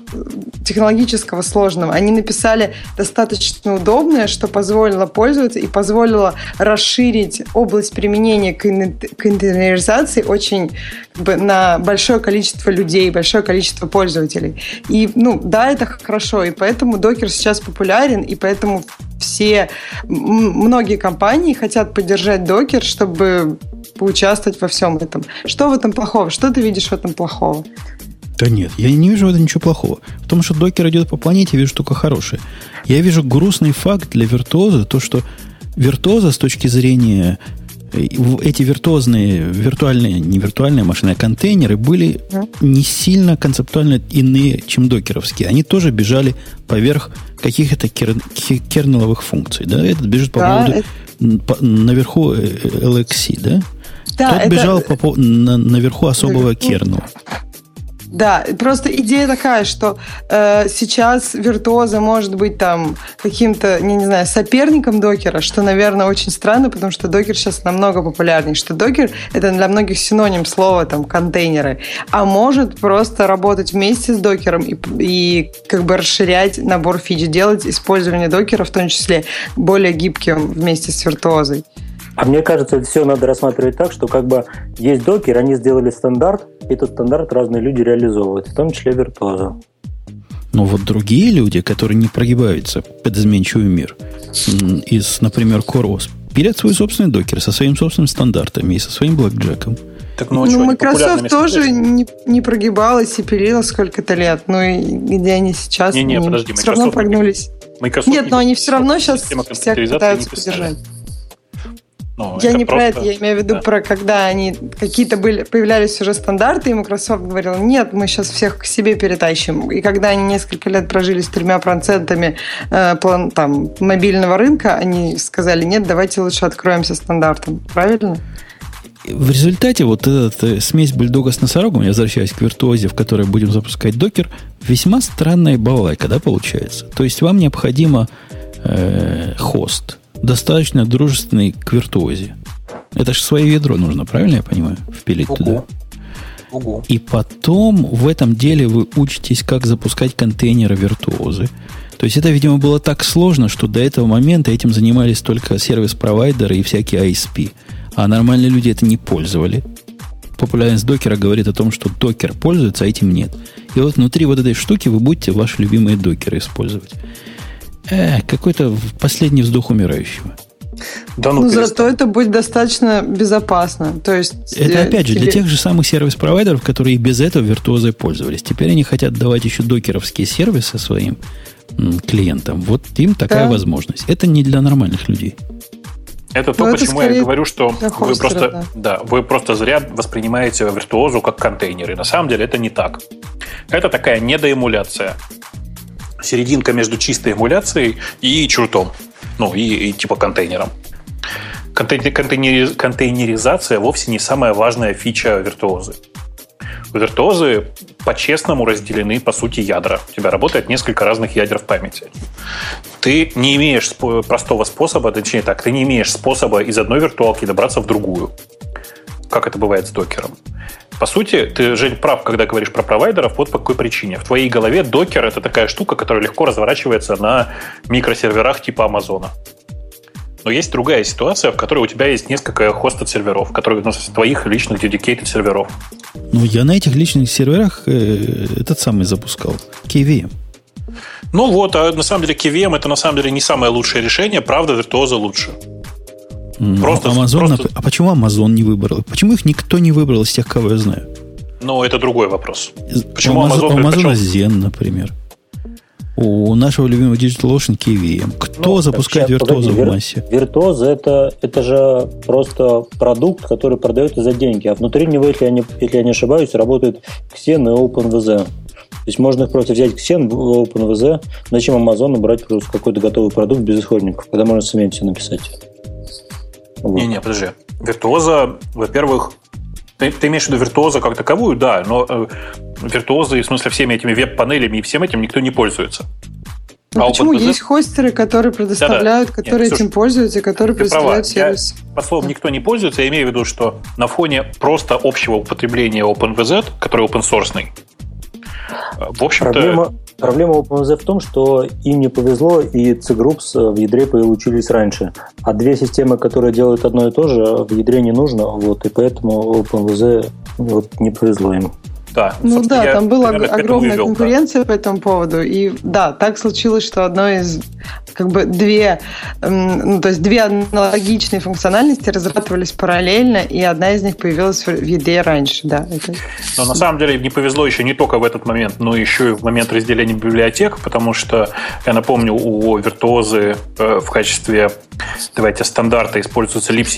E: технологического сложного. Они написали достаточно удобное, что позволило пользоваться и позволило расширить область применения контейнеризации очень как бы, на большое количество людей, большое количество пользователей. И, ну, да, это хорошо, и поэтому докер сейчас популярен, и поэтому все, многие компании хотят поддержать докер, чтобы поучаствовать во всем этом. Что в этом плохого? Что ты видишь в этом плохого?
A: Да нет, я не вижу в этом ничего плохого. В том, что докер идет по планете, я вижу штука хорошая. Я вижу грустный факт для виртуоза, то, что виртуоза с точки зрения э, эти виртуозные, виртуальные, не виртуальные машины, а контейнеры были не сильно концептуально иные, чем докеровские. Они тоже бежали поверх каких-то кер, кернеловых функций. Да? Этот бежит по да, поводу это... по, наверху э, LXC, да? Да, Тот это... бежал по, на, наверху особого кернела.
E: Да, просто идея такая, что э, сейчас виртуоза может быть там каким-то, не, не знаю, соперником докера, что, наверное, очень странно, потому что докер сейчас намного популярнее, что докер — это для многих синоним слова там контейнеры, а может просто работать вместе с докером и, и как бы расширять набор фич, делать использование докера в том числе более гибким вместе с виртуозой.
D: А мне кажется, это все надо рассматривать так, что как бы есть докер, они сделали стандарт, и этот стандарт разные люди реализовывают, в том числе виртуоза.
A: Но вот другие люди, которые не прогибаются под изменчивый мир, из, например, CoreOS, пилят свой собственный докер со своими собственными стандартами и со своим блэкджеком.
E: Так, ну, а ну Microsoft тоже не, не прогибалась и пилила сколько-то лет. Ну и где они сейчас?
B: Не, не, подожди,
E: все равно прогнулись.
B: Microsoft
E: Нет, но они все равно сейчас всех пытаются поддержать. Ну, я не просто... про это, я имею в виду да. про когда они какие-то были, появлялись уже стандарты, и Microsoft говорил, нет, мы сейчас всех к себе перетащим. И когда они несколько лет прожили с тремя процентами э, план, там, мобильного рынка, они сказали, нет, давайте лучше откроемся стандартом. Правильно?
A: В результате вот эта смесь бульдога с носорогом, я возвращаюсь к виртуозе, в которой будем запускать докер, весьма странная балалайка, да, получается? То есть вам необходимо э, хост, достаточно дружественный к виртуозе. Это же свое ядро нужно, правильно я понимаю, впилить Угу. туда? Угу. И потом в этом деле вы учитесь, как запускать контейнеры виртуозы. То есть это, видимо, было так сложно, что до этого момента этим занимались только сервис-провайдеры и всякие ISP. А нормальные люди это не пользовали. Популярность докера говорит о том, что докер пользуется, а этим нет. И вот внутри вот этой штуки вы будете ваши любимые докеры использовать. Э, какой-то последний вздох умирающего.
E: Да ну, ну зато это будет достаточно безопасно. То есть
A: это опять же тебе... для тех же самых сервис-провайдеров, которые и без этого виртуозой пользовались. Теперь они хотят давать еще докеровские сервисы своим клиентам. Вот им такая да. возможность. Это не для нормальных людей.
B: Это то, Но ну, почему это я говорю, что вы просто, да. да, вы просто зря воспринимаете виртуозу как контейнеры. На самом деле это не так. Это такая недоэмуляция серединка между чистой эмуляцией и чертом. Ну, и, и типа контейнером. Контейнери, контейнеризация вовсе не самая важная фича виртуозы. Виртуозы по-честному разделены, по сути, ядра. У тебя работает несколько разных ядер в памяти. Ты не имеешь простого способа, точнее так, ты не имеешь способа из одной виртуалки добраться в другую. Как это бывает с докером. По сути, ты, Жень, прав, когда говоришь про провайдеров, вот по какой причине. В твоей голове докер — это такая штука, которая легко разворачивается на микросерверах типа Амазона. Но есть другая ситуация, в которой у тебя есть несколько хостов серверов, которые ну, твоих личных dedicated серверов.
A: Ну, я на этих личных серверах э, этот самый запускал. KVM.
B: Ну вот, а на самом деле KVM это на самом деле не самое лучшее решение, правда, виртуоза лучше.
A: Просто, Amazon, просто... А почему Amazon не выбрал? Почему их никто не выбрал из тех, кого я знаю?
B: Ну, это другой вопрос.
A: Почему у Amazon, Amazon, Amazon Zen, например. У нашего любимого DigitalOcean KVM. Кто ну, запускает виртуоза в массе?
D: Виртуоз это, это же просто продукт, который продается за деньги. А внутри него, если я не, если я не ошибаюсь, работает Xen и OpenVZ. То есть можно просто взять Xen, OpenVZ. Зачем Amazon брать просто какой-то готовый продукт без исходников, когда можно самим все написать?
B: Не-не, подожди. Виртуоза, во-первых, ты, ты имеешь в виду виртуоза как таковую, да, но э, виртуозы, в смысле, всеми этими веб-панелями и всем этим никто не пользуется.
E: Ну, а почему? Есть хостеры, которые предоставляют, да, да. которые Нет, этим слушай, пользуются, которые представляют права. сервис.
B: Я, по словам «никто не пользуется», я имею в виду, что на фоне просто общего употребления OpenVZ, который open source, в общем-то...
D: Проблема, проблема OpenVZ в том, что им не повезло, и C-Groups в ядре получились раньше. А две системы, которые делают одно и то же, в ядре не нужно, вот, и поэтому OpenVZ вот, не повезло им.
E: Да. Ну да, там была огромная вел, конкуренция да. по этому поводу. И да, так случилось, что одно из как бы две, ну, то есть две аналогичные функциональности разрабатывались параллельно, и одна из них появилась в ядре раньше, да. Это...
B: Но на самом деле не повезло еще не только в этот момент, но еще и в момент разделения библиотек, потому что, я напомню, у виртуозы э, в качестве, давайте, стандарта используется libct,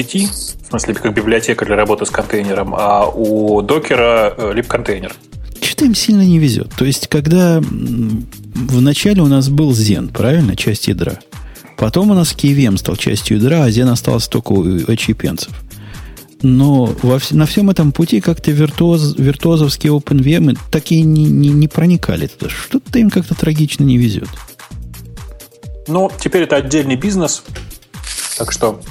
B: в смысле как библиотека для работы с контейнером, а у докера э, libcontainer.
A: Что-то им сильно не везет. То есть, когда в начале у нас был Zen, правильно, часть ядра. Потом у нас KVM стал частью ядра, а Zen остался только у очепенцев. Но во, на всем этом пути как-то виртуоз, виртуозовские OpenVM такие не, не, не проникали туда. Что-то им как-то трагично не везет.
B: Ну, теперь это отдельный бизнес, так что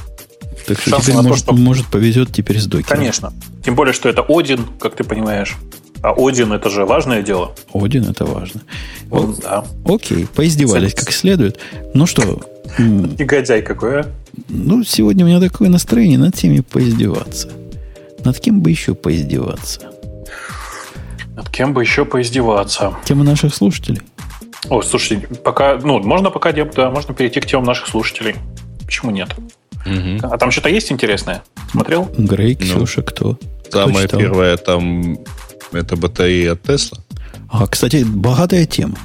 A: так что теперь, может, то, что... может, повезет теперь с докером.
B: Конечно. Тем более, что это Один, как ты понимаешь. А Один это же важное дело.
A: Один это важно. Он, да. Окей, поиздевались как следует. Ну что?
B: Негодяй какой, а?
A: Ну, сегодня у меня такое настроение над теми поиздеваться. Над кем бы еще поиздеваться?
B: Над кем бы еще поиздеваться?
A: Тема наших слушателей.
B: О, слушайте, пока, ну, можно пока, да, можно перейти к темам наших слушателей. Почему нет? Угу. А там что-то есть интересное? Смотрел?
A: Грей, Ксюша, ну, кто?
F: Самое кто первое там это батарея от Тесла.
A: А, кстати, богатая тема.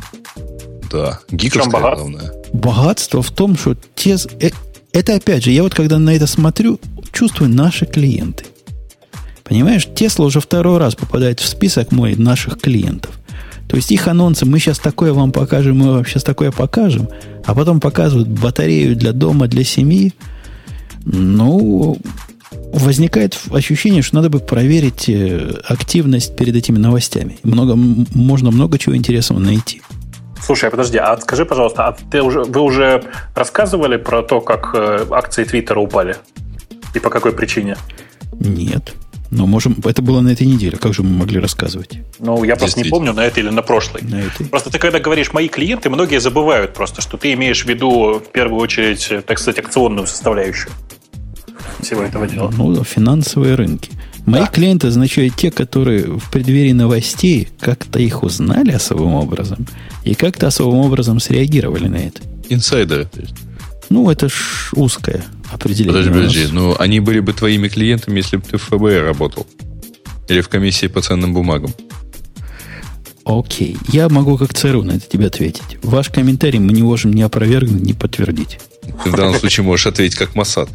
F: Да, гиковская богат? главное.
A: Богатство в том, что те... Э, это опять же, я вот когда на это смотрю, чувствую наши клиенты. Понимаешь, Тесла уже второй раз попадает в список мой наших клиентов. То есть их анонсы, мы сейчас такое вам покажем, мы вам сейчас такое покажем, а потом показывают батарею для дома, для семьи. Ну, возникает ощущение, что надо бы проверить э, активность перед этими новостями. Много, можно много чего интересного найти.
B: Слушай, а подожди, а скажи, пожалуйста, а ты уже, вы уже рассказывали про то, как э, акции Твиттера упали? И по какой причине?
A: Нет. Но можем, это было на этой неделе. Как же мы могли рассказывать?
B: Ну, я просто не помню, на этой или на прошлой. На этой. Просто ты когда говоришь мои клиенты, многие забывают просто, что ты имеешь в виду в первую очередь, так сказать, акционную составляющую всего этого дела.
A: Ну, финансовые рынки. Мои да. клиенты означают те, которые в преддверии новостей как-то их узнали особым образом и как-то особым образом среагировали на это.
F: Инсайдеры.
A: Ну, это ж узкое определение.
F: Подожди, подожди. Ну, они были бы твоими клиентами, если бы ты в ФБР работал. Или в комиссии по ценным бумагам.
A: Окей. Я могу как ЦРУ на это тебе ответить. Ваш комментарий мы не можем ни опровергнуть, ни подтвердить.
F: Ты в данном случае можешь ответить как Масад.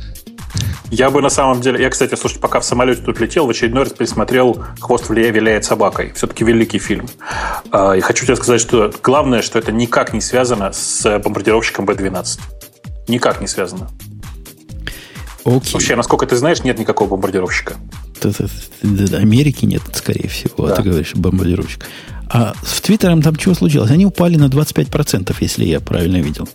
B: Я бы на самом деле... Я, кстати, слушайте, пока в самолете тут летел, в очередной раз пересмотрел «Хвост виляет собакой». Все-таки великий фильм. А, и хочу тебе сказать, что главное, что это никак не связано с бомбардировщиком Б-12. Никак не связано.
A: Окей.
B: Вообще, насколько ты знаешь, нет никакого бомбардировщика.
A: Америки нет, скорее всего. А да. А ты говоришь, бомбардировщик. А с Твиттером там чего случилось? Они упали на 25%, если я правильно видел.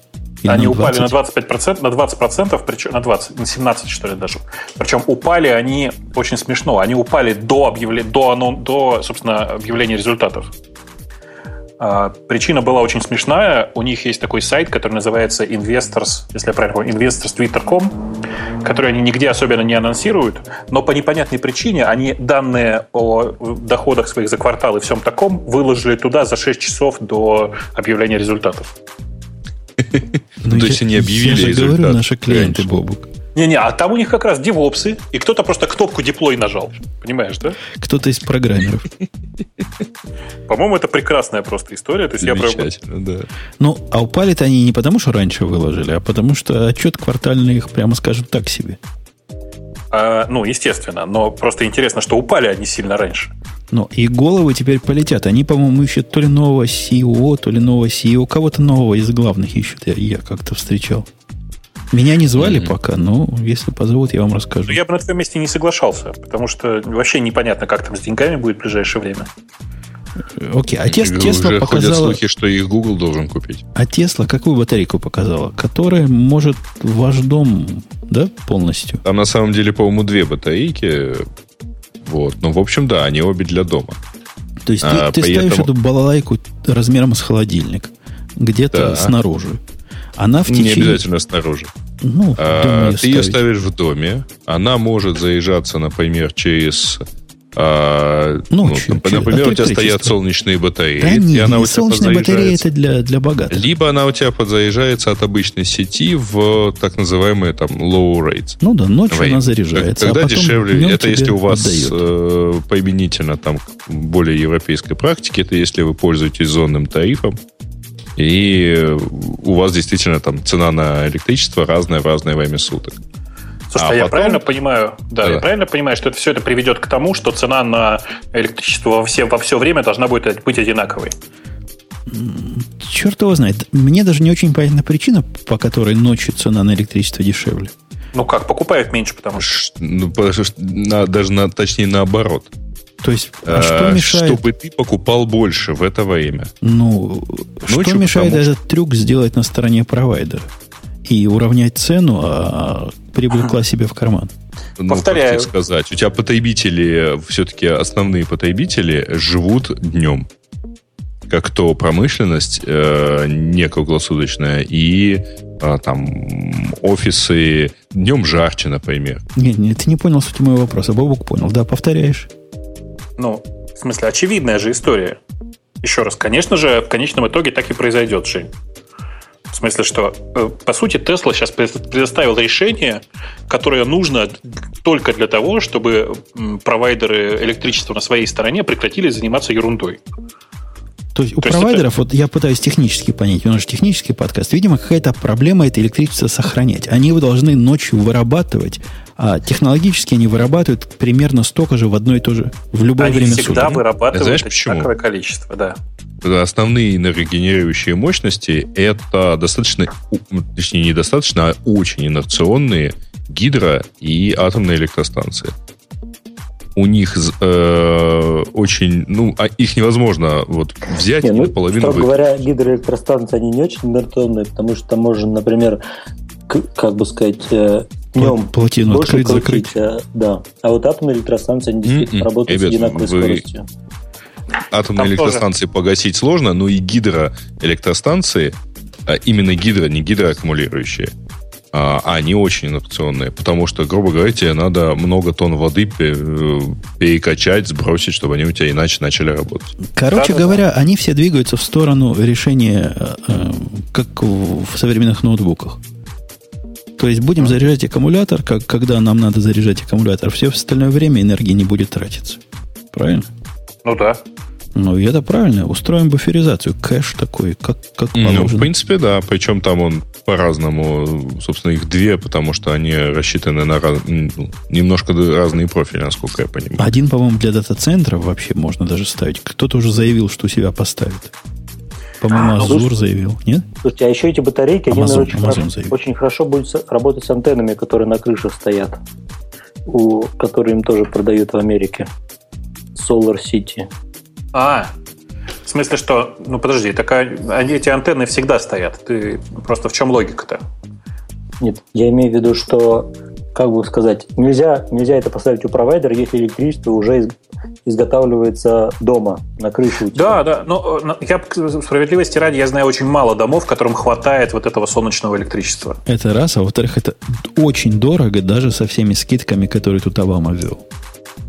B: Или они на упали на 25%, на 20%, причем на 20, на 17, что ли, даже. Причем упали они очень смешно. Они упали до объявления, до, до, собственно, объявления результатов. А, причина была очень смешная. У них есть такой сайт, который называется Investors, если я правильно помню, investors.twitter.com, который они нигде особенно не анонсируют, но по непонятной причине они данные о доходах своих за квартал и всем таком выложили туда за 6 часов до объявления результатов. <laughs>
A: Ну, то есть они объявили Я же говорю, наши клиенты, Бобук.
B: Не-не, а там у них как раз девопсы, и кто-то просто кнопку деплой нажал. Понимаешь, да?
A: Кто-то из программеров. <laughs>
B: По-моему, это прекрасная просто история. То есть я
F: прям... да.
A: Ну, а упали-то они не потому, что раньше выложили, а потому что отчет квартальный их, прямо скажем, так себе.
B: А, ну, естественно. Но просто интересно, что упали они сильно раньше.
A: Ну, и головы теперь полетят. Они, по-моему, ищут то ли нового CEO, то ли нового CEO. Кого-то нового из главных ищут. Я, я как-то встречал. Меня не звали mm-hmm. пока, но если позовут, я вам расскажу. Ну,
B: я бы на твоем месте не соглашался, потому что вообще непонятно, как там с деньгами будет в ближайшее время.
A: Окей, а Тес, Тесла
F: Уже
A: показала...
F: слухи, что их Google должен купить.
A: А Тесла какую батарейку показала? Которая может ваш дом, да, полностью?
F: Там на самом деле, по-моему, две батарейки. Вот. Ну, в общем, да, они обе для дома.
A: То есть а, ты, ты ставишь эту балалайку размером с холодильник где-то да. снаружи. Она в течение...
F: Не обязательно снаружи. Ну, а, ты ставить. ее ставишь в доме. Она может заезжаться, например, через а, ну, ну, например, у тебя стоят солнечные батареи. Да
A: нет, и она у тебя солнечная батарея это для, для богатых.
F: Либо она у тебя подзаряжается от обычной сети в так называемые там low rates.
A: Ну да, ночью Время. она заряжается.
F: Тогда а дешевле. Это если у вас э, поименительно там более европейской практики, это если вы пользуетесь зонным тарифом, и у вас действительно там цена на электричество разная в разное время суток.
B: Слушай, а, а я потом... правильно понимаю, да, да, я правильно понимаю, что это все это приведет к тому, что цена на электричество во все, во все время должна будет быть одинаковой.
A: Черт его знает. Мне даже не очень понятна причина, по которой ночью цена на электричество дешевле.
B: Ну как, покупают меньше, потому что...
F: Ну, потому что на, даже на, точнее наоборот.
A: То есть, а, а что мешает...
F: Чтобы ты покупал больше в это время.
A: Ну, ну что мешает потому... этот трюк сделать на стороне провайдера? И уравнять цену, а прибыль класть себе в карман.
F: Ну, Повторяю. Как сказать, у тебя потребители, все-таки основные потребители живут днем. Как то промышленность э, не круглосуточная и э, там офисы днем жарче, например.
A: Нет, нет, ты не понял суть моего вопроса. Бобук понял. Да, повторяешь.
B: Ну, в смысле, очевидная же история. Еще раз, конечно же, в конечном итоге так и произойдет, Жень. В смысле, что, э, по сути, Tesla сейчас предоставил решение, которое нужно только для того, чтобы провайдеры электричества на своей стороне прекратили заниматься ерундой.
A: То есть у То провайдеров, это... вот я пытаюсь технически понять, у нас же технический подкаст, видимо, какая-то проблема это электричество сохранять. Они его должны ночью вырабатывать, а технологически они вырабатывают примерно столько же в одно и то же, в любое
B: они
A: время
B: суток. Они всегда вырабатывают
F: Знаешь, почему?
B: такое количество, да.
F: Основные энергогенерирующие мощности это достаточно, точнее, недостаточно, а очень инерционные гидро- и атомные электростанции у них э, очень, ну, а их невозможно вот взять не, ну, и половину
D: строго говоря, гидроэлектростанции, они не очень инерционные, потому что можно, например, как бы сказать, э, днем
A: плотину открыть, закрыть.
D: А, да. А вот атомные электростанции, они действительно Mm-mm. работают Ребят, с одинаковой вы... скоростью.
F: Атомные Там электростанции тоже. погасить сложно, но и гидроэлектростанции, а именно гидро, не гидроаккумулирующие, а, они очень инерционные, потому что, грубо говоря, тебе надо много тонн воды перекачать, сбросить, чтобы они у тебя иначе начали работать.
A: Короче да, говоря, да. они все двигаются в сторону решения, э, как в современных ноутбуках. То есть будем заряжать аккумулятор, как когда нам надо заряжать аккумулятор, все остальное время энергии не будет тратиться. Правильно?
B: Ну да.
A: Ну, и это правильно. Устроим буферизацию. Кэш такой, как, как положено. Ну,
F: в принципе, да. Причем там он по-разному. Собственно, их две, потому что они рассчитаны на раз... ну, немножко разные профили, насколько я понимаю.
A: Один, по-моему, для дата-центра вообще можно даже ставить. Кто-то уже заявил, что у себя поставит. По-моему, а, Азур заявил, нет?
D: Слушайте, а еще эти батарейки, Amazon, они очень, Amazon очень хорошо будут работать с антеннами, которые на крышах стоят, у, которые им тоже продают в Америке. Solar City.
B: А, в смысле, что... Ну, подожди, такая, они, эти антенны всегда стоят. Ты просто в чем логика-то?
D: Нет, я имею в виду, что, как бы сказать, нельзя, нельзя это поставить у провайдера, если электричество уже из, изготавливается дома, на крыше у
B: тебя. Да, да, но я, справедливости ради, я знаю очень мало домов, которым хватает вот этого солнечного электричества.
A: Это раз, а во-вторых, это очень дорого, даже со всеми скидками, которые тут Обама ввел.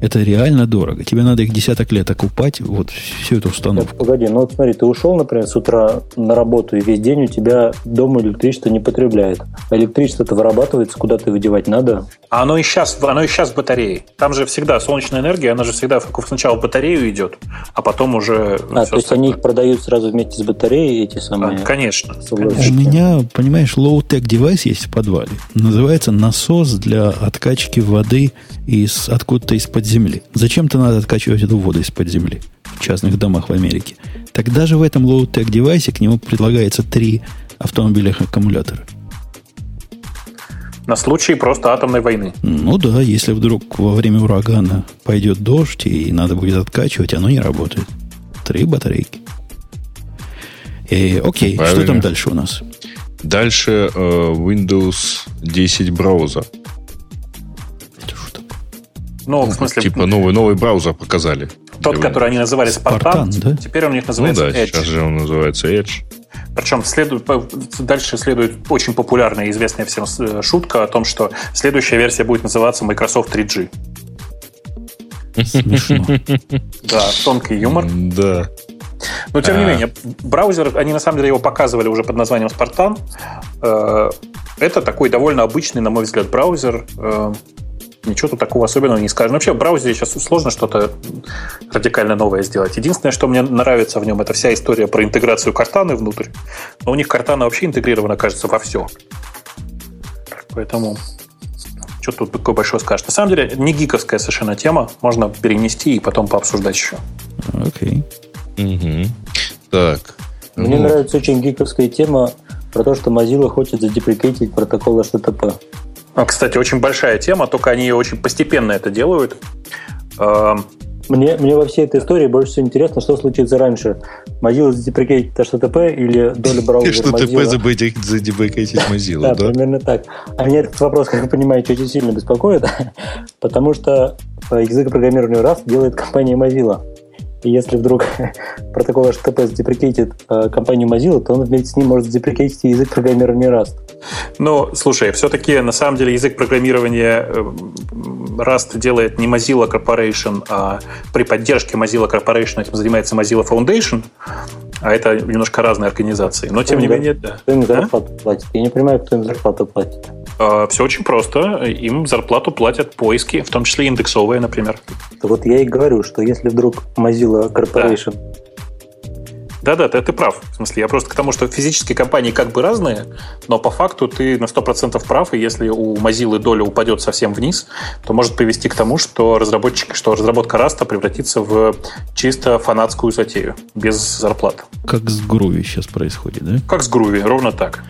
A: Это реально дорого. Тебе надо их десяток лет окупать, вот всю эту установку.
D: Так, погоди, ну вот смотри, ты ушел, например, с утра на работу, и весь день у тебя дома электричество не потребляет. А электричество-то вырабатывается, куда ты выдевать надо.
B: А оно и сейчас, оно и сейчас в батарее. Там же всегда солнечная энергия, она же всегда сначала в батарею идет, а потом уже...
D: А, то есть они их продают сразу вместе с батареей, эти самые...
B: А, конечно,
A: конечно. У меня, понимаешь, low-tech девайс есть в подвале. Называется насос для откачки воды из откуда-то из-под земли. Зачем-то надо откачивать эту воду из-под земли в частных домах в Америке. Так даже в этом low-tech девайсе к нему предлагается три автомобильных аккумулятора.
B: На случай просто атомной войны.
A: Ну да, если вдруг во время урагана пойдет дождь и надо будет откачивать, оно не работает. Три батарейки. И, окей, Правильно. что там дальше у нас?
F: Дальше э, Windows 10 браузер. Ну, в смысле... Типа новый, новый браузер показали.
B: Тот, который они называли Spartan, Spartan да? теперь он у них называется
F: ну, да, Edge. сейчас же он называется Edge.
B: Причем следует, дальше следует очень популярная и известная всем э, шутка о том, что следующая версия будет называться Microsoft 3G.
A: Смешно. <laughs>
B: Да, тонкий юмор.
F: Да.
B: Но тем не менее, браузер, они на самом деле его показывали уже под названием Spartan. Э, это такой довольно обычный, на мой взгляд, браузер э, ничего тут такого особенного не скажем. Вообще в браузере сейчас сложно что-то радикально новое сделать. Единственное, что мне нравится в нем, это вся история про интеграцию картаны внутрь. Но у них картана вообще интегрирована, кажется, во все. Поэтому что тут такое большое скажешь. На самом деле, не гиковская совершенно тема. Можно перенести и потом пообсуждать еще.
A: Окей.
F: Okay. Угу. Так.
D: Мне ну... нравится очень гиковская тема про то, что Mozilla хочет задеприкейтить протокол HTTP.
B: А, кстати, очень большая тема, только они очень постепенно это делают.
D: Мне, мне во всей этой истории больше всего интересно, что случится раньше. Mozilla задеприкейтит HTTP или доля браузера
F: HTTP задеприкейтит Mozilla,
D: да? Да, примерно так. А меня этот вопрос, как вы понимаете, очень сильно беспокоит, <laughs> потому что язык программирования Rust делает компания Mozilla. Если вдруг <laughs> протокол HTTP задеприкейтит э, компанию Mozilla, то он вместе с ним может задеприкейтить язык программирования Rust.
B: Ну, слушай, все-таки на самом деле язык программирования э, Rust делает не Mozilla Corporation, а при поддержке Mozilla Corporation этим занимается Mozilla Foundation, а это немножко разные организации. Но, тем не менее, да.
D: Кто им зарплату а? платит? Я не понимаю, кто им зарплату платит.
B: А, все очень просто. Им зарплату платят поиски, в том числе индексовые, например.
D: Вот я и говорю, что если вдруг Mozilla Corporation да
B: да-да, ты, ты прав. В смысле, я просто к тому, что физические компании как бы разные, но по факту ты на 100% прав, и если у Mozilla доля упадет совсем вниз, то может привести к тому, что, разработчик, что разработка Раста превратится в чисто фанатскую затею, без зарплат.
A: Как с Груви сейчас происходит, да?
B: Как с Груви, ровно так.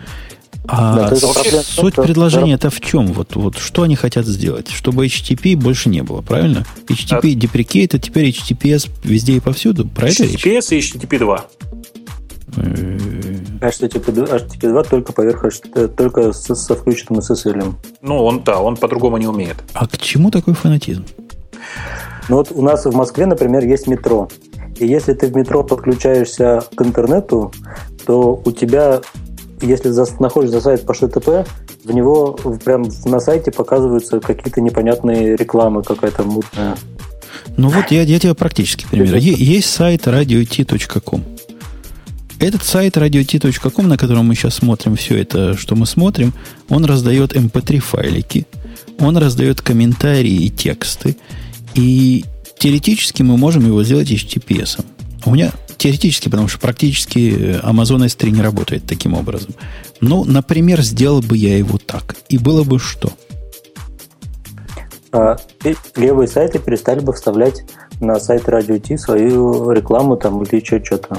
A: А да, суть предложения это в чем? Вот, вот что они хотят сделать? Чтобы HTTP больше не было, правильно? HTTP а... deprecated, теперь HTTPS везде и повсюду. Про
B: HTTPS это речь? и HTTP 2.
D: HTTP, HTTP 2 только поверх только со, со включенным SSL.
B: Ну, он, да, он по-другому не умеет.
A: А к чему такой фанатизм?
D: Ну вот у нас в Москве, например, есть метро. И если ты в метро подключаешься к интернету, то у тебя, если за, находишь за сайт по HTTP, в него прям на сайте показываются какие-то непонятные рекламы, какая-то мутная.
A: Ну вот я, я тебе практически пример. Есть сайт radio.t.com. Этот сайт radiot.com, на котором мы сейчас смотрим все это, что мы смотрим, он раздает mp3 эм файлики, он раздает комментарии и тексты, и теоретически мы можем его сделать HTTPS. У меня теоретически, потому что практически Amazon S3 не работает таким образом. Ну, например, сделал бы я его так. И было бы что?
D: А, левые сайты перестали бы вставлять на сайт Radio T свою рекламу там или еще что-то.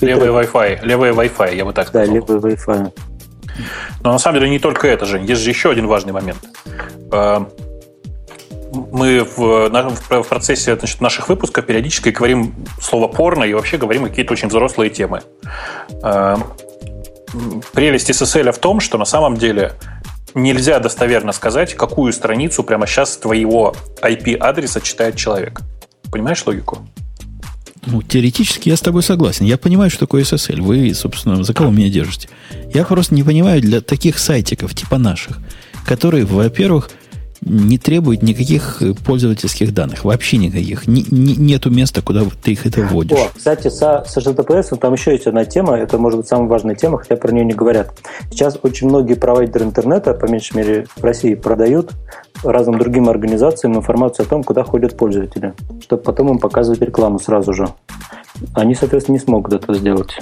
B: Левый Wi-Fi, левый Wi-Fi, я бы так сказал.
D: Да, левый Wi-Fi.
B: Но на самом деле не только это же. Есть же еще один важный момент. Э, мы в, в процессе значит, наших выпусков периодически говорим слово порно и вообще говорим какие-то очень взрослые темы. Э, прелесть SSL в том, что на самом деле нельзя достоверно сказать, какую страницу прямо сейчас твоего IP-адреса читает человек. Понимаешь логику?
A: Ну, теоретически я с тобой согласен. Я понимаю, что такое SSL. Вы, собственно, за кого меня держите? Я просто не понимаю для таких сайтиков, типа наших, которые, во-первых, не требуют никаких пользовательских данных, вообще никаких. Ни, ни, нету места, куда ты их это вводишь. О,
D: кстати, со, с HTTPS там еще есть одна тема, это может быть самая важная тема, хотя про нее не говорят. Сейчас очень многие провайдеры интернета, по меньшей мере в России, продают разным другим организациям информацию о том, куда ходят пользователи, чтобы потом им показывать рекламу сразу же. Они, соответственно, не смогут это сделать.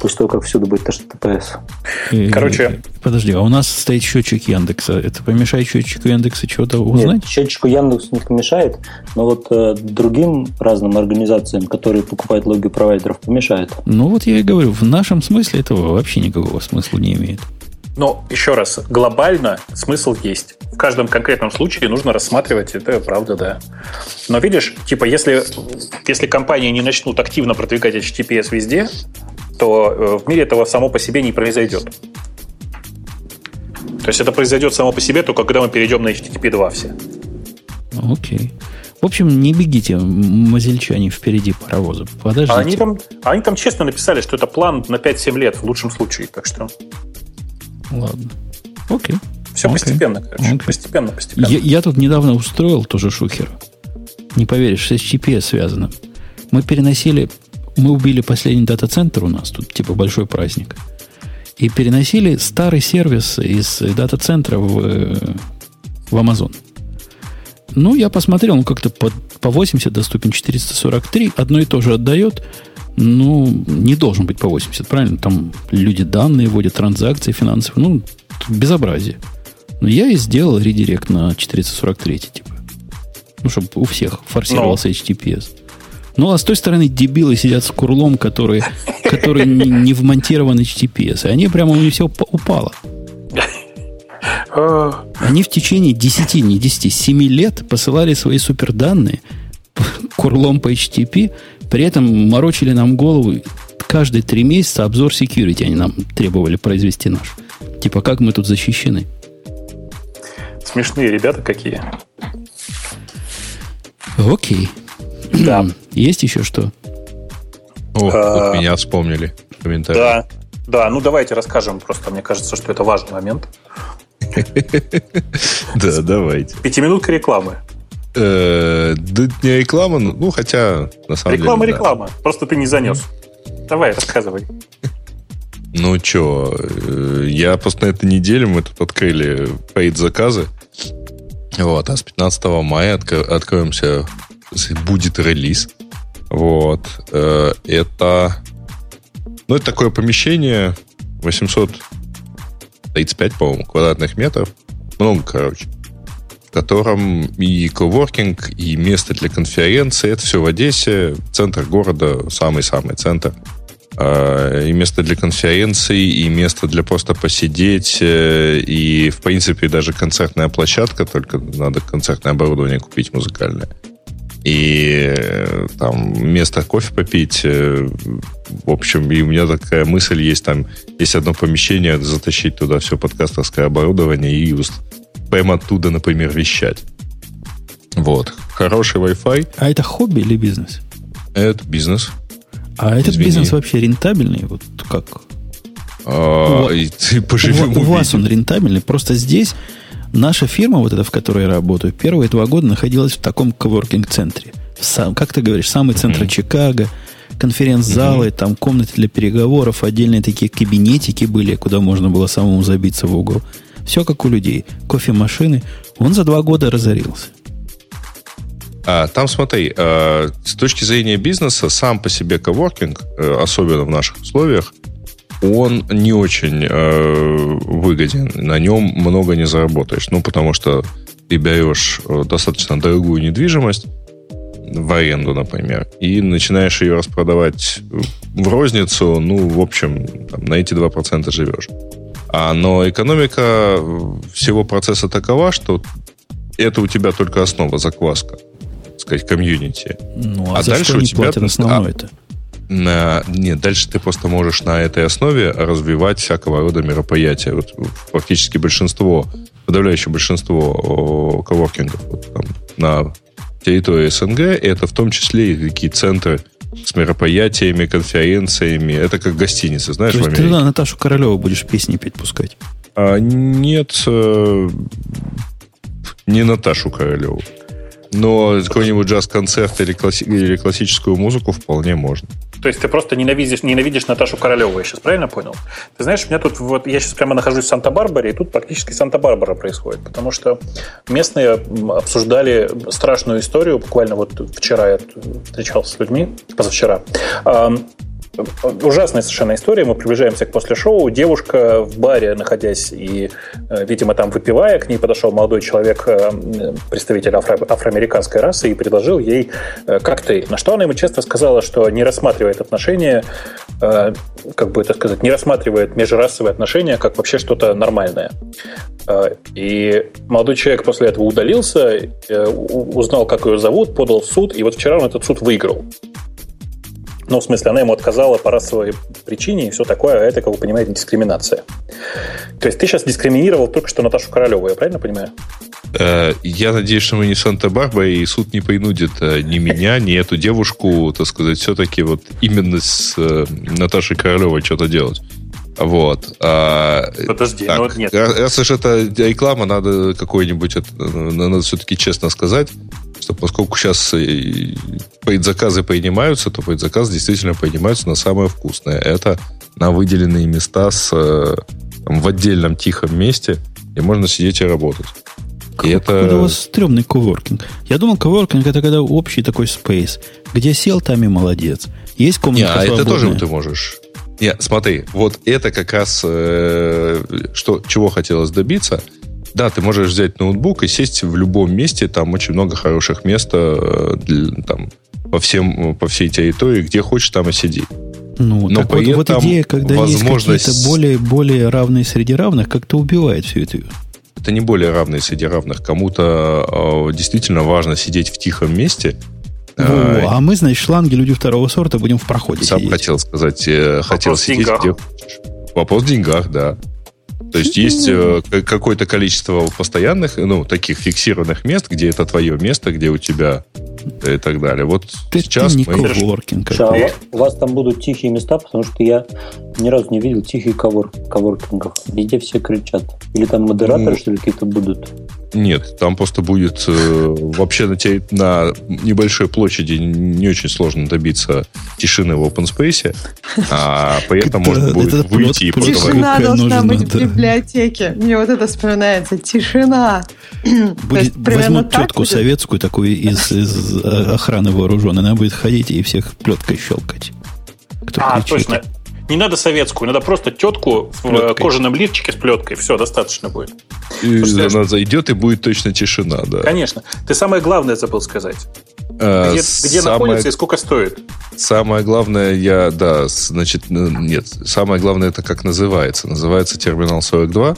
D: После того, как всюду будет HTTPS.
B: Короче...
A: Подожди, а у нас стоит счетчик Яндекса. Это помешает счетчику Яндекса чего-то узнать? Нет,
D: счетчику Яндексу не помешает, но вот э, другим разным организациям, которые покупают логи провайдеров, помешает.
A: Ну вот я и говорю, в нашем смысле этого вообще никакого смысла не имеет.
B: Но еще раз, глобально смысл есть. В каждом конкретном случае нужно рассматривать это, правда, да. Но видишь, типа, если, если компании не начнут активно продвигать HTTPS везде, то э, в мире этого само по себе не произойдет. То есть это произойдет само по себе только когда мы перейдем на HTTP 2 все.
A: Окей. В общем, не бегите, мазельчане, впереди паровоза. Подождите. А
B: они там, они там честно написали, что это план на 5-7 лет в лучшем случае, так что...
A: Ладно. Окей.
B: Все Окей. постепенно, короче. Окей. Постепенно, постепенно.
A: Я, я тут недавно устроил тоже шухер. Не поверишь, с HTTP связано. Мы переносили... Мы убили последний дата-центр у нас, тут типа большой праздник. И переносили старый сервис из дата-центра в, в Amazon. Ну, я посмотрел, он как-то по, по 80 доступен, 443, одно и то же отдает ну, не должен быть по 80, правильно? Там люди данные вводят, транзакции финансовые. Ну, безобразие. Но я и сделал редирект на 443, типа. Ну, чтобы у всех форсировался Но. HTTPS. Ну, а с той стороны дебилы сидят с курлом, который, который не, не вмонтирован HTTPS. И они прямо у них все упало. Они в течение 10, не 10, 7 лет посылали свои суперданные курлом по HTTP, при этом морочили нам голову каждые три месяца обзор security они нам требовали произвести наш. Типа, как мы тут защищены.
B: Смешные ребята какие.
A: Окей. Да. Есть еще что?
F: О, а, тут меня вспомнили. Комментарий.
B: Да, да, ну давайте расскажем. Просто мне кажется, что это важный момент. <laughs>
F: Да, давайте.
B: Пятиминутка рекламы.
F: Э, да не реклама, ну хотя на самом
B: деле. Реклама, реклама. Просто ты не занес. Давай, рассказывай. <laughs>
F: Ну что, э, я просто на этой неделе мы тут открыли paid заказы. Вот, а с 15 мая откроемся, будет релиз. Вот. Э, это, ну, это такое помещение 835, по-моему, квадратных метров. Много, короче. В котором и коворкинг, и место для конференции. Это все в Одессе, центр города, самый-самый центр. А, и место для конференций, и место для просто посидеть, э, и, в принципе, даже концертная площадка, только надо концертное оборудование купить музыкальное. И там место кофе попить. Э, в общем, и у меня такая мысль есть, там есть одно помещение, затащить туда все подкастерское оборудование и прямо оттуда, например, вещать. Вот. Хороший Wi-Fi.
A: А это хобби или бизнес?
F: Это бизнес.
A: А этот Извини. бизнес вообще рентабельный? Вот как?
F: А, у, и ты
A: поживем у, у вас он рентабельный. Просто здесь наша фирма, вот эта, в которой я работаю, первые два года находилась в таком коворкинг-центре. Сам, как ты говоришь, самый центр mm-hmm. Чикаго, конференц-залы, mm-hmm. там комнаты для переговоров, отдельные такие кабинетики были, куда можно было самому забиться в угол. Все как у людей. Кофемашины. Он за два года разорился.
F: А, там, смотри, а, с точки зрения бизнеса, сам по себе коворкинг, э, особенно в наших условиях, он не очень э, выгоден. На нем много не заработаешь. Ну, потому что ты берешь э, достаточно дорогую недвижимость, в аренду, например, и начинаешь ее распродавать в розницу, ну, в общем, там, на эти 2% живешь. А, но экономика всего процесса такова, что это у тебя только основа, закваска сказать, комьюнити.
A: Ну, а, а дальше у тебя... основное это?
F: На, нет, дальше ты просто можешь на этой основе развивать всякого рода мероприятия. Вот фактически большинство, подавляющее большинство коворкингов вот, там, на территории СНГ, это в том числе и такие центры с мероприятиями, конференциями. Это как гостиницы, знаешь, То
A: есть ты туда Наташу Королеву будешь песни петь пускать?
F: А, нет, э, не Наташу Королеву. Но какой-нибудь джаз-концерт или, класси- или классическую музыку вполне можно.
B: То есть ты просто ненавидишь, ненавидишь Наташу Королеву, я сейчас правильно понял? Ты знаешь, у меня тут вот, я сейчас прямо нахожусь в Санта-Барбаре, и тут практически Санта-Барбара происходит, потому что местные обсуждали страшную историю, буквально вот вчера я встречался с людьми, позавчера, ужасная совершенно история. Мы приближаемся к после шоу. Девушка в баре, находясь и, э, видимо, там выпивая, к ней подошел молодой человек, э, представитель афро- афроамериканской расы, и предложил ей э, коктейль. На что она ему честно сказала, что не рассматривает отношения, как бы это сказать, не рассматривает межрасовые отношения как вообще что-то нормальное. И молодой человек после этого удалился, узнал, как ее зовут, подал в суд, и вот вчера он этот суд выиграл. Ну, в смысле, она ему отказала по расовой причине и все такое, а это, как вы понимаете, дискриминация. То есть ты сейчас дискриминировал только что Наташу Королеву, я правильно понимаю?
F: Э, я надеюсь, что мы не Санта-Барбара, и суд не принудит э, ни меня, ни эту девушку, так сказать, все-таки вот именно с э, Наташей Королевой что-то делать. Вот. А,
B: Подожди, так, ну нет.
F: Раз уж это реклама, надо какой-нибудь, надо все-таки честно сказать, что поскольку сейчас предзаказы принимаются, то предзаказы действительно принимаются на самое вкусное. Это на выделенные места с, там, в отдельном тихом месте, где можно сидеть и работать.
A: И это... У вас стрёмный коворкинг. Я думал, коворкинг это когда общий такой спейс. Где сел, там и молодец. Есть комната Не,
F: а это тоже ты можешь. Нет, смотри, вот это как раз э, что, чего хотелось добиться – да, ты можешь взять ноутбук и сесть в любом месте, там очень много хороших мест э, для, там, по, всем, по всей территории, где хочешь, там и сиди.
A: Ну, Но так вот, вот идея, когда возможность... есть какие-то более, более равные среди равных, как-то убивает всю эту
F: это не более равные среди равных. Кому-то э, действительно важно сидеть в тихом месте.
A: Во, а мы, значит, шланги люди второго сорта будем в проходе
F: Сам
A: сидеть.
F: хотел сказать, э, хотел сидеть где Вопрос в деньгах, да. То есть есть э, какое-то количество постоянных, ну, таких фиксированных мест, где это твое место, где у тебя и так далее. Вот
A: ты, сейчас ты мы... Коворкинг
D: а у вас там будут тихие места, потому что я ни разу не видел тихих ковор, коворкингов. Везде все кричат. Или там модераторы, ну, что ли, какие-то будут?
F: Нет, там просто будет э, вообще на, те, на небольшой площади не очень сложно добиться тишины в open space, а поэтому можно будет выйти и
E: просто... Тишина должна быть в библиотеке. Мне вот это вспоминается. Тишина.
A: Будет, возьмут тетку будет? советскую, такую из, из э, охраны вооруженной, она будет ходить и всех плеткой щелкать.
B: Кто а, кричит. точно. Не надо советскую, надо просто тетку в плеткой. кожаном лифчике с плеткой. Все, достаточно будет.
F: И она зайдет, и будет точно тишина, да.
B: Конечно. Ты самое главное забыл сказать. А, где, где самое, находится и сколько стоит?
F: Самое главное, я, да, значит, нет, самое главное, это как называется. Называется терминал 42.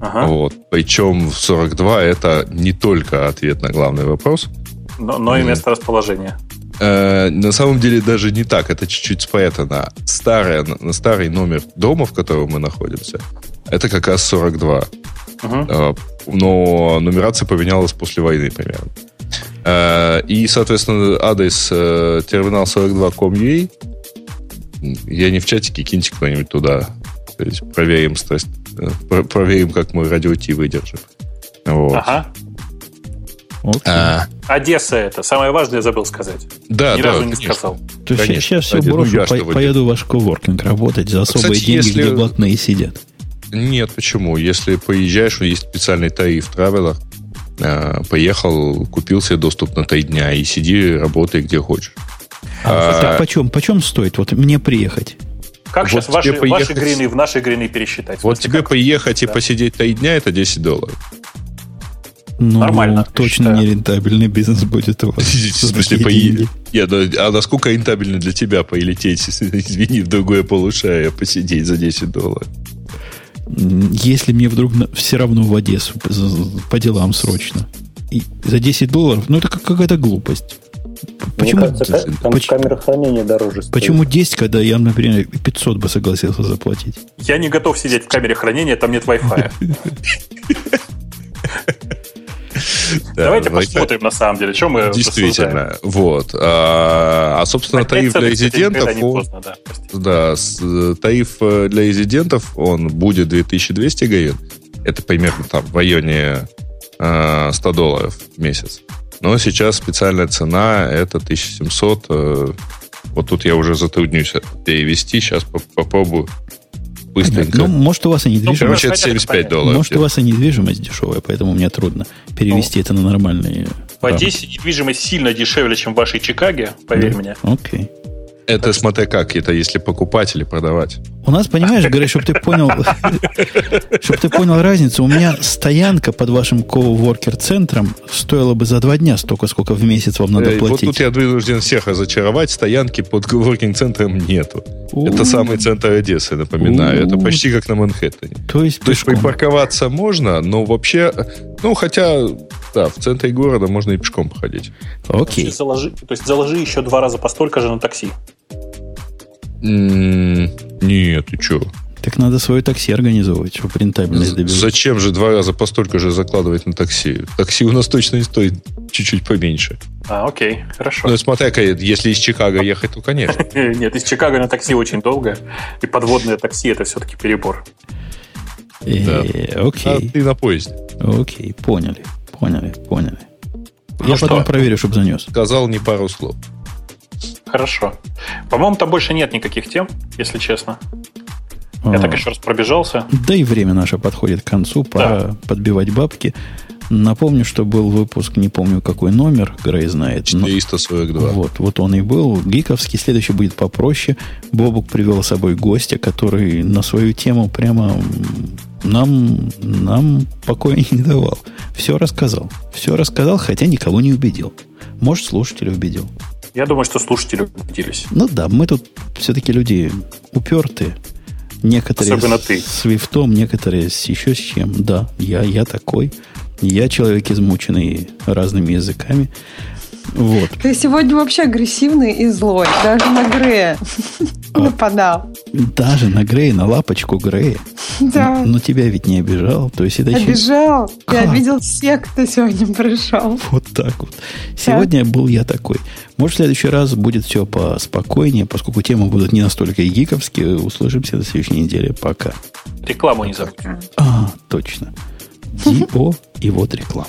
F: Ага. Вот. Причем 42 это не только ответ на главный вопрос.
B: Но, но и место расположения.
F: Э, на самом деле даже не так, это чуть-чуть спрятано. Старое, на старый номер дома, в котором мы находимся, это как раз 42. Uh-huh. Э, но нумерация поменялась после войны примерно. Э, и, соответственно, адрес э, терминал 42.com.ua я не в чатике, киньте кто-нибудь туда. То есть проверим, э, проверим, как мой радио Ти выдержит. Вот. Ага.
B: Okay. А, Одесса это. Самое важное я забыл сказать.
F: Да,
B: Ни
F: да,
B: разу не сказал.
A: То есть конечно. сейчас все брошу, ну, по, поеду в ваш коворкинг работать за особые Кстати, деньги, если... где блатные сидят.
F: Нет, почему? Если поезжаешь, есть специальный тариф Traveler, а, поехал, купил себе доступ на три дня и сиди, работай где хочешь.
A: А, а, так почем, почем стоит? Вот мне приехать.
B: Как вот сейчас ваши, поехать... ваши грины в наши грины пересчитать?
F: Вот тебе как? поехать да. и посидеть три дня, это 10 долларов.
A: Ну, Нормально. Точно не рентабельный бизнес будет у вас. <laughs> В
F: смысле, по... Нет, а насколько рентабельно для тебя полететь, <laughs> извини, в другое полушарие посидеть за 10 долларов?
A: Если мне вдруг все равно в Одессу по делам срочно. И за 10 долларов, ну это какая-то глупость.
D: Почему, Мне кажется, там почему, камера хранения дороже стоит.
A: Почему 10, когда я, например, 500 бы согласился заплатить?
B: Я не готов сидеть в камере хранения, там нет Wi-Fi. <laughs> Давайте посмотрим, на самом деле, что мы
F: Действительно, вот. А, а собственно, тариф для резидентов... Да, тариф э, для резидентов, он будет 2200 гривен. Это примерно там в районе 100 а, долларов в месяц. Но сейчас специальная цена это 1700. Э, вот тут я уже затруднюсь перевести. Сейчас попробую быстренько.
A: Ну, может, у вас и недвижимость... Ну,
F: короче, 75 долларов.
A: Может, у вас и недвижимость дешевая, поэтому мне трудно перевести ну, это на нормальные...
B: В Одессе недвижимость сильно дешевле, чем в вашей Чикаге, поверь да. мне.
A: Окей.
F: Это смотря как, это если покупать или продавать.
A: У нас, понимаешь, <laughs> говорят, чтобы ты понял, <laughs> чтобы ты понял разницу, у меня стоянка под вашим коуворкер-центром стоила бы за два дня столько, сколько в месяц вам надо платить.
F: Вот тут я вынужден всех разочаровать, стоянки под коуворкинг-центром нету. Это самый центр Одессы, напоминаю. Это почти как на Манхэттене.
A: То есть,
F: То есть припарковаться можно, но вообще, ну, хотя, да, в центре города можно и пешком походить.
A: Окей.
B: То есть заложи еще два раза по столько же на такси.
F: Нет, ты что?
A: Так надо свое такси организовывать, чтобы рентабельность добиваться.
F: Зачем же два раза по столько же закладывать на такси? Такси у нас точно не стоит чуть-чуть поменьше.
B: А, окей, хорошо.
F: Ну, смотря, если из Чикаго ехать, то, конечно. <laughs>
B: Нет, из Чикаго на такси очень долго. И подводное такси – это все-таки перебор.
A: Э, окей.
F: А ты на поезде.
A: Окей, поняли, поняли, поняли. Я ну потом проверю, чтобы занес.
F: Сказал не пару слов.
B: Хорошо. По-моему, там больше нет никаких тем, если честно. Я так а. еще раз пробежался.
A: Да и время наше подходит к концу. Пора да. подбивать бабки. Напомню, что был выпуск, не помню какой номер, Грей знает.
F: 442.
A: Вот, вот он и был. Гиковский. Следующий будет попроще. Бобук привел с собой гостя, который на свою тему прямо нам, нам покоя не давал. Все рассказал. Все рассказал, хотя никого не убедил. Может, слушателя убедил.
B: Я думаю, что слушатели убедились.
A: Ну да, мы тут все-таки люди упертые. Некоторые Особенно с ты. свифтом, некоторые с еще с чем. Да, я, я такой. Я человек, измученный разными языками. Вот.
E: Ты сегодня вообще агрессивный и злой. Даже на Грея а, нападал.
A: Даже на Грея, на лапочку Грея. <laughs> Да. Но, но тебя ведь не обижал. То есть это
E: обижал. Еще... Я обидел всех, кто сегодня пришел.
A: Вот так вот. Сегодня да. был я такой. Может, в следующий раз будет все поспокойнее, поскольку темы будут не настолько гиковские. Услышимся на следующей неделе. Пока.
B: Рекламу не забудь.
A: А, точно. Дио и вот реклама.